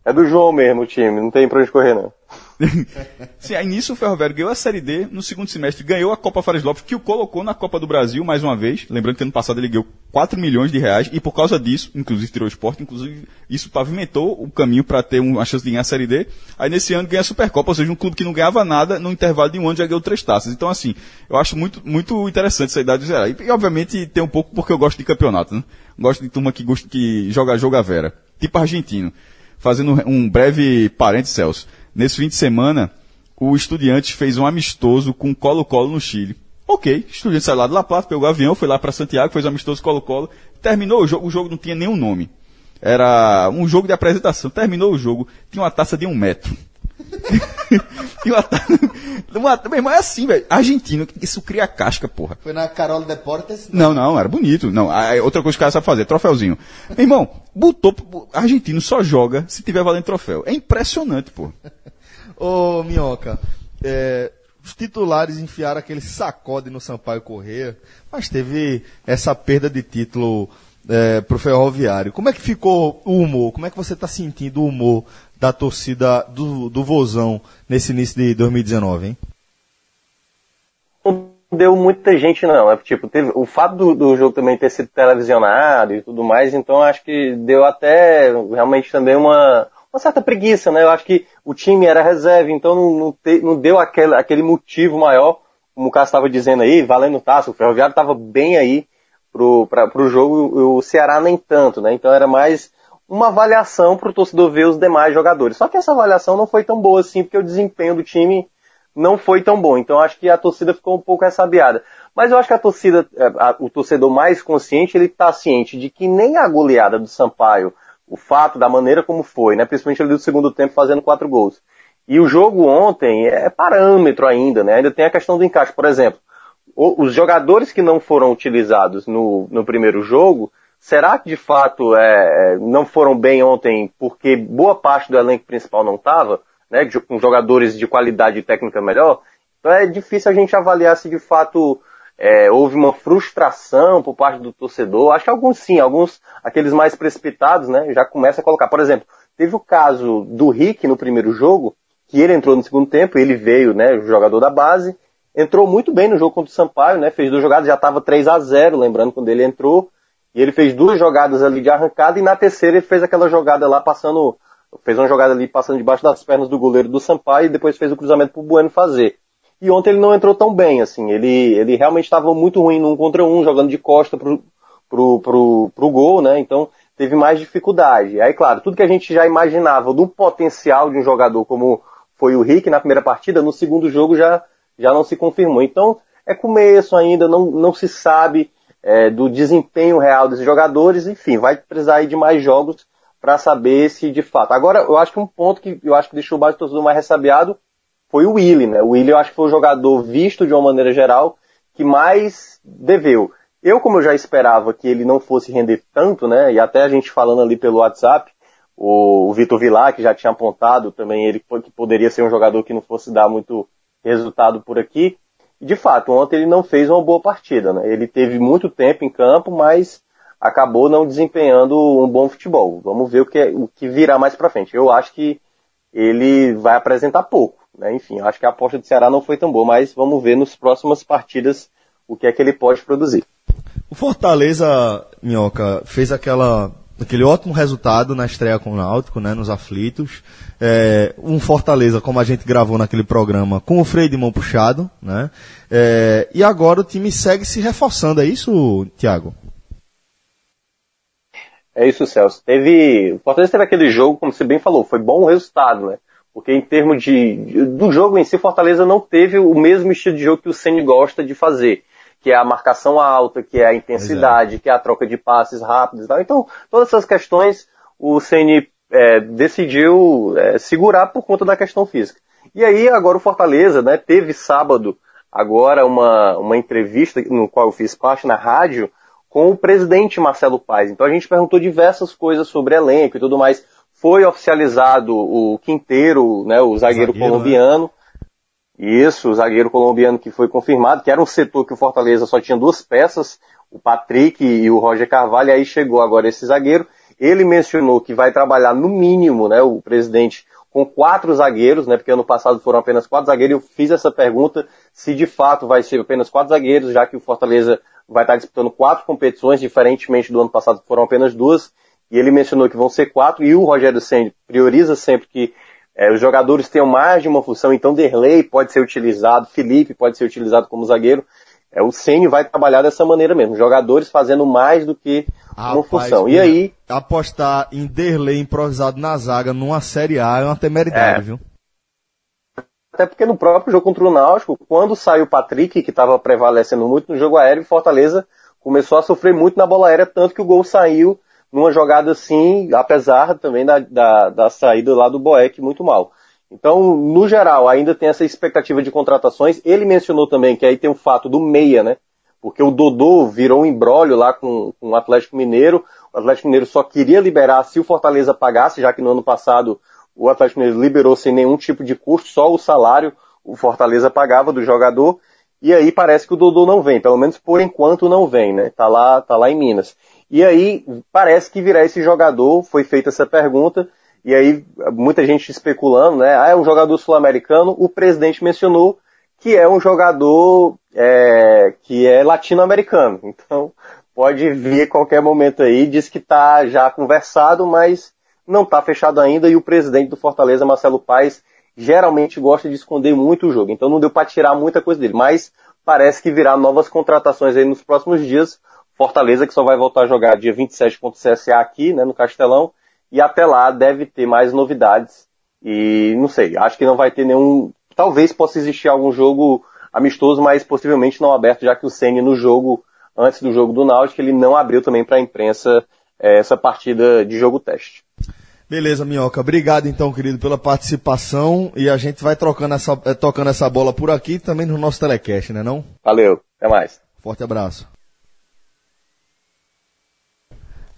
É do João mesmo o time, não tem pra onde correr não. Sim, aí nisso o Ferroviário ganhou a Série D, no segundo semestre ganhou a Copa Fares Lopes, que o colocou na Copa do Brasil mais uma vez. Lembrando que ano passado ele ganhou 4 milhões de reais e por causa disso, inclusive tirou o esporte, inclusive isso pavimentou o caminho para ter uma chance de ganhar a Série D. Aí nesse ano ganha a Supercopa, ou seja, um clube que não ganhava nada, no intervalo de um ano já ganhou três taças. Então assim, eu acho muito, muito interessante essa idade Ceará. E, e, obviamente tem um pouco porque eu gosto de campeonato, né? Gosto de turma que, gosta, que joga a vera. Tipo argentino. Fazendo um breve parênteses, Celso. Nesse fim de semana, o Estudiantes fez um amistoso com Colo-Colo no Chile. Ok, o Estudiantes saiu lá de La Plata, pegou o avião, foi lá para Santiago, fez um amistoso Colo-Colo. Terminou o jogo, o jogo não tinha nenhum nome. Era um jogo de apresentação. Terminou o jogo, tinha uma taça de um metro. Uma taça... Uma... Meu irmão, é assim, velho. Argentino, isso cria casca, porra. Foi na Carol Deportes. Não, não, era bonito. Não, outra coisa que o cara sabe fazer, troféuzinho. Meu irmão, botou. Argentino só joga se tiver valendo troféu. É impressionante, pô. Ô, Minhoca, é, os titulares enfiaram aquele sacode no Sampaio Correia, mas teve essa perda de título é, pro Ferroviário. Como é que ficou o humor? Como é que você está sentindo o humor da torcida do, do Vozão nesse início de 2019, hein? Não deu muita gente não, é tipo, teve, o fato do, do jogo também ter sido televisionado e tudo mais, então acho que deu até realmente também uma, uma certa preguiça, né? Eu acho que o time era reserva, então não, não, te- não deu aquele, aquele motivo maior, como o Cássio estava dizendo aí, valendo taça, o Ferroviário estava bem aí pro, pra, pro jogo, o Ceará nem tanto, né? Então era mais uma avaliação para o torcedor ver os demais jogadores. Só que essa avaliação não foi tão boa assim, porque o desempenho do time não foi tão bom. Então acho que a torcida ficou um pouco ressabiada. Mas eu acho que a torcida, é, o torcedor mais consciente, ele está ciente de que nem a goleada do Sampaio, o fato da maneira como foi, né, principalmente ali do segundo tempo fazendo quatro gols. E o jogo ontem é parâmetro ainda, né? Ainda tem a questão do encaixe. Por exemplo, os jogadores que não foram utilizados no, no primeiro jogo, será que de fato é, não foram bem ontem porque boa parte do elenco principal não estava, né, com jogadores de qualidade técnica melhor? Então é difícil a gente avaliar se de fato é, houve uma frustração por parte do torcedor. Acho que alguns sim, alguns, aqueles mais precipitados, né, já começa a colocar. Por exemplo, teve o caso do Rick no primeiro jogo, que ele entrou no segundo tempo, ele veio, né, o jogador da base, entrou muito bem no jogo contra o Sampaio, né, fez duas jogadas, já estava 3 a 0 lembrando quando ele entrou, e ele fez duas jogadas ali de arrancada, e na terceira ele fez aquela jogada lá passando, fez uma jogada ali passando debaixo das pernas do goleiro do Sampaio, e depois fez o cruzamento pro Bueno fazer. E ontem ele não entrou tão bem, assim. Ele, ele realmente estava muito ruim num contra um, jogando de costa pro, pro, pro, pro gol, né? Então teve mais dificuldade. Aí, claro, tudo que a gente já imaginava do potencial de um jogador como foi o Rick na primeira partida, no segundo jogo já, já não se confirmou. Então, é começo ainda, não, não se sabe é, do desempenho real desses jogadores, enfim, vai precisar de mais jogos para saber se de fato. Agora, eu acho que um ponto que eu acho que deixou o base torcedor mais ressabiado foi o Willi, né? O Willi eu acho que foi o jogador visto de uma maneira geral que mais deveu. Eu, como eu já esperava que ele não fosse render tanto, né? E até a gente falando ali pelo WhatsApp, o, o Vitor Vilar, que já tinha apontado também ele que poderia ser um jogador que não fosse dar muito resultado por aqui. De fato, ontem ele não fez uma boa partida, né? Ele teve muito tempo em campo, mas acabou não desempenhando um bom futebol. Vamos ver o que, o que virá mais para frente. Eu acho que ele vai apresentar pouco, né? Enfim, acho que a aposta do Ceará não foi tão boa, mas vamos ver nas próximas partidas o que é que ele pode produzir. O Fortaleza, Minhoca, fez aquela, aquele ótimo resultado na estreia com o Náutico, né, nos aflitos. É, um Fortaleza, como a gente gravou naquele programa, com o freio de mão puxado, né? É, e agora o time segue se reforçando, é isso, Thiago? É isso, Celso. Teve. O Fortaleza teve aquele jogo, como você bem falou, foi bom o resultado, né? Porque em termos de, do jogo em si, Fortaleza não teve o mesmo estilo de jogo que o Ceni gosta de fazer que é a marcação alta, que é a intensidade, que é a troca de passes rápidos e tal. Então, todas essas questões o CN é, decidiu é, segurar por conta da questão física. E aí, agora o Fortaleza, né, teve sábado, agora uma, uma entrevista no qual eu fiz parte na rádio, com o presidente Marcelo Paes. Então a gente perguntou diversas coisas sobre elenco e tudo mais. Foi oficializado o Quinteiro, né, o zagueiro, zagueiro né? colombiano. Né? Isso, o zagueiro colombiano que foi confirmado, que era um setor que o Fortaleza só tinha duas peças, o Patrick e o Roger Carvalho, aí chegou agora esse zagueiro. Ele mencionou que vai trabalhar no mínimo, né, o presidente, com quatro zagueiros, né, porque ano passado foram apenas quatro zagueiros. Eu fiz essa pergunta se de fato vai ser apenas quatro zagueiros, já que o Fortaleza vai estar disputando quatro competições, diferentemente do ano passado que foram apenas duas. E ele mencionou que vão ser quatro, e o Rogério Senna prioriza sempre que é, os jogadores tenham mais de uma função, então Derlei pode ser utilizado, Felipe pode ser utilizado como zagueiro. É, o Ceni vai trabalhar dessa maneira mesmo, jogadores fazendo mais do que Rapaz, uma função. E aí apostar em Derlei improvisado na zaga numa Série A é uma temeridade, é. viu? Até porque no próprio jogo contra o Náutico, quando saiu o Patrick, que estava prevalecendo muito no jogo aéreo, Fortaleza começou a sofrer muito na bola aérea, tanto que o gol saiu numa jogada assim, apesar também da, da, da saída lá do Boeck muito mal. Então, no geral, ainda tem essa expectativa de contratações. Ele mencionou também que aí tem o fato do meia, né? Porque o Dodô virou um embrólio lá com, com o Atlético Mineiro. O Atlético Mineiro só queria liberar se o Fortaleza pagasse, já que no ano passado o Atlético Mineiro liberou sem nenhum tipo de custo, só o salário o Fortaleza pagava do jogador. E aí parece que o Dodô não vem, pelo menos por enquanto não vem, né? Tá lá, tá lá em Minas. E aí parece que virá esse jogador, foi feita essa pergunta, e aí muita gente especulando, né? Ah, é um jogador sul-americano. O presidente mencionou que é um jogador é, que é latino-americano. Então pode vir a qualquer momento aí. Diz que está já conversado, mas não está fechado ainda. E o presidente do Fortaleza, Marcelo Paes, geralmente gosta de esconder muito o jogo. Então não deu para tirar muita coisa dele. Mas parece que virá novas contratações aí nos próximos dias. Fortaleza que só vai voltar a jogar dia 27 contra o CSA aqui, né, no Castelão, e até lá deve ter mais novidades. E não sei, acho que não vai ter nenhum. Talvez possa existir algum jogo amistoso, mas possivelmente não aberto, já que o Ceni no jogo, antes do jogo do Náutico, ele não abriu também para a imprensa é, essa partida de jogo teste. Beleza, Minhoca. Obrigado então, querido, pela participação. E a gente vai trocando essa, é, tocando essa bola por aqui também no nosso telecast, né não? Valeu, até mais. Forte abraço.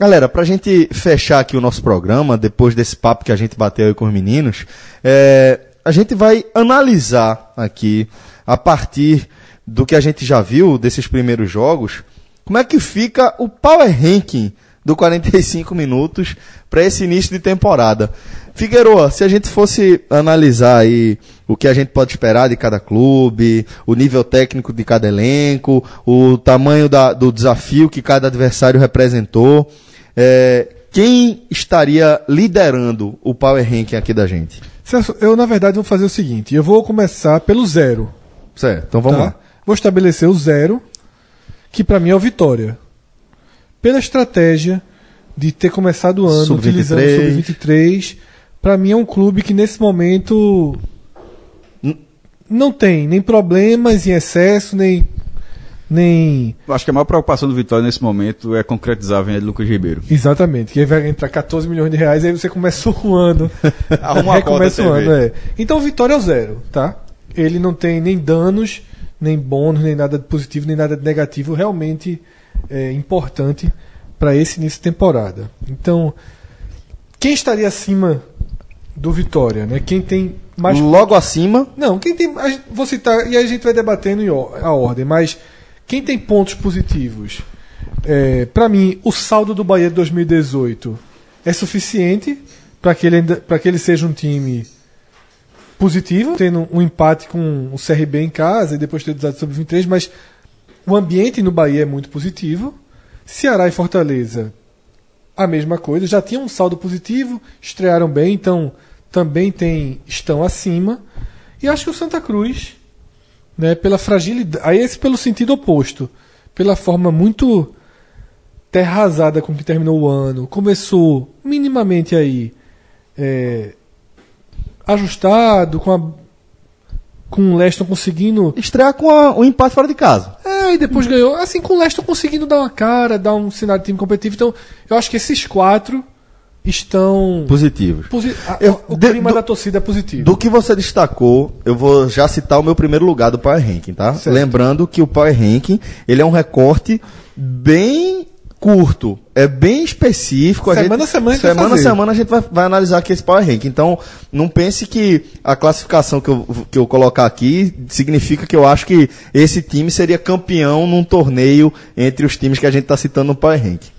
Galera, para a gente fechar aqui o nosso programa, depois desse papo que a gente bateu aí com os meninos, é, a gente vai analisar aqui, a partir do que a gente já viu desses primeiros jogos, como é que fica o Power Ranking do 45 minutos para esse início de temporada. Figueroa, se a gente fosse analisar aí o que a gente pode esperar de cada clube, o nível técnico de cada elenco, o tamanho da, do desafio que cada adversário representou, é, quem estaria liderando o Power Ranking aqui da gente? Celso, eu na verdade vou fazer o seguinte: eu vou começar pelo zero. Certo, então vamos tá? lá. Vou estabelecer o zero, que pra mim é o Vitória. Pela estratégia de ter começado o ano Sub-23. utilizando o Sub-23, pra mim é um clube que nesse momento não tem nem problemas em excesso, nem. Nem Eu acho que a maior preocupação do Vitória nesse momento é concretizar a venda de Lucas Ribeiro. Exatamente, que aí vai entrar 14 milhões de reais, aí você começa o ano. Arruma a recomeça conta o ano, é. Então o Vitória é o zero, tá? Ele não tem nem danos, nem bônus, nem nada de positivo, nem nada de negativo, realmente é importante para esse início de temporada. Então, quem estaria acima do Vitória, né? Quem tem mais Logo acima, não, quem tem. gente- Vou citar, e aí a gente vai debatendo a ordem, mas quem tem pontos positivos? É, para mim, o saldo do Bahia de 2018 é suficiente para que, ele que ele seja um time positivo, tendo um empate com o CRB em casa e depois ter usado sobre 23, mas o ambiente no Bahia é muito positivo. Ceará e Fortaleza, a mesma coisa, já tinham um saldo positivo, estrearam bem, então também tem, estão acima. E acho que o Santa Cruz, né, pela fragilidade, aí esse pelo sentido oposto, pela forma muito terra arrasada com que terminou o ano, começou minimamente aí é, ajustado, com a com o Leston conseguindo estrear com a- o empate fora de casa. é, e depois ganhou. Assim, com o Leicester conseguindo dar uma cara, dar um sinal de time competitivo. Então, eu acho que esses quatro estão. Positivos. posi- a- Eu- o de- clima do- da torcida é positivo. Do que você destacou, eu vou já citar o meu primeiro lugar do Power Ranking, tá? Certo. Lembrando que o Power Ranking, ele é um recorte bem curto, é bem específico. a Semana a semana a gente vai semana semana a gente vai, vai analisar aqui esse Power Ranking. Então, não pense que a classificação que eu, que eu colocar aqui significa que eu acho que esse time seria campeão num torneio entre os times que a gente está citando no Power Ranking.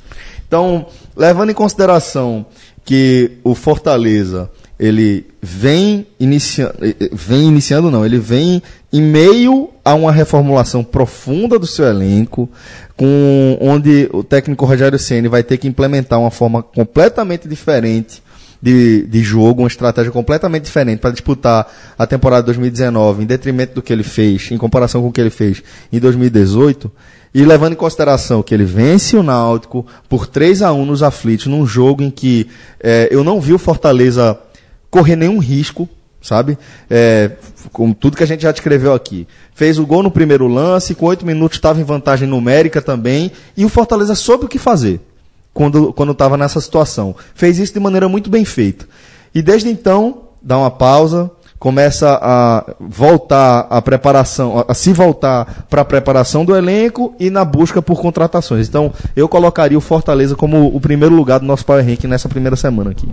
Então, levando em consideração que o Fortaleza ele vem iniciando, vem iniciando não, ele vem em meio a uma reformulação profunda do seu elenco, com onde o técnico Rogério Ceni vai ter que implementar uma forma completamente diferente de, de jogo, uma estratégia completamente diferente para disputar a temporada 2019, em detrimento do que ele fez, em comparação com o que ele fez em 2018, e levando em consideração que ele vence o Náutico por 3 a 1 nos aflitos, num jogo em que eh, eu não vi o Fortaleza correr nenhum risco, sabe? É, com tudo que a gente já descreveu aqui. Fez o gol no primeiro lance, com oito minutos estava em vantagem numérica também, e o Fortaleza soube o que fazer quando estava nessa situação. Fez isso de maneira muito bem feita. E desde então, dá uma pausa, começa a voltar a preparação, a, se voltar para a preparação do elenco e na busca por contratações. Então, eu colocaria o Fortaleza como o primeiro lugar do nosso Power Ranking nessa primeira semana aqui.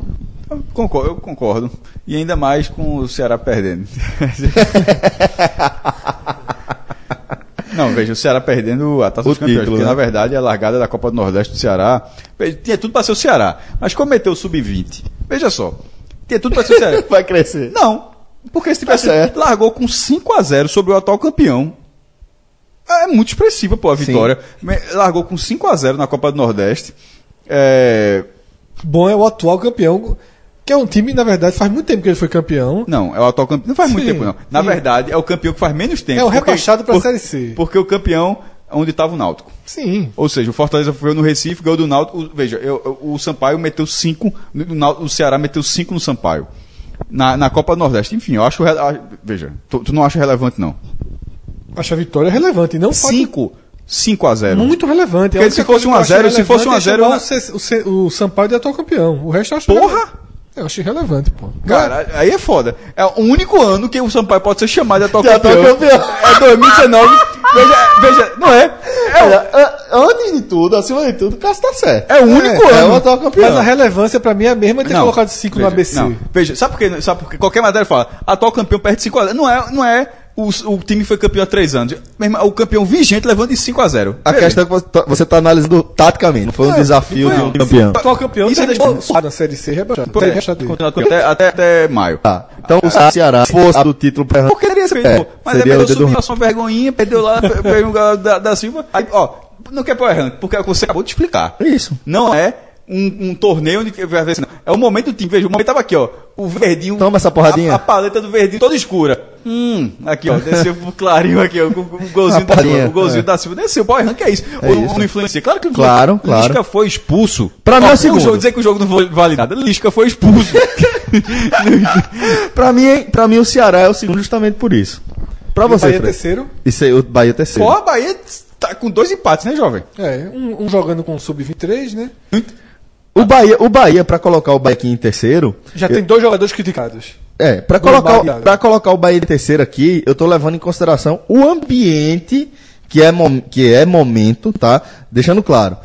Eu concordo, eu concordo. E ainda mais com o Ceará perdendo. Não, veja, o Ceará perdendo a Taça O dos Campeões, título, porque né? na verdade a largada da Copa do Nordeste do Ceará veja, tinha tudo para ser o Ceará, mas como meteu o sub-20? Veja só, tinha tudo para ser o Ceará. Vai crescer. Não, porque se tivesse Tá certo. largou com 5 a 0 sobre o atual campeão. É muito expressiva, pô, a Sim. vitória. Me- Largou com 5 a 0 na Copa do Nordeste. É, Bom é o atual campeão, que é um time, na verdade, faz muito tempo que ele foi campeão. Não, é o atual campeão. Não faz muito Sim, tempo, não. Na sim. verdade, é o campeão que faz menos tempo. É o porque- rebaixado pra por- Série C. Porque o campeão é onde estava o Náutico. Sim. Ou seja, o Fortaleza foi no Recife, ganhou do Náutico. Veja, eu- eu- o Sampaio meteu 5, o Ceará meteu 5 no Sampaio. Na, na Copa do Nordeste. Enfim, eu acho. re- a- Veja, tu, tu não acha relevante, não. Acho a vitória relevante. Não fato 5. 5 a 0 Muito relevante. Porque A única se fosse coisa que 1 a eu acho 0, se fosse 1 a é 0, chamar na- o, C- o, C- o Sampaio de atual campeão. O resto eu acho Porra! relevante. Eu achei relevante, pô. Cara, aí é foda. É o único ano que o Sampaio pode ser chamado de atual campeão. campeão. É 2019. veja, veja, não é? É o- Olha, a- antes de tudo, acima de tudo, o Cássio tá certo. É o único é, ano. É o atual campeão. Mas a relevância pra mim é a mesma de ter colocado 5 no ABC. Não, veja, sabe por quê? Sabe por quê? Qualquer matéria fala, atual campeão perde 5 a 0 Não é, não é o, o time foi campeão há 3 anos. O campeão vigente levando de 5 a 0 A questão é que você tá, você tá analisando taticamente, não foi um desafio de um campeão. Atual campeão Isso é deixa- na Série C rebaixado. Até, até, até maio. Tá. Então, o Ceará, fosse do título pra Porque teria sido, É, pô. Mas seria aí o perdeu passou uma vergonhinha, perdeu lá, pe- perdeu da, da Silva. Aí, ó, não quer pôr errando, porque é o que você acabou de explicar. Isso. Não é um, um torneio onde vai ver assim, não, é o momento do time. Veja, o momento tava aqui, ó. O verdinho. Toma essa porradinha. A, a paleta do verdinho toda escura. Hum, aqui, ó. Desceu pro clarinho aqui, ó. Com o golzinho da Silva. O golzinho é. da Silva. Desceu. O Power Rank é isso. É o, isso. Não influencia. Claro que não Claro, influencia. claro. Lisca foi expulso. Pra mim é o segundo. jogo, dizer que o jogo não vale nada. Lisca foi expulso. Pra mim, pra mim, o Ceará é o segundo justamente por isso. Pra E o você, Bahia é Fred. terceiro. Isso aí, o Bahia é terceiro. Pô, a Bahia tá com dois empates, né, jovem? É, um, um jogando com o Sub-23, né? O Bahia, o Bahia para colocar o Bahia aqui em terceiro, Já tem dois jogadores criticados. é, para colocar, para colocar o Bahia em terceiro aqui, eu tô levando em consideração o ambiente que é, que é momento, tá? Deixando claro.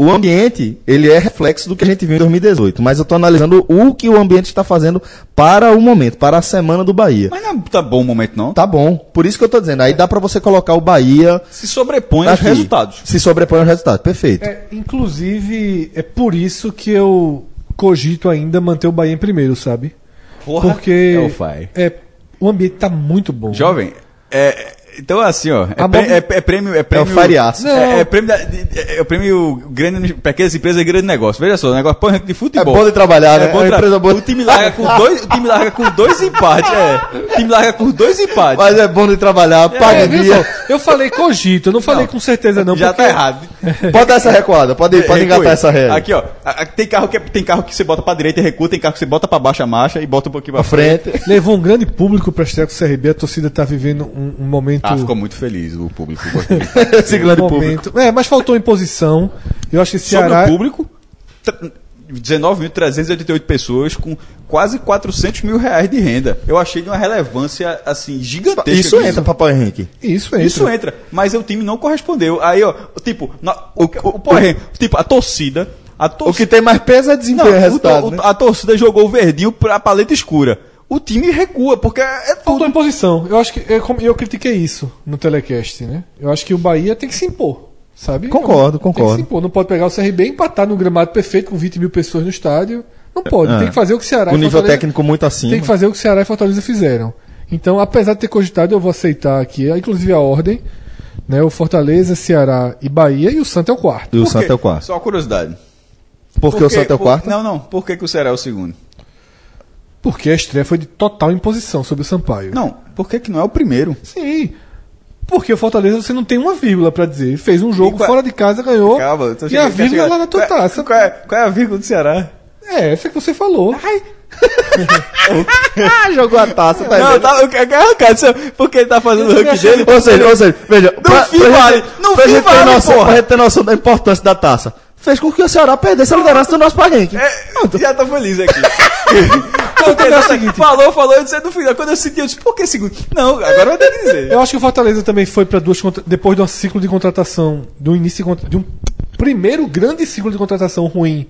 O ambiente, ele é reflexo do que a gente viu em 2018, mas eu tô analisando o que o ambiente está fazendo para o momento, para a semana do Bahia. Mas não tá bom o momento, não. Tá bom, por isso que eu tô dizendo, aí dá para você colocar o Bahia Se sobrepõe aos aqui. resultados. Se sobrepõe aos resultados, perfeito. É, inclusive, é por isso que eu cogito ainda manter o Bahia em primeiro, sabe? Porra, Porque é o é, o ambiente tá muito bom. Jovem, é, então assim, ó, é, A prê- movi- é, é prêmio, é prêmio, Fariaço. Não. É, é prêmio, da- é, é o prêmio grande, pequenas empresas e grande negócio. Veja só, o negócio põe de futebol. É bom de trabalhar, né? bom É tra- empresa boa. O time larga com dois, o time larga com dois empates, é. O time larga com dois empates. Mas é bom de trabalhar, paga É, em viu dia. só? Eu falei cogito, eu não falei com certeza não. Já porque tá errado. Pode dar essa recuada, pode, pode É, engatar essa regra. Aqui, ó. Tem carro, que, é- tem carro que você bota pra direita e recua, tem carro que você bota pra baixo a marcha e bota um pouquinho pra Pra frente. Levou um grande público para estrear com o CRB, a torcida tá vivendo um, um momento. Ah, ficou muito feliz o público. Esse grande público. momento. É, mas faltou imposição. Eu acho que Sobre Ceará. o público, tra- 19.388 pessoas com quase 400 mil reais de renda. Eu achei de uma relevância, assim, gigantesca. Isso entra, Papai Henrique. Isso entra. Isso entra, mas o time não correspondeu. Aí, ó, tipo, na- o, o, o, porra, tipo, a torcida, a O que tem mais peso é desempenho não, o resultado. to- né? o- a torcida jogou o verdinho pra paleta escura. O time recua, porque é Faltou tudo. imposição. Eu acho que eu, como- eu critiquei isso no telecast, né? Eu acho que o Bahia tem que se impor, sabe? Concordo, Tem que concordo. se impor. Não pode pegar o CRB e empatar no gramado perfeito com 20 mil pessoas no estádio. Não pode. É. Tem que fazer o que o Ceará Com e nível Fortaleza- técnico muito acima. Tem que fazer o que o Ceará e Fortaleza fizeram. Então, apesar de ter cogitado, eu vou aceitar aqui, inclusive a ordem, né? O Fortaleza, Ceará e Bahia e o Santos é o quarto. E o? Santa é o quarto. Só uma curiosidade. Porque Por o quê? Santa é o quarto? Não, não. Por que, que o Ceará é o segundo? Porque a estreia foi de total imposição sobre o Sampaio. Não, por que, não é o primeiro? Sim. Porque o Fortaleza você não tem uma vírgula pra dizer. Fez um jogo qual- fora de casa, ganhou. Calma, tô e a quer vírgula lá na tua qual é- taça. Qual é, qual é a vírgula do Ceará? É, essa que você falou. Ah, jogou a taça, tá Não, tá, eu quero arrancar, isso- porque ele tá fazendo o ranking dele. Ou seja, ou seja, veja, pra, fim pra vale, gente, no pra fim gente ter vale, noção, porra. pra gente ter noção da importância da taça, fez com que o Ceará perdesse a liderança do nosso Parenque. É, já tô feliz aqui. Porque é o seguinte. falou, falou, eu disse no final. Quando eu senti, eu disse, por que segundo? Não, agora vai ter que dizer. Eu acho que o Fortaleza também foi para duas depois de um ciclo de contratação, do início de, um primeiro grande ciclo de contratação ruim,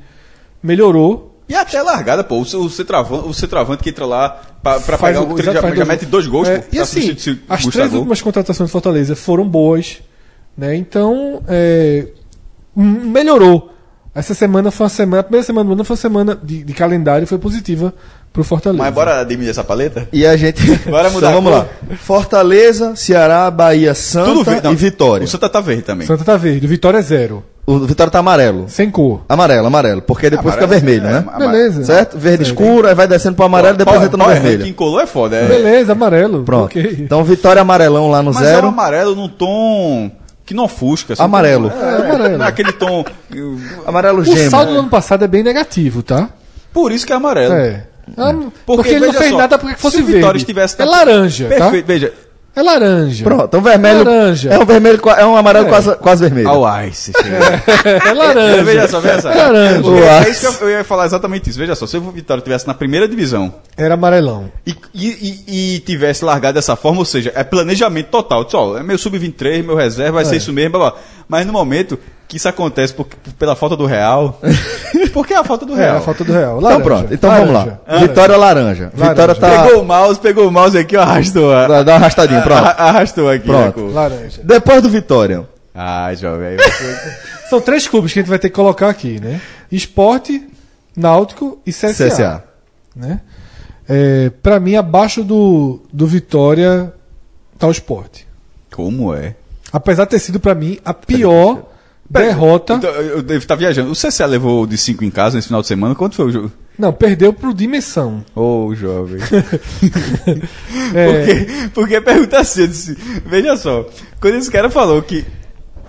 melhorou. E até a largada, pô, o, o, centroavante, o centroavante que entra lá pra, pra Faz pegar o exato, já, já mete dois gols, É, pô. e assim, o as Gustavo. três últimas contratações do Fortaleza foram boas, né? Então, é, melhorou. Essa semana foi uma semana, a primeira semana do ano foi uma semana de, de calendário foi positiva pro Fortaleza. Mas bora diminuir essa paleta? E a gente. Bora mudar Então, vamos lá. Fortaleza, Ceará, Bahia, Santa verde. E Vitória. O Santa tá verde também. Santa tá verde, Vitória é zero, O Vitória tá amarelo. sem cor. Amarelo, amarelo. Porque depois Amarelo, fica vermelho, é, né? Beleza. Certo? Verde escuro, aí vai descendo pro amarelo, depois entra no Power vermelho. Ranking colou é foda, é. Beleza, amarelo. Pronto. ok. Então Vitória amarelão lá no Mas é um zero. amarelo num tom que não ofusca. assim, Amarelo. É, É, amarelo. Não é aquele tom... Amarelo O gema. saldo do ano passado é bem negativo, tá? Por isso que é amarelo. É. Ah, Porque, ele não fez só, nada porque fosse se o Vitória verde. estivesse É na- laranja, Perfeito, veja. É laranja. Pronto, então vermelho. Laranja. É um vermelho, é um amarelo É. quase, quase vermelho. Ao Ice. chega. É laranja. Veja só, veja só. É laranja. Uai. É isso que eu, eu ia falar exatamente isso. Veja só, se o Vitória estivesse na primeira divisão Era amarelão. e, e, e- e tivesse largado dessa forma, ou seja, é planejamento total. Diz, ó, é meu sub-23, meu reserva, vai ser isso mesmo, blá, blá. Mas no momento que isso acontece por- pela falta do real. porque é a falta do É, real. a falta do real. Então Laranja. pronto, então Laranja. vamos lá. Laranja. Vitória laranja. Laranja. Vitória tá. Pegou o mouse, pegou o mouse aqui, ó, arrastou. a- Dá dá uma arrastadinha, pronto. a- Arrastou aqui. Pronto. né, com- Laranja. Depois do Vitória. Ah, jovem. São três clubes que a gente vai ter que colocar aqui, né? Esporte, Náutico e CSA. CSA. Né? É, pra mim, abaixo do, do Vitória tá o Esporte. Como é? Apesar de ter sido, pra mim, a pior derrota. Então, eu eu devo estar viajando. O CCA levou de 5 em casa nesse final de semana. Quanto foi o jogo? Não, perdeu pro Dimensão. Ô, jovem. É, Porque, porque pergunta assim, eu disse, veja só, quando esse cara falou que,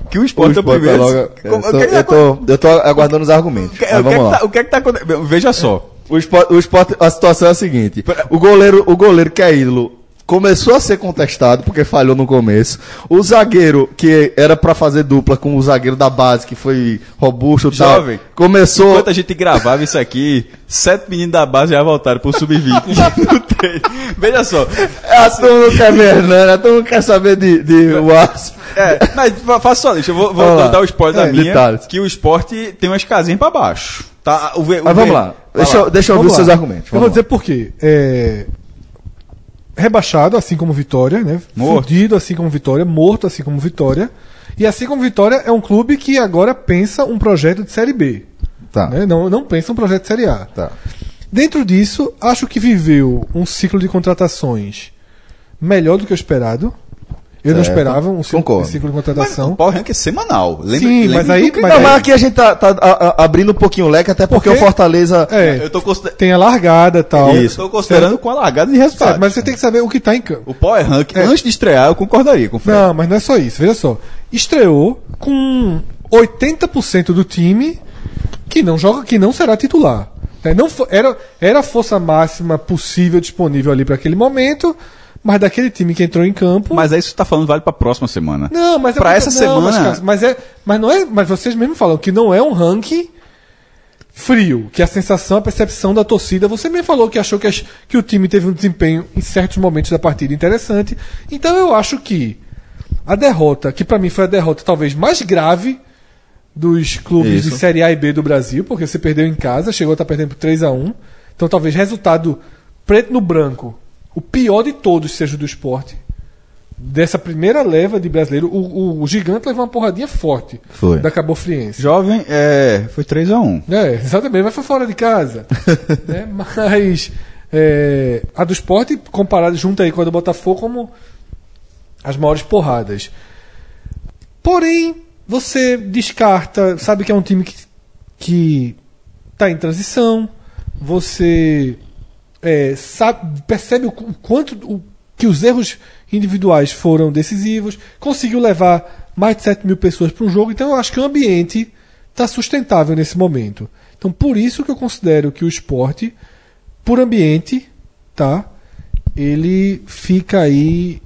que o O esporte é o tá primeiro. logo- eu, é que eu, tá- tô, eu tô aguardando os argumentos. o que- o que é que tá- o que é que tá acontecendo? Veja só. O esporte, o esporte- a situação é a seguinte: o goleiro, o goleiro que é ídolo começou a ser contestado porque falhou no começo. O zagueiro que era pra fazer dupla com o zagueiro da base que foi robusto, e tal, Jovem, começou. Enquanto a gente gravava isso aqui, sete meninos da base já voltaram pro sub-20. No treino. Veja só. A turma não quer ver Hernani, a turma não quer saber de, de Wasp. É, mas fa- faça só, deixa eu vou, vou Vamos lá. dar o spoiler da É, minha, detalhes. que o esporte tem umas casinhas pra baixo. Tá, o, ve- o Mas vamos ve- lá. Vai Deixa, lá. eu- deixa eu ouvir Vamos os seus lá. argumentos. Eu vou Vamos dizer por quê. É, rebaixado, assim como Vitória, né? Morto. Fudido, assim como Vitória, morto, assim como Vitória. E assim como Vitória é um clube que agora pensa um projeto de Série B. Tá. né? Não, não pensa um projeto de Série A. Tá. Dentro disso, acho que viveu um ciclo de contratações melhor do que o esperado. Eu não Certo. esperava um ciclo, ciclo de Mas contratação. o Power Rank é semanal. Lembra, Sim, lembra mas aí- mas Não, aí- mas aqui a gente tá, tá, a- a- abrindo um pouquinho o leque, até porque, Porque- o Fortaleza. É, Eu tô, consider... tem a largada e tal. eu tô considerando com a largada de resultado. Certo, mas você tem que saber o que tá em campo. O Power Rank, É. antes de estrear, eu concordaria com o Fred. Não, mas não é só isso. Veja só. Estreou com 80% do time que não joga, que não será titular. Né? Não era, era a força máxima possível disponível ali para aquele momento, mas daquele time que entrou em campo. Mas aí isso que você tá falando vale pra próxima semana. não, mas é pra porque- essa não, Mas, semana- Cássio, mas é, mas não é, mas vocês mesmos falam que não é um ranking frio, que a sensação, a percepção da torcida, você mesmo falou que achou que, as- que o time teve um desempenho em certos momentos da partida interessante. Então eu acho que a derrota, que pra mim foi a derrota talvez mais grave dos clubes Isso. de Série A e B do Brasil, porque você perdeu em casa, chegou a estar perdendo por 3 a 1 Então talvez resultado preto no branco, o pior de todos seja o do esporte. Dessa primeira leva de brasileiro, o, o, o gigante levou uma porradinha forte Foi. da Cabo Friense. Jovem, é, foi 3x1. É, exatamente, mas foi fora de casa. né? Mas é, a do esporte, comparado junto aí com a do Botafogo, como as maiores porradas. Porém, você descarta, sabe que é um time que, que tá em transição, você é, sabe, percebe o qu- quanto o, que os erros individuais foram decisivos, conseguiu levar mais de 7 mil pessoas para um jogo, então eu acho que o ambiente está sustentável nesse momento. Então por isso que eu considero que o esporte, por ambiente, tá? Ele fica aí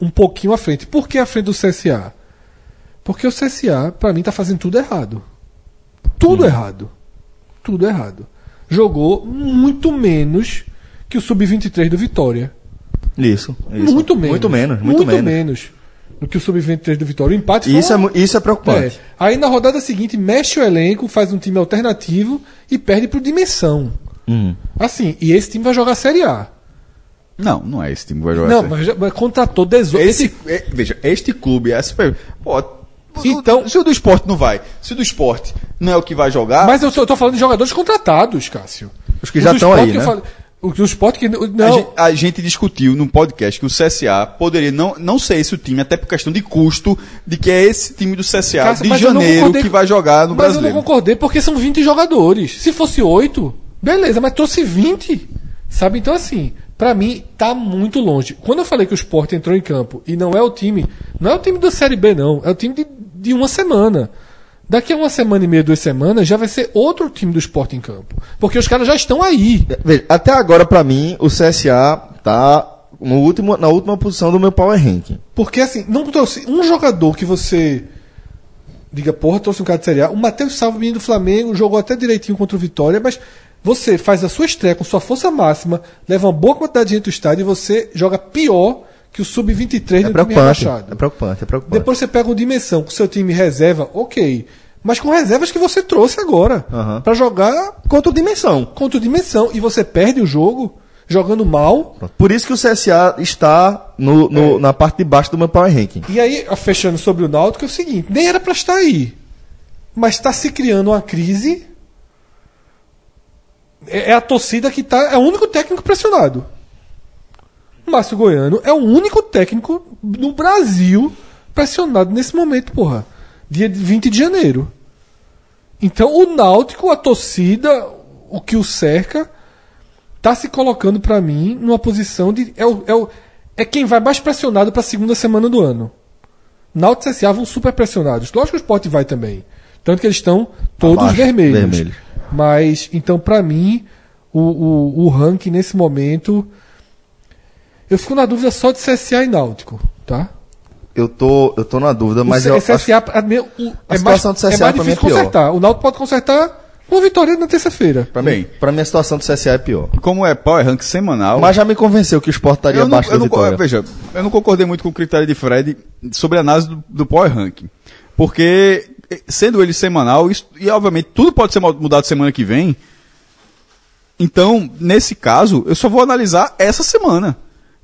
um pouquinho à frente. Por que à frente do CSA? Porque o CSA, para mim, tá fazendo tudo errado. Tudo errado. Tudo errado. Jogou muito menos que o Sub-23 do Vitória. Isso, isso. Muito menos. Muito menos, muito, menos. do que o Sub-23 do Vitória. O empate foi Isso é, uma- mu- isso é é. preocupante. Aí na rodada seguinte, mexe o elenco, faz um time alternativo e perde pro Dimensão. Uhum. Assim, e esse time vai jogar a Série A. Não, não é esse time que vai jogar Não, mas, mas contratou 18. Esse, é, veja, este clube, essa, pô, Então- se o do esporte não vai, se o do esporte não é o que vai jogar, Mas eu tô, eu tô falando de jogadores contratados, Cássio. Os que O já estão esporte aí, eu né? falo- o do esporte que. Não, a, gente, a gente discutiu num podcast que o CSA poderia não, não ser esse o time, até por questão de custo, de que é esse time do CSA Cássio, de mas eu não janeiro concordei que vai jogar no mas eu brasileiro. não concordei porque são 20 jogadores. Se fosse 8, beleza, mas trouxe 20. Sabe? Então, assim, pra mim, tá muito longe. Quando eu falei que o Sport entrou em campo e não é o time, não é o time da Série B, não. É o time de, de uma semana. Daqui a uma semana e meia, duas semanas, já vai ser outro time do Sport em campo. Porque os caras já estão aí. Veja, até agora, pra mim, o CSA tá no último, na última posição do meu Power Ranking. Porque assim, não trouxe um jogador que você diga, porra, trouxe um cara de Série A. O Matheus Salvo, menino do Flamengo, jogou até direitinho contra o Vitória, mas você faz a sua estreia com sua força máxima, leva uma boa quantidade de gente do estádio e você joga pior que o Sub-23 É time preocupante. É preocupante, é preocupante. Depois você pega o Dimensão com seu time reserva, ok. Mas com reservas que você trouxe agora. Aham. Pra jogar Contra o Dimensão. contra o Dimensão. E você perde o jogo jogando mal. Por isso que o CSA está no, no- na parte de baixo do meu Power Ranking. E aí, fechando sobre o Náutico, é o seguinte: nem era pra estar aí. Mas está se criando uma crise. É é a torcida que tá. É o único técnico pressionado. Márcio Goiano é o único técnico no Brasil pressionado nesse momento, porra. dia 20 de janeiro. Então o Náutico, a torcida, o que o cerca, tá se colocando pra mim numa posição de. É, o, é, o, é quem vai mais pressionado pra segunda semana do ano. Náutico e CSA vão super pressionados. Lógico que o Sport vai também. Tanto que eles estão todos Abaixo, vermelhos. vermelhos. Mas, então, pra mim, o, o, o ranking nesse momento. Eu fico na dúvida só de CSA e Náutico, tá? Eu tô, eu tô na dúvida, mas o eu acho- é, meio- o- A é situação mais, do CSA é mais é difícil pior. consertar. O Náutico pode consertar uma vitória na terça-feira. pra, Bem. mim, pra mim a situação do CSA é pior. Como é Power Rank semanal. Mas já me convenceu que o Sport estaria eu abaixo eu da não, vitória. veja, eu não concordei muito com o critério de Fred sobre a análise do, do Power Ranking. Porque, eh, sendo ele semanal, isso- e obviamente tudo pode ser mudado semana que vem. Então, nesse caso, eu só vou analisar essa semana.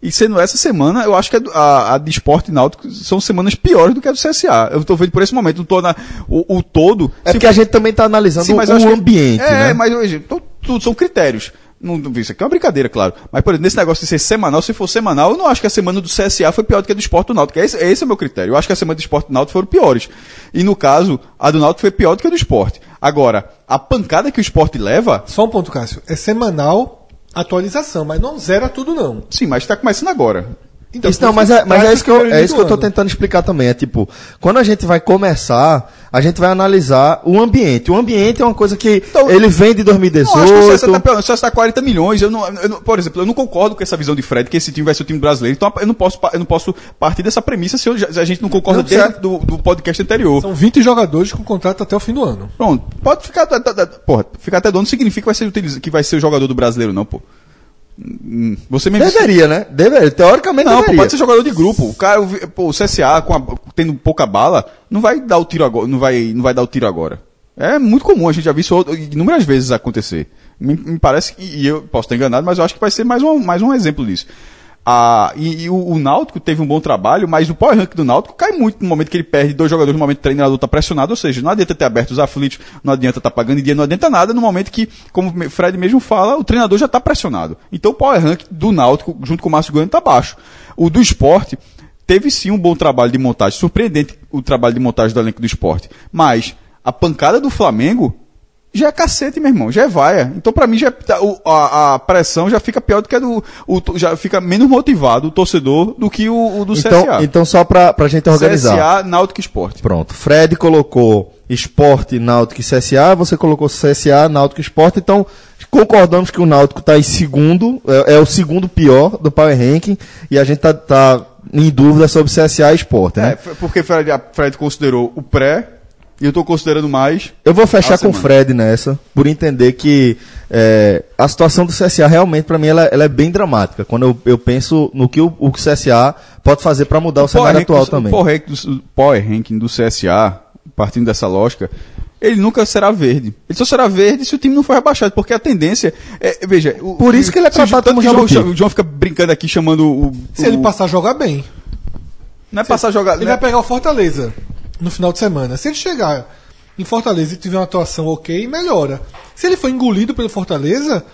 E sendo essa semana, eu acho que a, do- a, a de esporte e náutico são semanas piores do que a do CSA. Eu tô vendo por esse momento, não tô na, o, o todo. É porque a gente também tá analisando Sim, mas o que- ambiente, É, né? mas to- tudo são critérios. Não, não- isso aqui é uma brincadeira, claro. Mas, por exemplo, nesse negócio de ser semanal, se for semanal, eu não acho que a semana do CSA foi pior do que a do Esporte do Náutico. Esse, esse é o meu critério. Eu acho que a semana do Esporte do Náutico foram piores. E, no caso, a do Náutico foi pior do que a do Esporte. Agora, a pancada que o Esporte leva, Só um ponto, Cássio. É semanal atualização, mas não zera tudo, não. sim, mas está começando agora. Então, Isso, não, mas é, mas é isso que eu, primeiro é isso que eu do tô ano. tentando explicar também. É tipo, quando a gente vai começar, a gente vai analisar o ambiente. O ambiente é uma coisa que Então, ele vem de Não, acho que o 2018. tá. O tá 40 milhões. Eu não, eu não- por exemplo, eu não concordo com essa visão de Fred, que esse time vai ser o time brasileiro. Então eu não posso, eu não posso partir dessa premissa se, eu se a gente não concorda Não, desde certo. do, do podcast anterior. São 20 jogadores com contrato até o fim do ano. Pronto, pode ficar. Porra, ficar até dono não significa que vai ser, que vai ser o jogador do brasileiro, não, pô. Você mesmo. Deveria, né? Deveria. Teoricamente Não, deveria. pode ser jogador de grupo. O cara, pô, o CSA com a- tendo pouca bala, não vai dar o tiro agora, não vai, não vai dar o tiro agora. É muito comum, a gente já viu isso inúmeras vezes acontecer. Me, me parece que, e eu posso estar enganado, mas eu acho que vai ser mais um, mais um exemplo disso. Ah, e e o, o Náutico teve um bom trabalho, mas o power rank do Náutico cai muito no momento que ele perde dois jogadores, no momento que o treinador está pressionado, ou seja, não adianta ter aberto os aflitos, não adianta estar pagando em dia, não adianta nada no momento que, como o Fred mesmo fala, o treinador já está pressionado. Então o power rank do Náutico, junto com o Márcio Goiano, está baixo. O do esporte teve sim um bom trabalho de montagem, surpreendente o trabalho de montagem do elenco do esporte, mas a pancada do Flamengo já é cacete, meu irmão, já é vaia. Então, pra mim, já, tá- o- a, a pressão já fica pior do que a do. O, já fica menos motivado o torcedor do que o, o do Então, CSA. então só pra, pra gente organizar. CSA, Náutico Esporte. Pronto. Fred colocou Esporte, Náutico e CSA. Você colocou CSA, Náutico e Esporte. Então, concordamos que o Náutico está em segundo. É, é o segundo pior do Power Ranking. E a gente tá, tá em dúvida sobre CSA e Esporte, É, né? foi porque Fred, Fred considerou o pré, e eu tô considerando mais. Eu vou fechar com o. Fred nessa, por entender que é, a situação do CSA realmente, para mim, ela, ela é bem dramática. Quando eu, eu penso no que o, o CSA pode fazer para mudar o, cenário Power atual do- também. O power, ranking do, o power ranking do CSA, partindo dessa lógica, ele nunca será verde. Ele só será verde se o time não for rebaixado, porque a tendência é, veja, o- Por isso que ele é se o- tratado tanto como o João, o João fica brincando aqui chamando o, Se o- ele passar a jogar bem. não é passar a jogar, Ele né? vai pegar o Fortaleza no final de semana. Se ele chegar em Fortaleza e tiver uma atuação ok, melhora. Se ele for engolido pelo Fortaleza,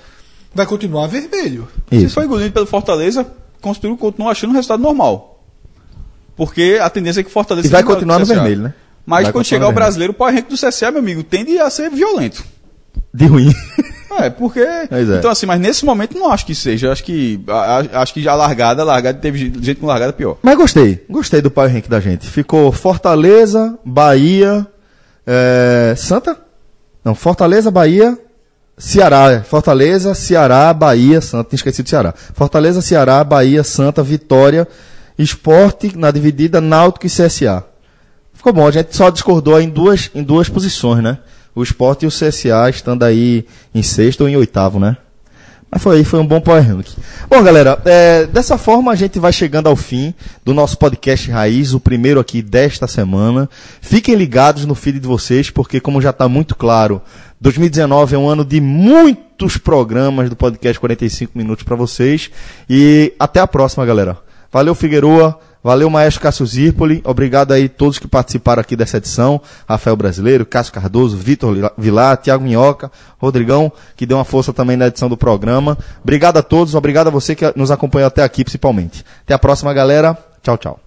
vai continuar vermelho. Se Isso. for engolido pelo Fortaleza, construiu continua achando um resultado normal. Porque a tendência é que o Fortaleza E vai continuar no vermelho, né? Mas Vai quando chegar o brasileiro, o power rank do CSA, meu amigo, tende a ser violento. De ruim. É, porque. Pois é. Então, assim, mas nesse momento não acho que seja. Acho que. a- Acho que já largada, largada teve gente com largada pior. Mas gostei, gostei do Power Rank da gente. Ficou Fortaleza, Bahia, é, Santa? Não, Fortaleza, Bahia, Ceará. Fortaleza, Ceará, Bahia, Santa. Tinha esquecido do Ceará. Fortaleza, Ceará, Bahia, Santa, Vitória, Esporte, na dividida, Náutico e CSA. Ficou bom, a gente só discordou em duas, em duas posições, né? O Esporte e o CSA estando aí em sexto ou em oitavo, né? Mas foi aí, foi um bom power rank. Bom, galera, é, dessa forma a gente vai chegando ao fim do nosso podcast Raiz, o primeiro aqui desta semana. Fiquem ligados no feed de vocês, porque como já está muito claro, 2019 é um ano de muitos programas do podcast 45 minutos para vocês. E até a próxima, galera. Valeu, Figueroa. Valeu, Maestro Cássio Zirpoli. Obrigado aí todos que participaram aqui dessa edição. Rafael Brasileiro, Cássio Cardoso, Vitor Vilar, Tiago Minhoca, Rodrigão, que deu uma força também na edição do programa. Obrigado a todos, obrigado a você que nos acompanhou até aqui, principalmente. Até a próxima, galera. Tchau, tchau.